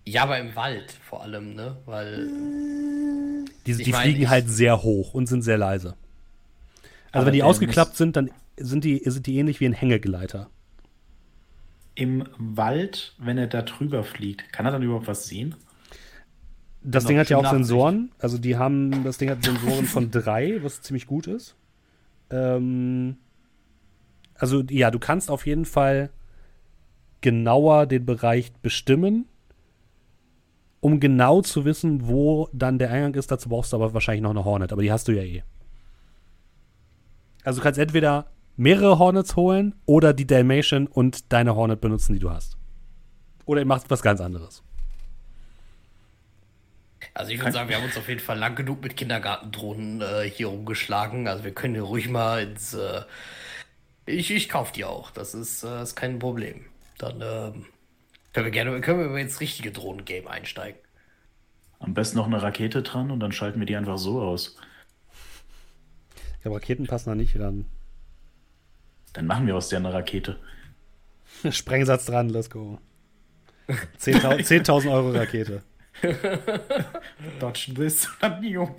Ja, aber im Wald vor allem, ne? Weil. Die, die mein, fliegen halt sehr hoch und sind sehr leise. Also wenn die ausgeklappt sind, dann sind die, sind die ähnlich wie ein Hängegleiter. Im Wald, wenn er da drüber fliegt, kann er dann überhaupt was sehen? Das Ding hat ja auch. Sensoren. Also die haben, das Ding hat Sensoren von drei, was ziemlich gut ist. Ähm, also ja, du kannst auf jeden Fall genauer den Bereich bestimmen. Um genau zu wissen, wo dann der Eingang ist, dazu brauchst du aber wahrscheinlich noch eine Hornet, aber die hast du ja eh. Also du kannst entweder mehrere Hornets holen oder die Dalmatian und deine Hornet benutzen, die du hast. Oder ihr macht was ganz anderes. Also ich würde sagen, wir haben uns auf jeden Fall lang genug mit Kindergartendrohnen äh, hier rumgeschlagen. Also wir können hier ruhig mal ins. Äh, ich ich kaufe die auch. Das ist, äh, ist kein Problem. Dann ähm, können wir gerne können wir ins richtige Drohnen-Game einsteigen. Am besten noch eine Rakete dran und dann schalten wir die einfach so aus. Glaube, Raketen passen da nicht dann. Dann machen wir aus der eine Rakete. Sprengsatz dran, let's go. 10.000 10.000 Euro Rakete. Dodge this. Dann jo.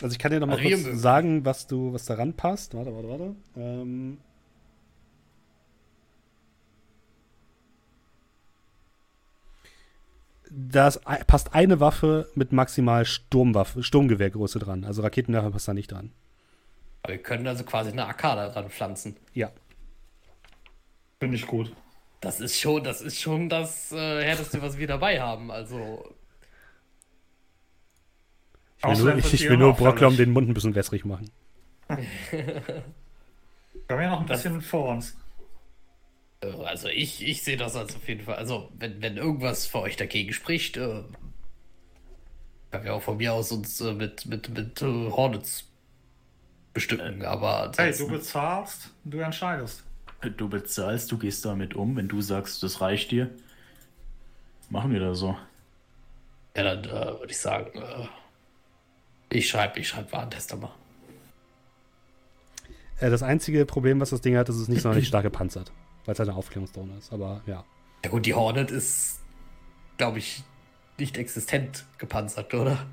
Also ich kann dir noch mal kurz sagen, was du, was daran passt. Warte, warte, warte. Ähm, da ist ei- passt eine Waffe mit maximal Sturmwaffe, Sturmgewehrgröße dran. Also Raketenwerfer passt da nicht dran. Aber wir können also quasi eine AK da dran pflanzen. Ja. Finde ich gut. Das ist schon, das ist schon das äh, härteste, was wir dabei haben. Also Ich will nur, ich, ich will nur Brocklom den Mund ein bisschen wässrig machen. Wir haben ja noch ein Das- bisschen vor uns. Äh, Also ich, ich sehe das als auf jeden Fall. Also wenn, wenn irgendwas für euch dagegen spricht, äh, können wir auch von mir aus uns äh, mit, mit, mit äh, Hornets bestücken. Aber Hey, du bezahlst, du entscheidest. Du bezahlst, du gehst damit um. Wenn du sagst, das reicht dir, machen wir das so. ja, dann äh, würde ich sagen, äh, ich schreibe, ich schreibe Warentester mal. Äh, das einzige Problem, was das Ding hat, ist, es ist nicht sonderlich stark gepanzert. Weil es halt eine Aufklärungsdrohne ist. Aber ja. Ja gut, die Hornet ist, glaube ich, nicht existent gepanzert, oder?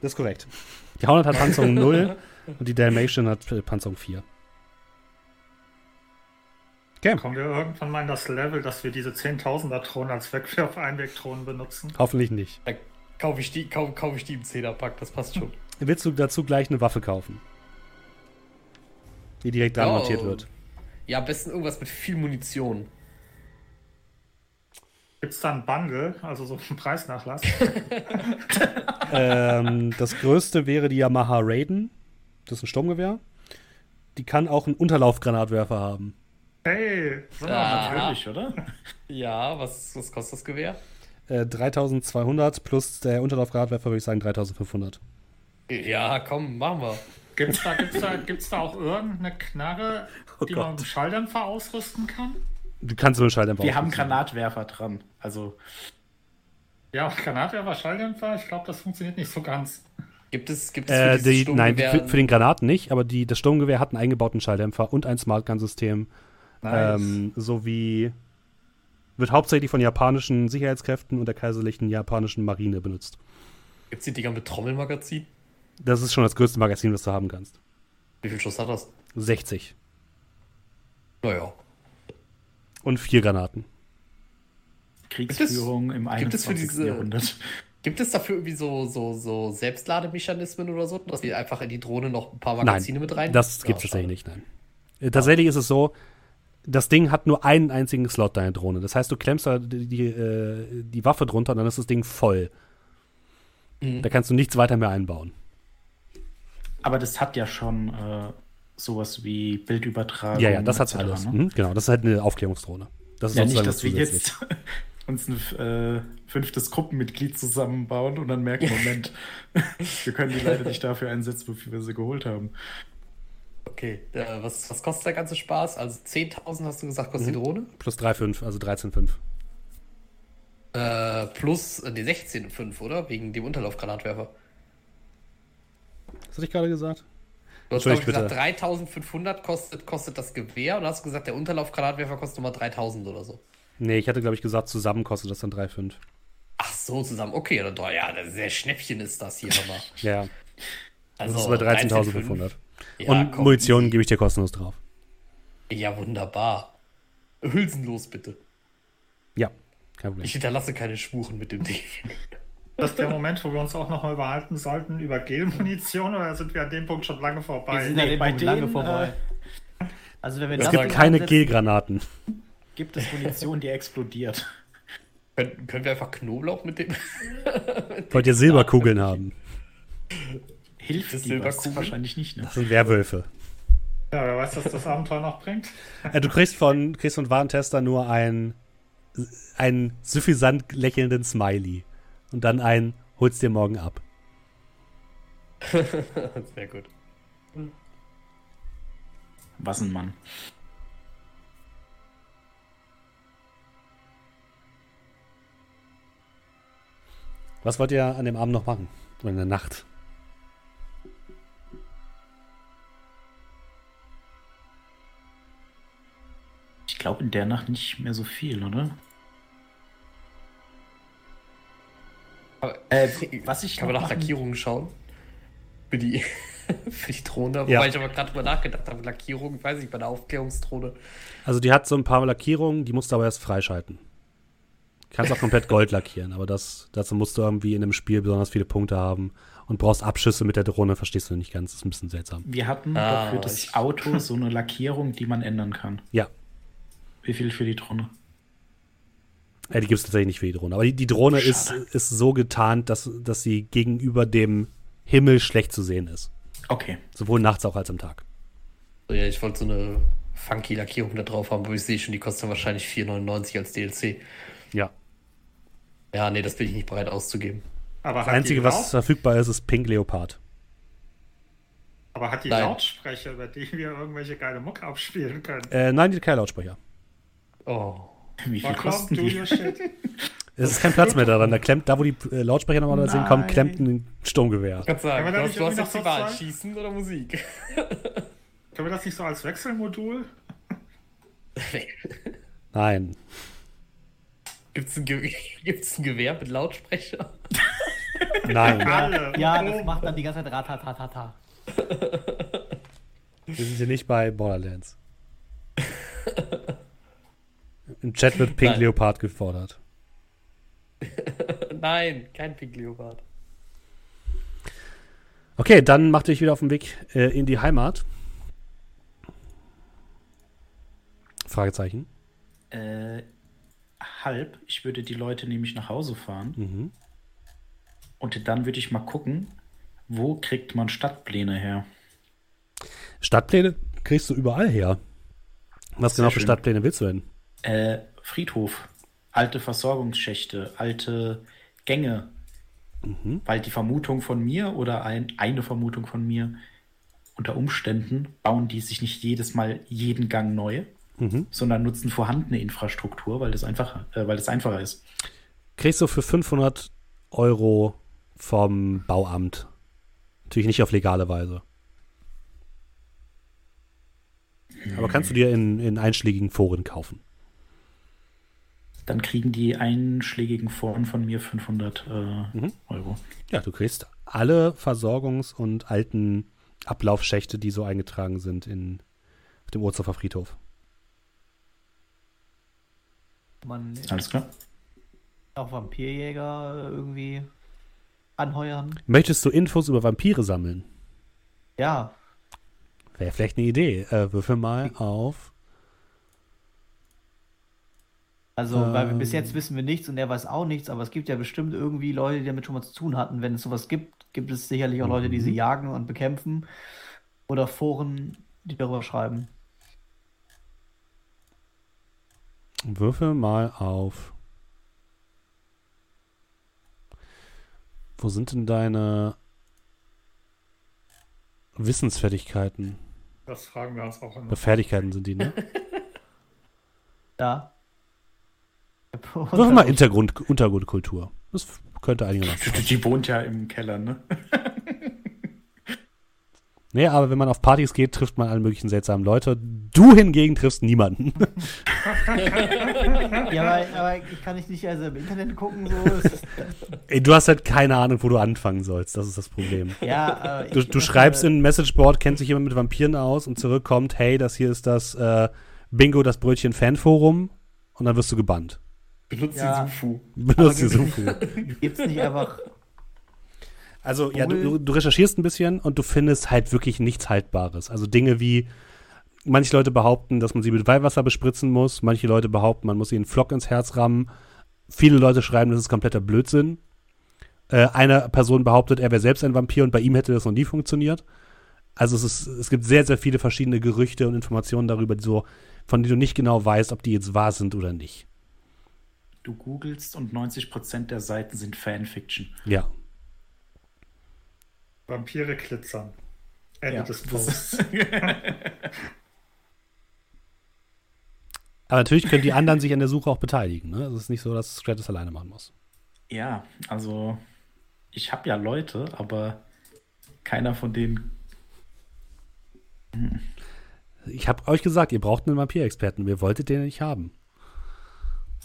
Das ist korrekt. Die Hornet hat Panzerung 0 und die Dalmatian hat äh, Panzerung 4. Okay, Kommen wir irgendwann mal in das Level, dass wir diese 10.000er Drohnen als Wegwerf-Einwegdrohnen benutzen? hoffentlich nicht. Kaufe ich die, kauf, kauf ich die im Zehnerpack, das passt schon. Willst du dazu gleich eine Waffe kaufen? Die direkt dran Ja, montiert wird. Ja, am besten irgendwas mit viel Munition. Gibt es da einen Bundle, also so einen Preisnachlass? ähm, das größte wäre die Yamaha Raiden. Das ist ein Sturmgewehr. Die kann auch einen Unterlaufgranatwerfer haben. Hey, so Ah. Natürlich, oder? Ja, was, was kostet das Gewehr? Äh, 3200 plus der Unterlaufgranatwerfer würde ich sagen 3500. Ja, komm, machen wir. Gibt's da, gibt's, da, gibt's da auch irgendeine Knarre, Oh die man Gott. mit dem Schalldämpfer ausrüsten kann? Du kannst einen Schalldämpfer Wir haben aufsetzen. Granatwerfer dran. Also, Ja, Granatwerfer, Schalldämpfer, ich glaube, das funktioniert nicht so ganz. Gibt es, gibt es Äh, die, nein, für, für den Granaten nicht, aber die, das Sturmgewehr hat einen eingebauten Schalldämpfer und ein Smartgun-System. Nice. Ähm, sowie wird hauptsächlich von japanischen Sicherheitskräften und der kaiserlichen japanischen Marine benutzt. Gibt's die Dinger mit Trommelmagazin? Das ist schon das größte Magazin, was du haben kannst. Wie viel Schuss hat das? 60. Naja. Und vier Granaten. Kriegsführung im gibt es für 21. diese- Jahrhundert. Gibt es dafür irgendwie so, so, so Selbstlademechanismen oder so, dass die einfach in die Drohne noch ein paar Nein, Magazine mit rein? das gibt es Ja, tatsächlich nicht, nein. Äh, Tatsächlich ist es so, das Ding hat nur einen einzigen Slot, deine Drohne. Das heißt, du klemmst da die, die, äh, die Waffe drunter und dann ist das Ding voll. Mhm. Da kannst du nichts weiter mehr einbauen. Aber das hat ja schon äh, sowas wie Bildübertragung. Ja, ja, das etc., alles. ne? Mhm, genau, das ist halt eine Aufklärungsdrohne. Das ist Ja, nicht, was dass wir jetzt uns ein äh, fünftes Gruppenmitglied zusammenbauen und dann merken, Moment, wir können die leider nicht dafür einsetzen, wofür wir sie geholt haben. Okay, äh, was, was kostet der ganze Spaß? Also 10.000 hast du gesagt, kostet Mhm. die Drohne? Plus 3,5, also 13,5. Äh, plus äh, die 16,5, oder? Wegen dem Unterlaufgranatwerfer. Was hatte ich gerade gesagt? Du hast, glaub ich, gesagt, 3.500 kostet, kostet das Gewehr und du hast gesagt, der Unterlaufgranatwerfer kostet nochmal 3.000 oder so. Nee, ich hatte, glaube ich, gesagt, zusammen kostet das dann 3,5. Ach so, zusammen. Okay, dann, doch, ja, das sehr Schnäppchen ist das hier aber. Ja, das Also, ist bei 13.500. Ja, Und komm, Munition gebe ich dir kostenlos drauf. Ja, wunderbar. Hülsenlos bitte. Ja, kein Problem. Ich hinterlasse keine Spuren mit dem Ding. Das ist der Moment, wo wir uns auch nochmal überhalten sollten über Gelmunition oder sind wir an dem Punkt schon lange vorbei? Wir sind Nee, an dem bei Punkt lange denen, vorbei. Also wenn wir Es gibt keine Gilgranaten. Gibt es Munition, die explodiert? können, können wir einfach Knoblauch mit dem. Wollt ihr Silberkugeln haben? Hilft Das die was? Wahrscheinlich nicht, ne? Das sind Werwölfe. Ja, wer weiß, was das Abenteuer noch bringt. Äh, du kriegst von, kriegst von Warentester nur ein, einen suffisant lächelnden Smiley. Und dann ein, hol's dir morgen ab. Sehr gut. Was ein Mann. Was wollt ihr an dem Abend noch machen? Oder in der Nacht? Glaube in der Nacht nicht mehr so viel, oder? Aber, Äh, was ich kann man noch nach Lackierungen schauen? Für die, für die Drohne. Ja. Wobei ich aber gerade drüber nachgedacht habe, Lackierung, weiß ich, bei der Aufklärungsdrohne. Also die hat so ein paar Lackierungen, die musst du aber erst freischalten. Kannst auch komplett Gold lackieren, aber das, dazu musst du irgendwie in dem Spiel besonders viele Punkte haben und brauchst Abschüsse mit der Drohne, verstehst du nicht ganz. Das ist ein bisschen seltsam. Wir hatten Ah, doch für das Auto so eine Lackierung, die man ändern kann. Ja, Wie viel für die Drohne? äh, die gibt es tatsächlich nicht für die Drohne. Aber die, die Drohne ist, Schade. ist so getarnt, dass, dass sie gegenüber dem Himmel schlecht zu sehen ist. Okay. Sowohl nachts auch als am Tag. So, ja, ich wollte so eine funky Lackierung da drauf haben, wo ich sehe schon, die kostet wahrscheinlich 4,99 als DLC. Ja. Ja, nee, das bin ich nicht bereit auszugeben. Aber Das Einzige, was verfügbar ist, ist Pink Leopard. Aber hat die Nein. Lautsprecher, über die wir irgendwelche geile Mucke abspielen können? Äh, nein, die hat keine Lautsprecher. Oh. Wie viel kosten die? Es ist kein Platz mehr daran. Da klemmt, da wo die äh, Lautsprecher normalerweise Nein. hinkommen, klemmt ein Sturmgewehr. Sagen, Kann man da du nicht hast, du hast jetzt noch die Wahl, sagen? schießen oder Musik. Können wir das nicht so als Wechselmodul? Nein. Gibt es ein, Ge gibt's ein Gewehr mit Lautsprecher? Nein. Alle. Ja, das macht dann die ganze Zeit Ratatatata. Wir sind hier nicht bei Borderlands. Im Chat wird Pink Nein. Leopard gefordert. Nein, kein Pink Leopard. Okay, dann macht ihr euch wieder auf den Weg äh, in die Heimat. Fragezeichen. Äh, halb. Ich würde die Leute nämlich nach Hause fahren. Mhm. Und dann würde ich mal gucken, wo kriegt man Stadtpläne her? Stadtpläne kriegst du überall her. Was Sehr genau für schön. Stadtpläne willst du denn? Äh, Friedhof. Alte Versorgungsschächte, alte Gänge. Weil die Vermutung von mir oder ein, eine Vermutung von mir, unter Umständen bauen die sich nicht jedes Mal jeden Gang neu, Mhm. sondern nutzen vorhandene Infrastruktur, weil das, einfach, äh, weil das einfacher ist. Kriegst du für 500 Euro vom Bauamt. Natürlich nicht auf legale Weise. Aber kannst du dir in, in einschlägigen Foren kaufen. Dann kriegen die einschlägigen Foren von mir 500 äh, Mhm. Euro. Ja, du kriegst alle Versorgungs- und alten Ablaufschächte, die so eingetragen sind in auf dem Urzhofer Friedhof. Man Alles klar? auch Vampirjäger irgendwie anheuern. Möchtest du Infos über Vampire sammeln? Ja, Wäre vielleicht eine Idee. Äh, würfel mal auf. Also weil wir bis Ähm. jetzt wissen wir nichts und er weiß auch nichts, aber es gibt ja bestimmt irgendwie Leute, die damit schon mal zu tun hatten. Wenn es sowas gibt, gibt es sicherlich auch Leute, die sie jagen und bekämpfen oder Foren, die darüber schreiben. Würfel mal auf. Wo sind denn deine Wissensfertigkeiten? Das fragen wir uns auch immer. Oder Fertigkeiten sind die, ne? Da. Würfel mal Hintergrund, Untergrundkultur. Das könnte einigermaßen. Die, die wohnt ja im Keller, ne? Nee, aber wenn man auf Partys geht, trifft man alle möglichen seltsamen Leute. Du hingegen triffst niemanden. Ja, aber, aber ich kann ich nicht also im Internet gucken, so. Ey, du hast halt keine Ahnung, wo du anfangen sollst. Das ist das Problem. ja, Du, ich- du schreibst in ein Messageboard, kennt sich jemand mit Vampiren aus und zurückkommt, hey, das hier ist das äh, Bingo, das Brötchen Fanforum und dann wirst du gebannt. Benutzt Ja. die Sufu. Benutzt die Sufu. Gibt's nicht einfach. Also, ja, du, du recherchierst ein bisschen und du findest halt wirklich nichts Haltbares. Also Dinge wie, manche Leute behaupten, dass man sie mit Weihwasser bespritzen muss, manche Leute behaupten, man muss ihnen einen Flock ins Herz rammen. Viele Leute schreiben, das ist kompletter Blödsinn. Äh, eine Person behauptet, er wäre selbst ein Vampir und bei ihm hätte das noch nie funktioniert. Also es, ist, es gibt sehr, sehr viele verschiedene Gerüchte und Informationen darüber, die so, von denen du nicht genau weißt, ob die jetzt wahr sind oder nicht. Du googelst und 90% der Seiten sind Fanfiction. Ja. Vampire glitzern. Ende Ja, des Posts. Aber natürlich können die anderen sich an der Suche auch beteiligen. Ne? Es ist nicht so, dass Scrat das alleine machen muss. Ja, also ich habe ja Leute, aber keiner von denen. Ich habe euch gesagt, ihr braucht einen Vampirexperten. Wir wolltet den nicht haben.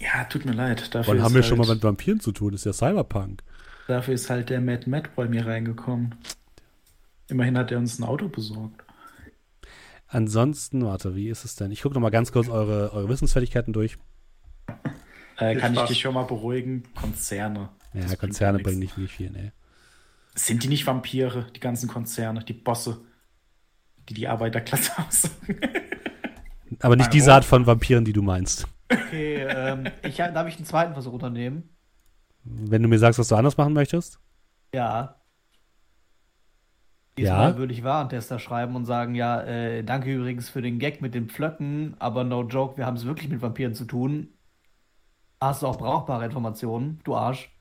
Ja, tut mir leid. Dafür Wann ist haben wir halt, schon mal mit Vampiren zu tun? Das ist ja Cyberpunk. Dafür ist halt der Mad Matt bei mir reingekommen. Immerhin hat er uns ein Auto besorgt. Ansonsten, warte, wie ist es denn? Ich gucke noch mal ganz kurz eure, eure Wissensfertigkeiten durch. Äh, kann ich dich schon mal beruhigen? Konzerne. Ja, Das bringt Konzerne bringen nicht viel, ne? Sind die nicht Vampire, die ganzen Konzerne, die Bosse, die die Arbeiterklasse aussagen? Aber nicht diese. Art von Vampiren, die du meinst. Okay, ähm, ich, darf ich einen zweiten Versuch unternehmen? Wenn du mir sagst, was du anders machen möchtest. Ja. Diesmal würde ich Warentester schreiben und sagen, ja, äh, danke übrigens für den Gag mit den Pflöcken, aber no joke, wir haben es wirklich mit Vampiren zu tun. Hast du auch brauchbare Informationen, du Arsch?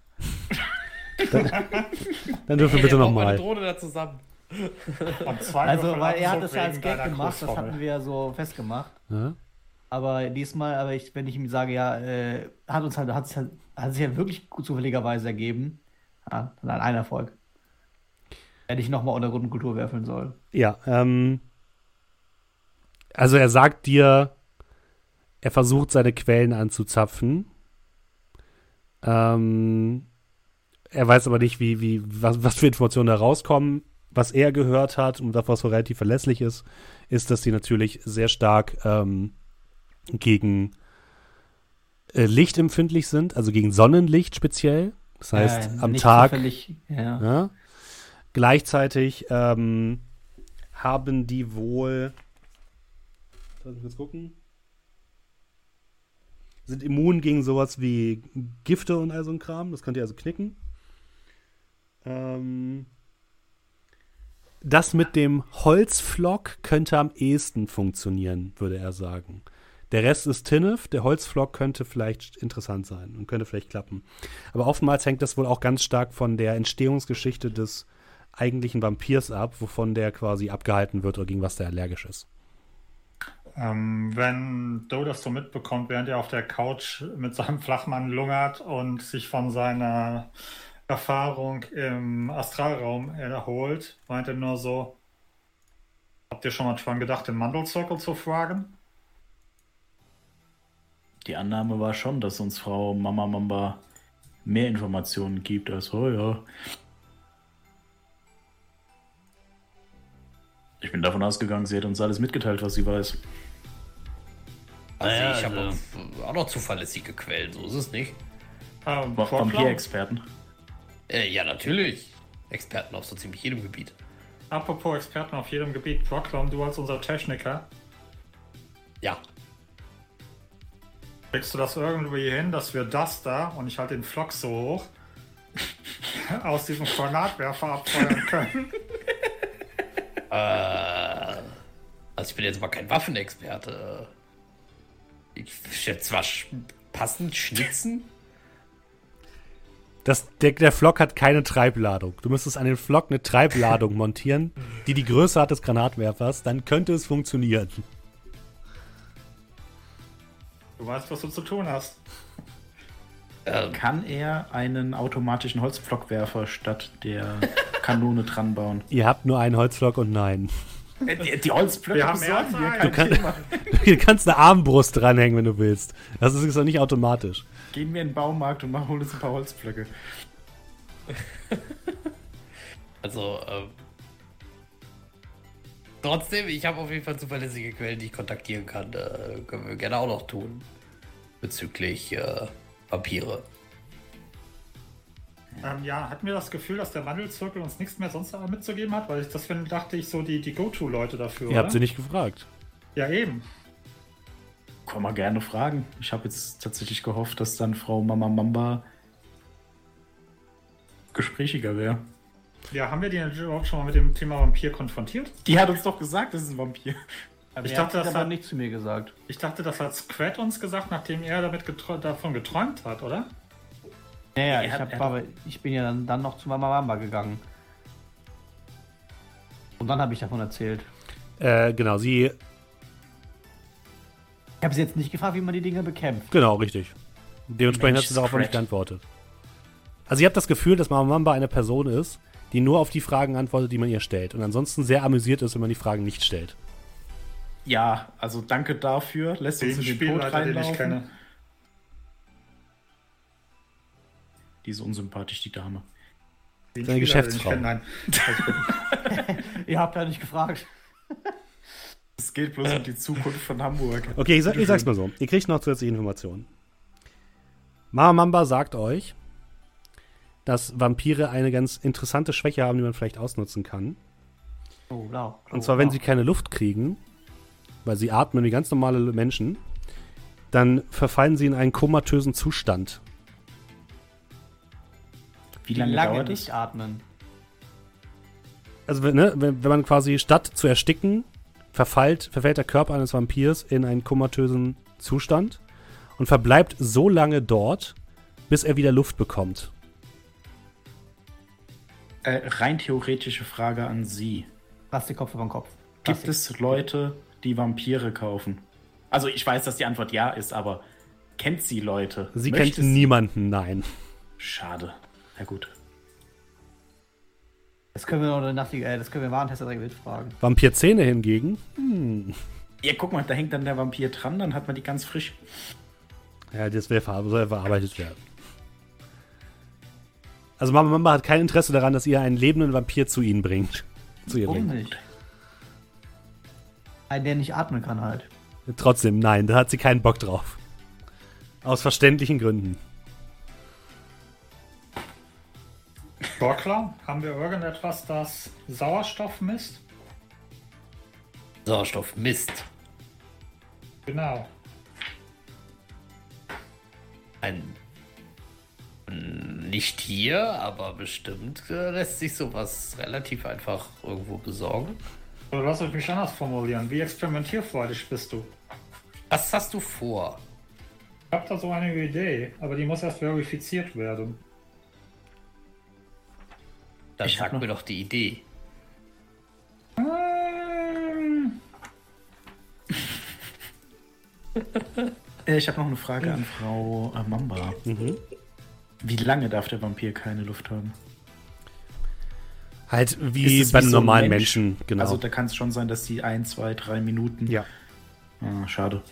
Dann dürfen wir bitte nochmal. Drohne da zusammen. Also, weil er hat das ja als Gag gemacht, das hatten wir ja so festgemacht. Ja? Aber diesmal, aber ich, wenn ich ihm sage, ja, äh, hat uns halt, hat, halt, hat sich halt wirklich zufälligerweise ergeben, ja, dann ein Erfolg. Hätte ich nochmal unter Grundkultur werfeln sollen. Ja, ähm, also er sagt dir, er versucht seine Quellen anzuzapfen. Ähm, er weiß aber nicht, wie, wie, was, was für Informationen da rauskommen. Was er gehört hat und was so relativ verlässlich ist, ist, dass sie natürlich sehr stark ähm, gegen äh, Licht empfindlich sind, also gegen Sonnenlicht speziell. Das heißt, Äh, am Tag. zufällig- ja. Ja. Gleichzeitig ähm, haben die wohl. Lass mich kurz gucken. Sind immun gegen sowas wie Gifte und all so ein Kram. Das könnt ihr also knicken. Ähm, das mit dem Holzflock könnte am ehesten funktionieren, würde er sagen. Der Rest ist Tinnef, der Holzflock könnte vielleicht interessant sein und könnte vielleicht klappen. Aber oftmals hängt das wohl auch ganz stark von der Entstehungsgeschichte des eigentlichen Vampirs ab, wovon der quasi abgehalten wird oder gegen was der allergisch ist. Ähm, wenn Doe das so mitbekommt, während er auf der Couch mit seinem Flachmann lungert und sich von seiner Erfahrung im Astralraum erholt, meint er nur so: Habt ihr schon mal dran gedacht, den Mandelzirkel zu fragen? Die Annahme war schon, dass uns Frau Mama Mamba mehr Informationen gibt als, oh ja. Ich bin davon ausgegangen, sie hat uns alles mitgeteilt, was sie weiß. Also Naja, ich habe also- auch, noch zuverlässige Quellen, so ist es nicht. Ähm, Vampirexperten. Äh, ja, natürlich. Experten auf so ziemlich jedem Gebiet. apropos Experten auf jedem Gebiet, Proclam, du als unser Techniker, Ja. Kriegst du das irgendwie hin, dass wir das da, und ich halte den Flock so hoch, aus diesem Granatwerfer abfeuern können? Äh, also ich bin jetzt mal kein Waffenexperte. Ich schätze zwar sch passend schnitzen. Das, der, der Flock hat keine Treibladung. Du müsstest an den Flock eine Treibladung montieren, die die Größe hat des Granatwerfers, dann könnte es funktionieren. Du weißt, was du zu tun hast. Ähm, Kann er einen automatischen Holzpflockwerfer statt der Kanone dran bauen? Ihr habt nur einen Holzflock und nein. Die, die Holzpflöcke Wir haben besorgen wir, kein Du kannst eine Armbrust dranhängen, wenn du willst. Das ist doch nicht automatisch. Gehen wir in den Baumarkt und machen holen uns ein paar Holzpflöcke. also, ähm, trotzdem, ich habe auf jeden Fall zuverlässige Quellen, die ich kontaktieren kann. Äh, können wir gerne auch noch tun. Bezüglich äh, Vampire. Ähm, ja, hatten wir das Gefühl, dass der Wandelzirkel uns nichts mehr sonst mitzugeben hat? Weil ich, das find- dachte ich so die, die Go-To-Leute dafür. Ihr habt oder? sie nicht gefragt. Ja, eben. Kann man gerne fragen. Ich habe jetzt tatsächlich gehofft, dass dann Frau Mama Mamba gesprächiger wäre. Ja, haben wir die überhaupt schon mal mit dem Thema Vampir konfrontiert? Die hat uns doch gesagt, das ist ein Vampir. Aber Ich dachte, hat das hat- nicht zu mir gesagt. Ich dachte, das hat Squad uns gesagt, nachdem er damit geträu- davon geträumt hat, oder? Ja, ja, Er ich, hat- hab, er aber ich bin ja dann, dann noch zu Mama Mamba gegangen. Und dann habe ich davon erzählt. Äh, genau, sie. Ich habe sie jetzt nicht gefragt, wie man die Dinge bekämpft. Genau, richtig. Dementsprechend Mensch, hat sie darauf auch nicht geantwortet. Also, ihr habt das Gefühl, dass Mama Mamba eine Person ist, die nur auf die Fragen antwortet, die man ihr stellt. Und ansonsten sehr amüsiert ist, wenn man die Fragen nicht stellt. Ja, also danke dafür. Lässt uns Den in den Tod den ich reinlaufen. kenne. Die ist unsympathisch, die Dame. Den Seine Geschäftsfrau. kenne, Nein. Ihr habt ja nicht gefragt. Es geht bloß um die Zukunft von Hamburg. Okay, ich, sag, ich sag's mal so. Ihr kriegt noch zusätzliche Informationen. Mama Mamba sagt euch, dass Vampire eine ganz interessante Schwäche haben, die man vielleicht ausnutzen kann. Oh, blau. Und zwar, wenn sie keine Luft kriegen, weil sie atmen wie ganz normale Menschen, dann verfallen sie in einen komatösen Zustand. Wie Wie lange lange dauert nicht das? atmen. Also, ne, wenn, wenn man quasi statt zu ersticken, verfallt, verfällt der Körper eines Vampirs in einen komatösen Zustand und verbleibt so lange dort, bis er wieder Luft bekommt. Äh, rein theoretische Frage an Sie. Plastikkopf über den Kopf. Gibt es Leute, die Vampire kaufen? Also ich weiß, dass die Antwort ja ist, aber kennt sie Leute? Sie Möchte kennt niemanden, nein. Schade. Ja gut. Das können wir noch nach die, äh, das können wir Warentester direkt mitfragen. Vampirzähne hingegen, Ja, guck mal, da hängt dann der Vampir dran, dann hat man die ganz frisch. ja, das soll verarbeitet werden. Also Mama Mama hat kein Interesse daran, dass ihr einen lebenden Vampir zu ihnen bringt. Zu ihr Warum bringt. nicht? Ein, der nicht atmen kann halt. Trotzdem, nein, da hat sie keinen Bock drauf. Aus verständlichen Gründen. Borkler, haben wir irgendetwas, das Sauerstoff misst? Sauerstoff Mist. Genau. Ein. Nicht hier, aber bestimmt äh, lässt sich sowas relativ einfach irgendwo besorgen. Oder lass mich mich anders formulieren. Wie experimentierfreudig bist du? Was hast du vor? Ich habe da so eine Idee, aber die muss erst verifiziert werden. Dann Ich sag noch- mir doch die Idee. Ähm, Äh, ich habe noch eine Frage an Frau Mamba. Mhm. Wie lange darf der Vampir keine Luft haben? Halt wie bei einem so normalen Mensch? Menschen, genau. Also da kann es schon sein, dass die ein, zwei, drei Minuten. ja. Ah, schade.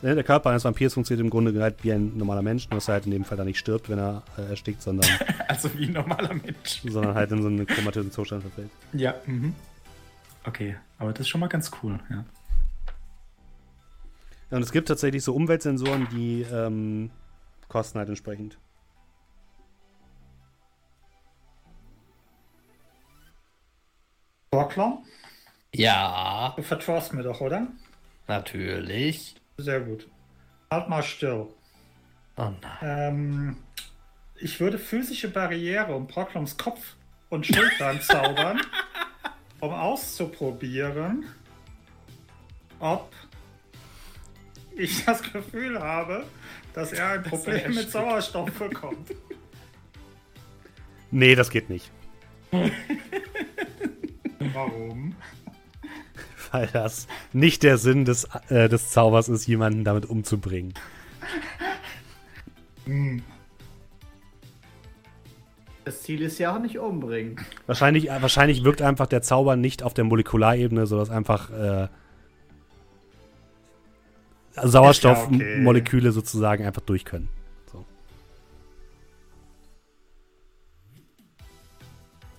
Ne, Der Körper eines Vampirs funktioniert im Grunde halt wie ein normaler Mensch, nur dass er halt in dem Fall dann nicht stirbt, wenn er äh, erstickt, sondern, Also wie ein normaler Mensch. sondern halt in so einen komatösen Zustand verfällt. Ja. Mhm. Okay, aber das ist schon mal ganz cool. Ja. Ja, und es gibt tatsächlich so Umweltsensoren, die ähm, kosten halt entsprechend. Borkler, Ja, du vertraust mir doch, oder? natürlich. Sehr gut. Halt mal still. Oh nein. Ähm, ich würde physische Barriere um Proclums Kopf und Schultern zaubern, um auszuprobieren, ob ich das Gefühl habe, dass er ein Problem mit erstickt. Sauerstoff bekommt. Nee, das geht nicht. Warum? Weil das nicht der Sinn des, äh, des Zaubers ist, jemanden damit umzubringen. Das Ziel ist ja auch nicht umbringen. Wahrscheinlich, wahrscheinlich wirkt einfach der Zauber nicht auf der Molekularebene, sodass einfach äh, Sauerstoffmoleküle sozusagen einfach durch können. So.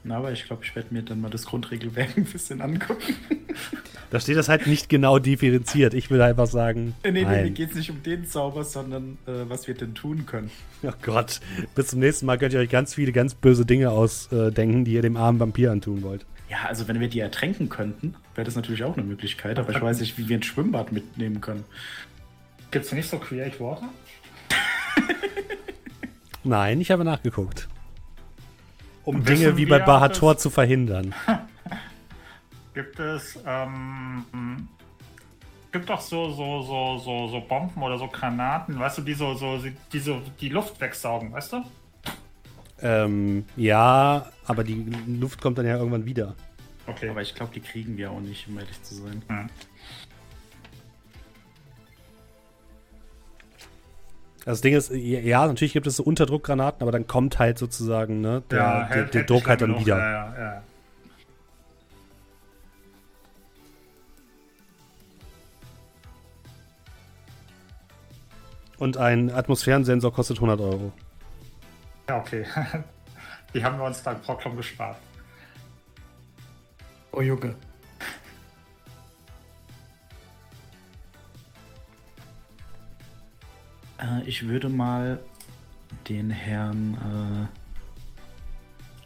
Na, aber ich glaube, ich werde mir dann mal das Grundregelwerk ein bisschen angucken. Da steht das halt nicht genau differenziert. Ich will einfach sagen, nee, nee, mir nein. geht es nicht um den Zauber, sondern äh, was wir denn tun können. Oh Gott, bis zum nächsten Mal könnt ihr euch ganz viele ganz böse Dinge ausdenken, die ihr dem armen Vampir antun wollt. Ja, also wenn wir die ertränken könnten, wäre das natürlich auch eine Möglichkeit, aber ich weiß nicht, wie wir ein Schwimmbad mitnehmen können. Gibt's nicht so Create Water? Nein, ich habe nachgeguckt. Um Wissen Dinge wie bei Bahator es- zu verhindern. Gibt es, ähm, gibt doch so, so, so, so, so Bomben oder so Granaten, weißt du, die so, so, die so die Luft wegsaugen, weißt du? Ähm, ja, aber die Luft kommt dann ja irgendwann wieder. Okay. Aber ich glaube, die kriegen wir auch nicht, um ehrlich zu sein. Hm. Also das Ding ist, ja, natürlich gibt es so Unterdruckgranaten, aber dann kommt halt sozusagen, ne, der, der, der hält Druck halt dann genug. wieder. Ja, ja, ja. Und ein Atmosphärensensor kostet 100 Euro. Ja, okay. Die haben wir uns dank Proclum gespart. Oh Junge. Äh, ich würde mal den Herrn äh,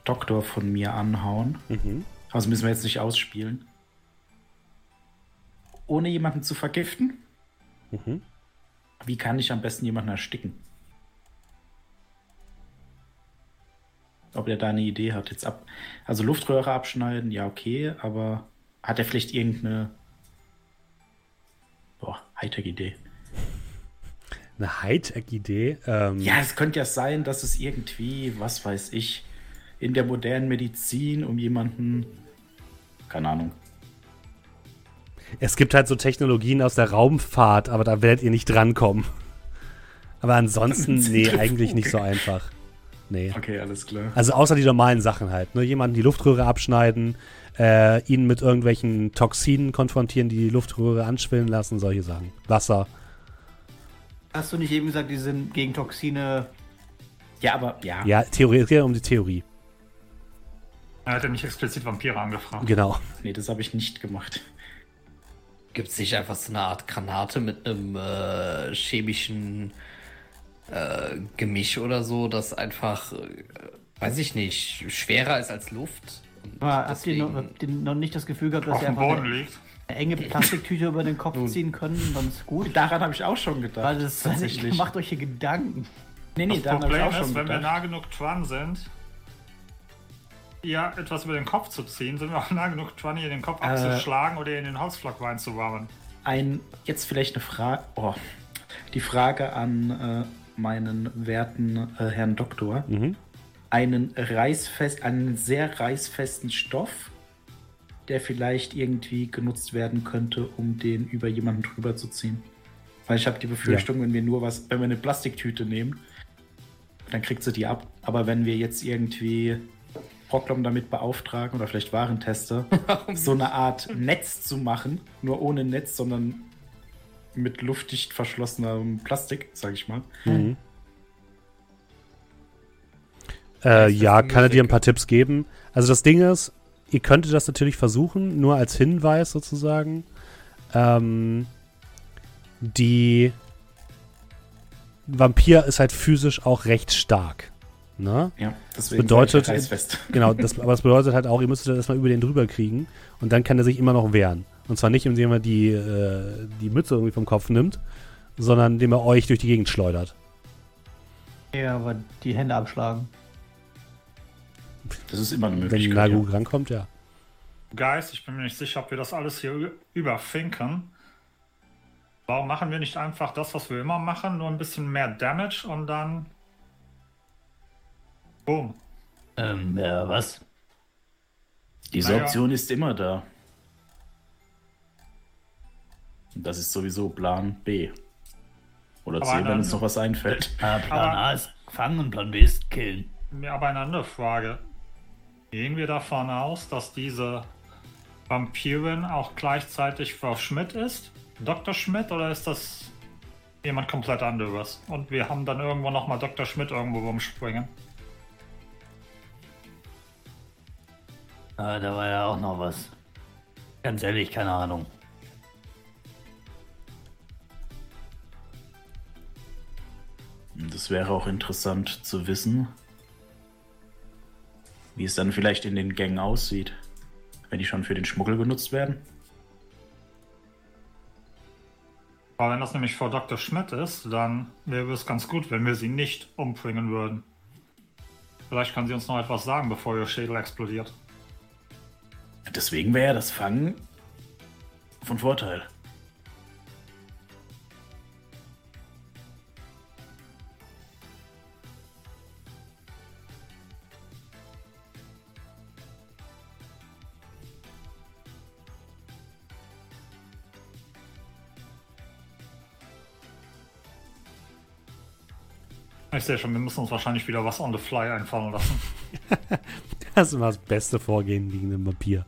Doktor von mir anhauen. Mhm. Also müssen wir jetzt nicht ausspielen. Ohne jemanden zu vergiften? Mhm. Wie kann ich am besten jemanden ersticken? Ob er da eine Idee hat. Jetzt ab, also Luftröhre abschneiden, ja, okay, aber hat er vielleicht irgendeine boah, Hightech-Idee? Eine Hightech-Idee. Ähm, Ja, es könnte ja sein, dass es irgendwie, was weiß ich, in der modernen Medizin um jemanden, keine Ahnung. Es gibt halt so Technologien aus der Raumfahrt, aber da werdet ihr nicht drankommen. Aber ansonsten, nee, eigentlich nicht so einfach. Nee. Okay, alles klar. Also außer die normalen Sachen halt. Ne? Jemanden die Luftröhre abschneiden, äh, ihn mit irgendwelchen Toxinen konfrontieren, die die Luftröhre anschwillen lassen, solche Sachen. Wasser. Hast du nicht eben gesagt, die sind gegen Toxine? Ja, aber ja. Ja, Theorie, es geht ja um die Theorie. Er hat ja nicht explizit Vampire angefragt. Genau. Nee, das habe ich nicht gemacht. Gibt es nicht einfach so eine Art Granate mit einem äh, chemischen äh, Gemisch oder so, das einfach, äh, weiß ich nicht, schwerer ist als Luft? Aber habt, ihr noch, habt ihr noch nicht das Gefühl gehabt, dass Auf ihr dem einfach Boden eine, liegt. eine enge Plastiktüte über den Kopf ziehen können? Dann ist gut. Daran habe ich auch schon gedacht. Weil das tatsächlich. macht euch hier Gedanken. nee, nee, Das daran habe ich Problem auch schon ist, wenn wir nah genug dran sind, ihr etwas über den Kopf zu ziehen, sind wir auch nah genug dran, ihr den Kopf Äh. abzuschlagen oder in den Holzflock reinzuwabern. Ein, jetzt vielleicht eine Frage, oh, die Frage an äh, meinen werten äh, Herrn Doktor. Mhm. Einen reißfest, einen sehr reißfesten Stoff, der vielleicht irgendwie genutzt werden könnte, um den über jemanden drüber zu ziehen. Weil ich habe die Befürchtung, wenn wir nur was, wenn wir eine Plastiktüte nehmen, dann kriegt sie die ab. Aber wenn wir jetzt irgendwie Proclom damit beauftragen oder vielleicht Warentester, so eine Art Netz zu machen, nur ohne Netz, sondern mit luftdicht verschlossenem Plastik, sag ich mal. Mhm. Äh, ja, kann er dir ein paar Tipps geben. Also das Ding ist, ihr könntet das natürlich versuchen, nur als Hinweis sozusagen. Ähm, die Vampir ist halt physisch auch recht stark. Ne? Ja, deswegen bedeutet- ich reißfest. Genau, das, aber das bedeutet halt auch, ihr müsstet das erstmal über den drüber kriegen und dann kann er sich immer noch wehren. Und zwar nicht, indem er die, äh, die Mütze irgendwie vom Kopf nimmt, sondern indem er euch durch die Gegend schleudert. Ja, aber die Hände abschlagen. Das ist immer eine Wenn Möglichkeit. Nagu ja. rankommt, ja. Guys, ich bin mir nicht sicher, ob wir das alles hier überfinken. Warum machen wir nicht einfach das, was wir immer machen, nur ein bisschen mehr Damage und dann. Boom. Ähm, ja, was? Diese Naja. Option ist immer da. Das ist sowieso Plan B. Oder Aber C, wenn uns noch was einfällt. Ah, Plan Aber- A ist fangen und Plan B ist killen. Mir aber eine andere Frage. Gehen wir davon aus, dass diese Vampirin auch gleichzeitig Frau Schmidt ist? Dr. Schmidt oder ist das jemand komplett anderes? Und wir haben dann irgendwo nochmal Dr. Schmidt irgendwo rumspringen. Ah, da war ja auch noch was. Ganz ehrlich, keine Ahnung. Das wäre auch interessant zu wissen, wie es dann vielleicht in den Gängen aussieht, wenn die schon für den Schmuggel genutzt werden. Aber wenn das nämlich Frau Dr. Schmidt ist, dann wäre es ganz gut, wenn wir sie nicht umbringen würden. Vielleicht kann sie uns noch etwas sagen, bevor ihr Schädel explodiert. Deswegen wäre das Fangen von Vorteil. Ich sehe schon, wir müssen uns wahrscheinlich wieder was on the fly einfallen lassen. Das ist immer das beste Vorgehen gegen den Vampir.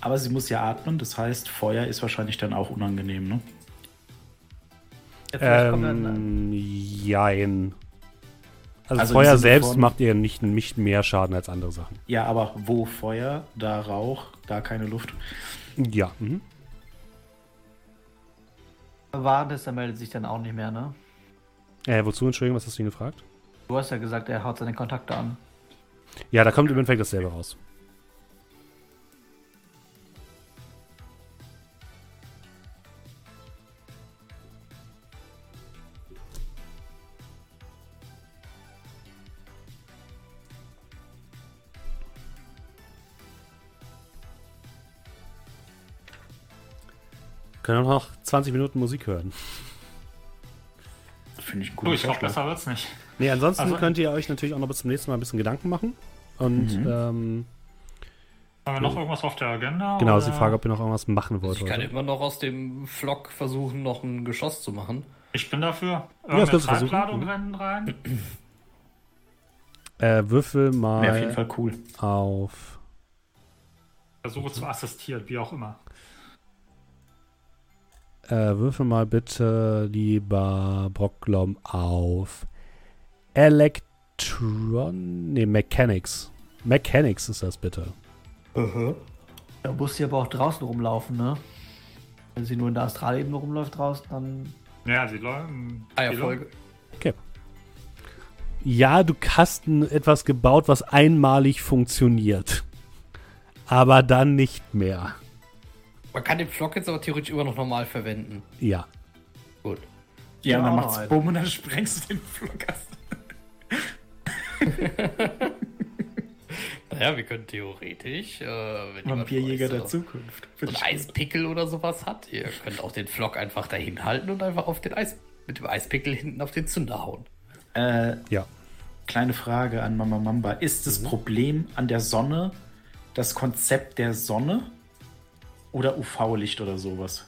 Aber sie muss ja atmen, das heißt, Feuer ist wahrscheinlich dann auch unangenehm, ne? Ähm, jein. Also, Also Feuer selbst von- macht ihr nicht, nicht mehr Schaden als andere Sachen. Ja, aber wo Feuer, da Rauch, da keine Luft. Ja. Mhm. Warentester meldet sich dann auch nicht mehr, ne? Äh, wozu, Entschuldigung, was hast du ihn gefragt? Du hast ja gesagt, er haut seine Kontakte an. Ja, da kommt im Endeffekt dasselbe raus. Können wir noch 20 Minuten Musik hören. Finde ich einen Du, ich glaube, besser wird's nicht. Nee, ansonsten Also- könnt ihr euch natürlich auch noch bis zum nächsten Mal ein bisschen Gedanken machen. Und Mhm. ähm, Haben wir noch irgendwas auf der Agenda? genau, ist oder? die Frage, ob ihr noch irgendwas machen wollt Ich kann heute. immer noch aus dem Flock versuchen, noch ein Geschoss zu machen. Ich bin dafür. das Irgendeine du versuchen. Treibladung Mhm. rennen rein. Äh, würfel mal Wäre auf jeden Fall cool. auf. Versuche zu assistieren, wie auch immer. Äh, würfel mal bitte, lieber Brocklom, auf Electron. Nee, Mechanics. Mechanics ist das bitte. Da muss sie aber auch draußen rumlaufen, ne? Wenn sie nur in der Astralebene rumläuft draußen, dann. Ja, die Leute. Eierfolge. Ja, du hast etwas gebaut, was einmalig funktioniert. Aber dann nicht mehr. Man kann den Flock jetzt aber theoretisch immer noch normal verwenden. Ja. Gut. Ja, und dann Ja, macht's Alter. Bumm und dann sprengst du den Flockast. Naja, wir können theoretisch, äh, wenn Vampirjäger der so Zukunft. so einen Eispickel oder sowas hat, ihr könnt auch den Flock einfach dahin halten und einfach auf den Eis mit dem Eispickel hinten auf den Zünder hauen. Äh, Ja. kleine Frage an Mama Mamba. Ist das Problem an der Sonne das Konzept der Sonne oder UV-Licht oder sowas?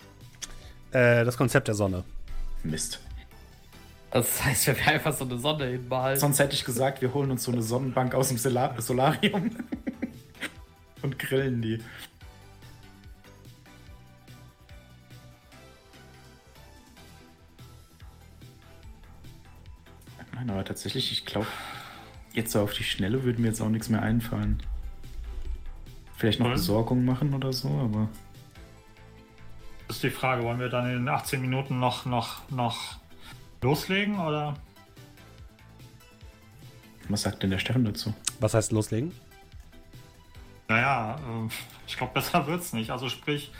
Äh, das Konzept der Sonne. Mist. Das heißt, wir einfach so eine Sonne hinmalen. Sonst hätte ich gesagt, wir holen uns so eine Sonnenbank aus dem Solar Solarium und grillen die. Nein, aber tatsächlich, ich glaube, jetzt so auf die Schnelle würde mir jetzt auch nichts mehr einfallen. Vielleicht noch Was? Besorgung machen oder so, aber ist die Frage, wollen wir dann in den 18 Minuten noch, noch, noch loslegen oder? was sagt denn der Steffen dazu? Was heißt loslegen? Naja, äh, ich glaube, besser wird's nicht. Also sprich,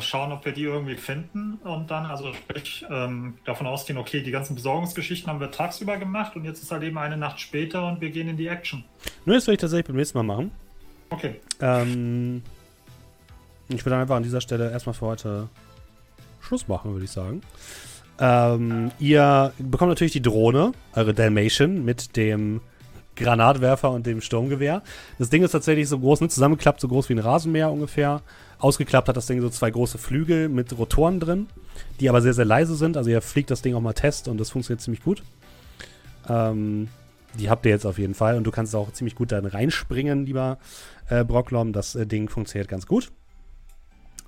schauen, ob wir die irgendwie finden und dann, also sprich, ähm, davon ausgehen, okay, die ganzen Besorgungsgeschichten haben wir tagsüber gemacht und jetzt ist halt eben eine Nacht später und wir gehen in die Action. Nur das will ich tatsächlich beim nächsten Mal machen. Okay. Ähm, ich würde einfach an dieser Stelle erstmal für heute Schluss machen, würde ich sagen. Ähm, ihr bekommt natürlich die Drohne, eure Dalmatian, mit dem Granatwerfer und dem Sturmgewehr. Das Ding ist tatsächlich so groß, ne, zusammengeklappt, so groß wie ein Rasenmäher ungefähr. Ausgeklappt hat das Ding so zwei große Flügel mit Rotoren drin, die aber sehr, sehr leise sind. Also ihr fliegt das Ding auch mal Test und das funktioniert ziemlich gut. Ähm, die habt ihr jetzt auf jeden Fall und du kannst auch ziemlich gut dann reinspringen, lieber äh, Brocklom. Das äh, Ding funktioniert ganz gut.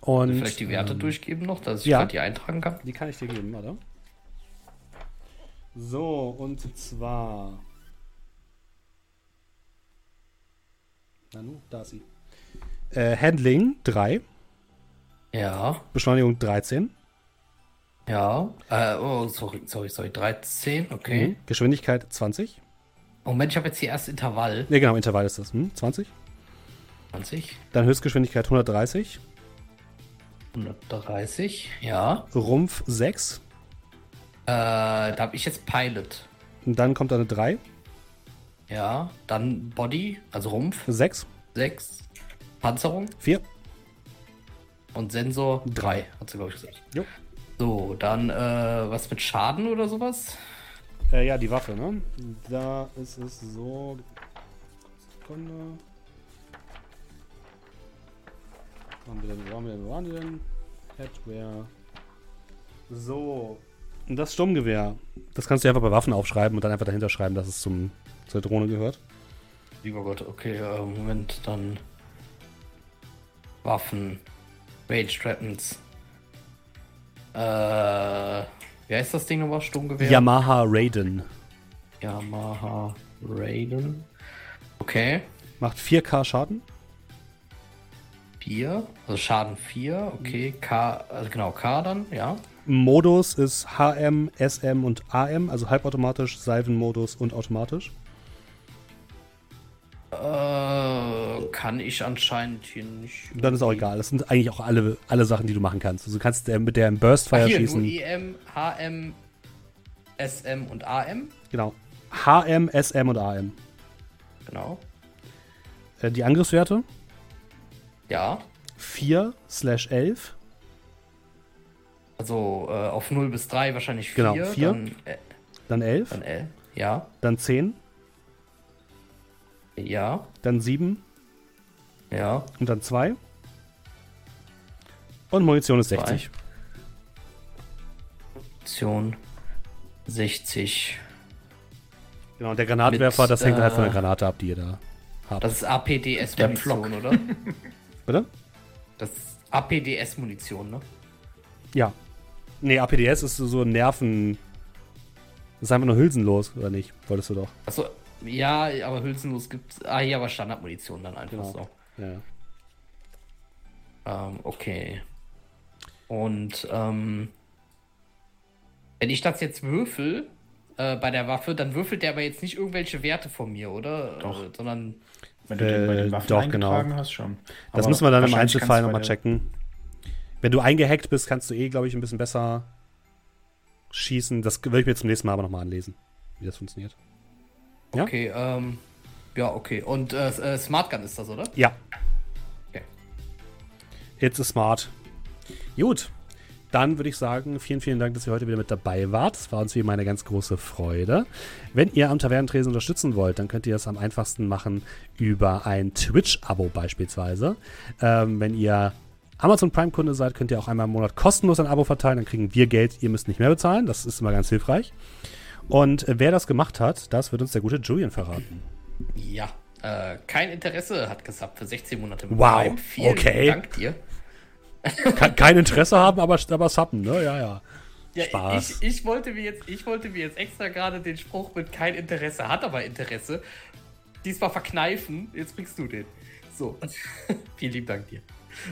Und, Vielleicht die Werte ähm, durchgeben noch, dass ich ja. die eintragen kann. Die kann ich dir geben, oder? So, und zwar. Nanu, da ist sie. Äh, Handling 3, Ja, Beschleunigung 13, ja. Äh, oh, sorry, sorry, sorry. 13, okay. mhm. Geschwindigkeit 20. Moment, ich habe jetzt hier erst Intervall. Ne, genau, Intervall ist das. Hm? 20. 20, Dann Höchstgeschwindigkeit 130. 130, ja. Rumpf 6. Äh, da habe ich jetzt Pilot. Und dann kommt eine 3. Ja, dann Body, also Rumpf, 6. 6. Panzerung 4. und Sensor Drei. 3, hat sie, glaube ich, gesagt. Jo. So, dann äh, was mit Schaden oder sowas? Äh, ja, die Waffe, ne? Da ist es so. Sekunde. Haben wir denn? Wo haben wir denn? Wo waren die denn? Headwear. So. Und das Sturmgewehr. Das kannst du einfach bei Waffen aufschreiben und dann einfach dahinter schreiben, dass es zum, zur Drohne gehört. Lieber Gott, okay, äh, Moment, dann Waffen, Rage Weapons. Äh, wie heißt das Ding nochmal? Sturmgewehr? Yamaha Raiden. Yamaha Raiden. Okay, Macht 4k Schaden. 4, also Schaden 4, okay, K, also genau, K dann, ja. Modus ist HM, SM und AM, also halbautomatisch, Salvenmodus und automatisch. Äh, kann ich anscheinend hier nicht. Dann ist auch egal. Das sind eigentlich auch alle, alle Sachen, die du machen kannst. Also du kannst äh, mit der im Burst Ach, hier, schießen. nur EM, HM, SM und AM, Genau. HM, SM und AM. genau. Äh, die Angriffswerte Ja, 4 slash 11 Also äh, auf 0 bis 3 wahrscheinlich 4. Genau, vier. Dann, äh, Dann 11, dann L. Ja, dann 10, ja, dann 7 ja. und dann 2. Und Munition ist Zwei. 60. Option 60. Genau, und der Granatwerfer, Mit, das hängt halt von äh, der Granate ab, die ihr da habt. Das ist APDS-Munition, oder? Bitte? Das ist APDS-Munition, ne? Ja. Nee, APDS ist so ein Nerven. Das ist einfach nur hülsenlos, oder nicht? Wolltest du doch. Achso, ja, aber hülsenlos gibt Ah, hier aber Standardmunition dann einfach Genau. so. Ja. Ähm, okay. Und ähm, wenn ich das jetzt würfel äh, bei der Waffe, dann würfelt der aber jetzt nicht irgendwelche Werte von mir, oder? Doch. Äh, sondern Wenn du den bei Äh, den Waffen doch, genau. hast, schon. Das Aber müssen wir dann im Einzelfall nochmal checken. Wenn du eingehackt bist, kannst du eh, glaube ich, ein bisschen besser schießen. Das will ich mir zum nächsten Mal aber nochmal anlesen, wie das funktioniert. Ja? okay, ähm, ja, okay. Und äh, äh, Smart Gun ist das, oder? Ja. Okay. It's a smart. Gut. Dann würde ich sagen, vielen, vielen Dank, dass ihr heute wieder mit dabei wart. Das war uns wie immer eine ganz große Freude. Wenn ihr am Tavernentresen unterstützen wollt, dann könnt ihr das am einfachsten machen über ein Twitch-Abo beispielsweise. Ähm, wenn ihr Amazon Prime-Kunde seid, könnt ihr auch einmal im Monat kostenlos ein Abo verteilen. Dann kriegen wir Geld, ihr müsst nicht mehr bezahlen. Das ist immer ganz hilfreich. Und wer das gemacht hat, das wird uns der gute Julian verraten. Ja. Äh, kein Interesse hat gesagt für 16 Monate. Wow, Prime. Vielen okay. Dank dir. Ke- Kein Interesse haben, aber, aber suppen, ne? Ja, ja. Ja, Spaß. Ich, ich, wollte mir jetzt, ich wollte mir jetzt extra gerade den Spruch mit kein Interesse, hat aber Interesse. Diesmal verkneifen. Jetzt bringst du den. So. Vielen lieben Dank dir.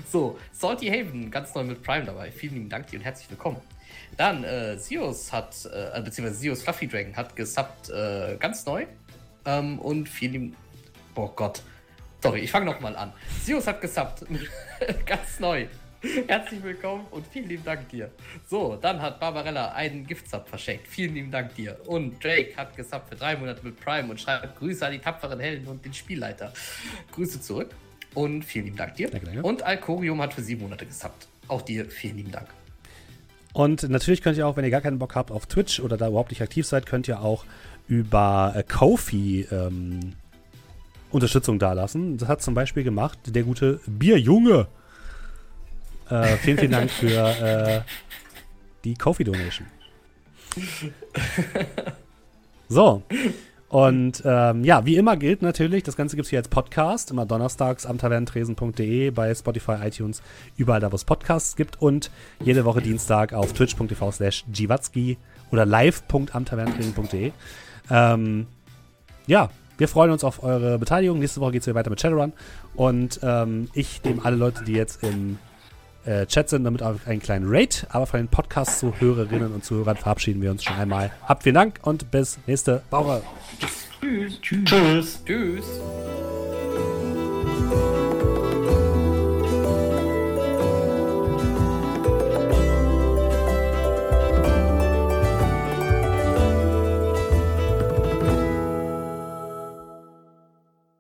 So, Salty Haven, ganz neu mit Prime dabei. Vielen lieben Dank dir und herzlich willkommen. Dann, äh, Sios hat, äh, beziehungsweise Sios Fluffy Dragon hat gesubbt, äh, ganz neu. Ähm, und vielen lieben. Oh Gott. Sorry, ich fange nochmal an. Sios hat gesubbt. ganz neu. Herzlich willkommen und vielen lieben Dank dir. So, dann hat Barbarella einen Giftsub verschenkt. Vielen lieben Dank dir. Und Drake hat gesubbt für drei Monate mit Prime und schreibt Grüße an die tapferen Helden und den Spielleiter. Grüße zurück und vielen lieben Dank dir. Danke, danke. Und Alcorium hat für sieben Monate gesubbt. Auch dir vielen lieben Dank. Und natürlich könnt ihr auch, wenn ihr gar keinen Bock habt auf Twitch oder da überhaupt nicht aktiv seid, könnt ihr auch über äh, Kofi ähm, Unterstützung dalassen. Das hat zum Beispiel gemacht der gute Bierjunge. Äh, vielen, vielen Dank für äh, die Kofi-Donation. So. Und ähm, ja, wie immer gilt natürlich, das Ganze gibt es hier als Podcast, immer donnerstags am tavernentresen.de, bei Spotify, iTunes, überall da, wo es Podcasts gibt und jede Woche Dienstag auf twitch.tv slash giwatzki oder live.amtavernentresen.de. Ähm, ja, wir freuen uns auf eure Beteiligung. Nächste Woche geht es wieder weiter mit Shadowrun und ähm, ich nehme alle Leute, die jetzt im äh, Chat sind, damit auch einen kleinen Rate. Aber von den Podcast-Zuhörerinnen und Zuhörern verabschieden wir uns schon einmal. Habt vielen Dank und bis nächste Woche. Tschüss. Tschüss. Tschüss.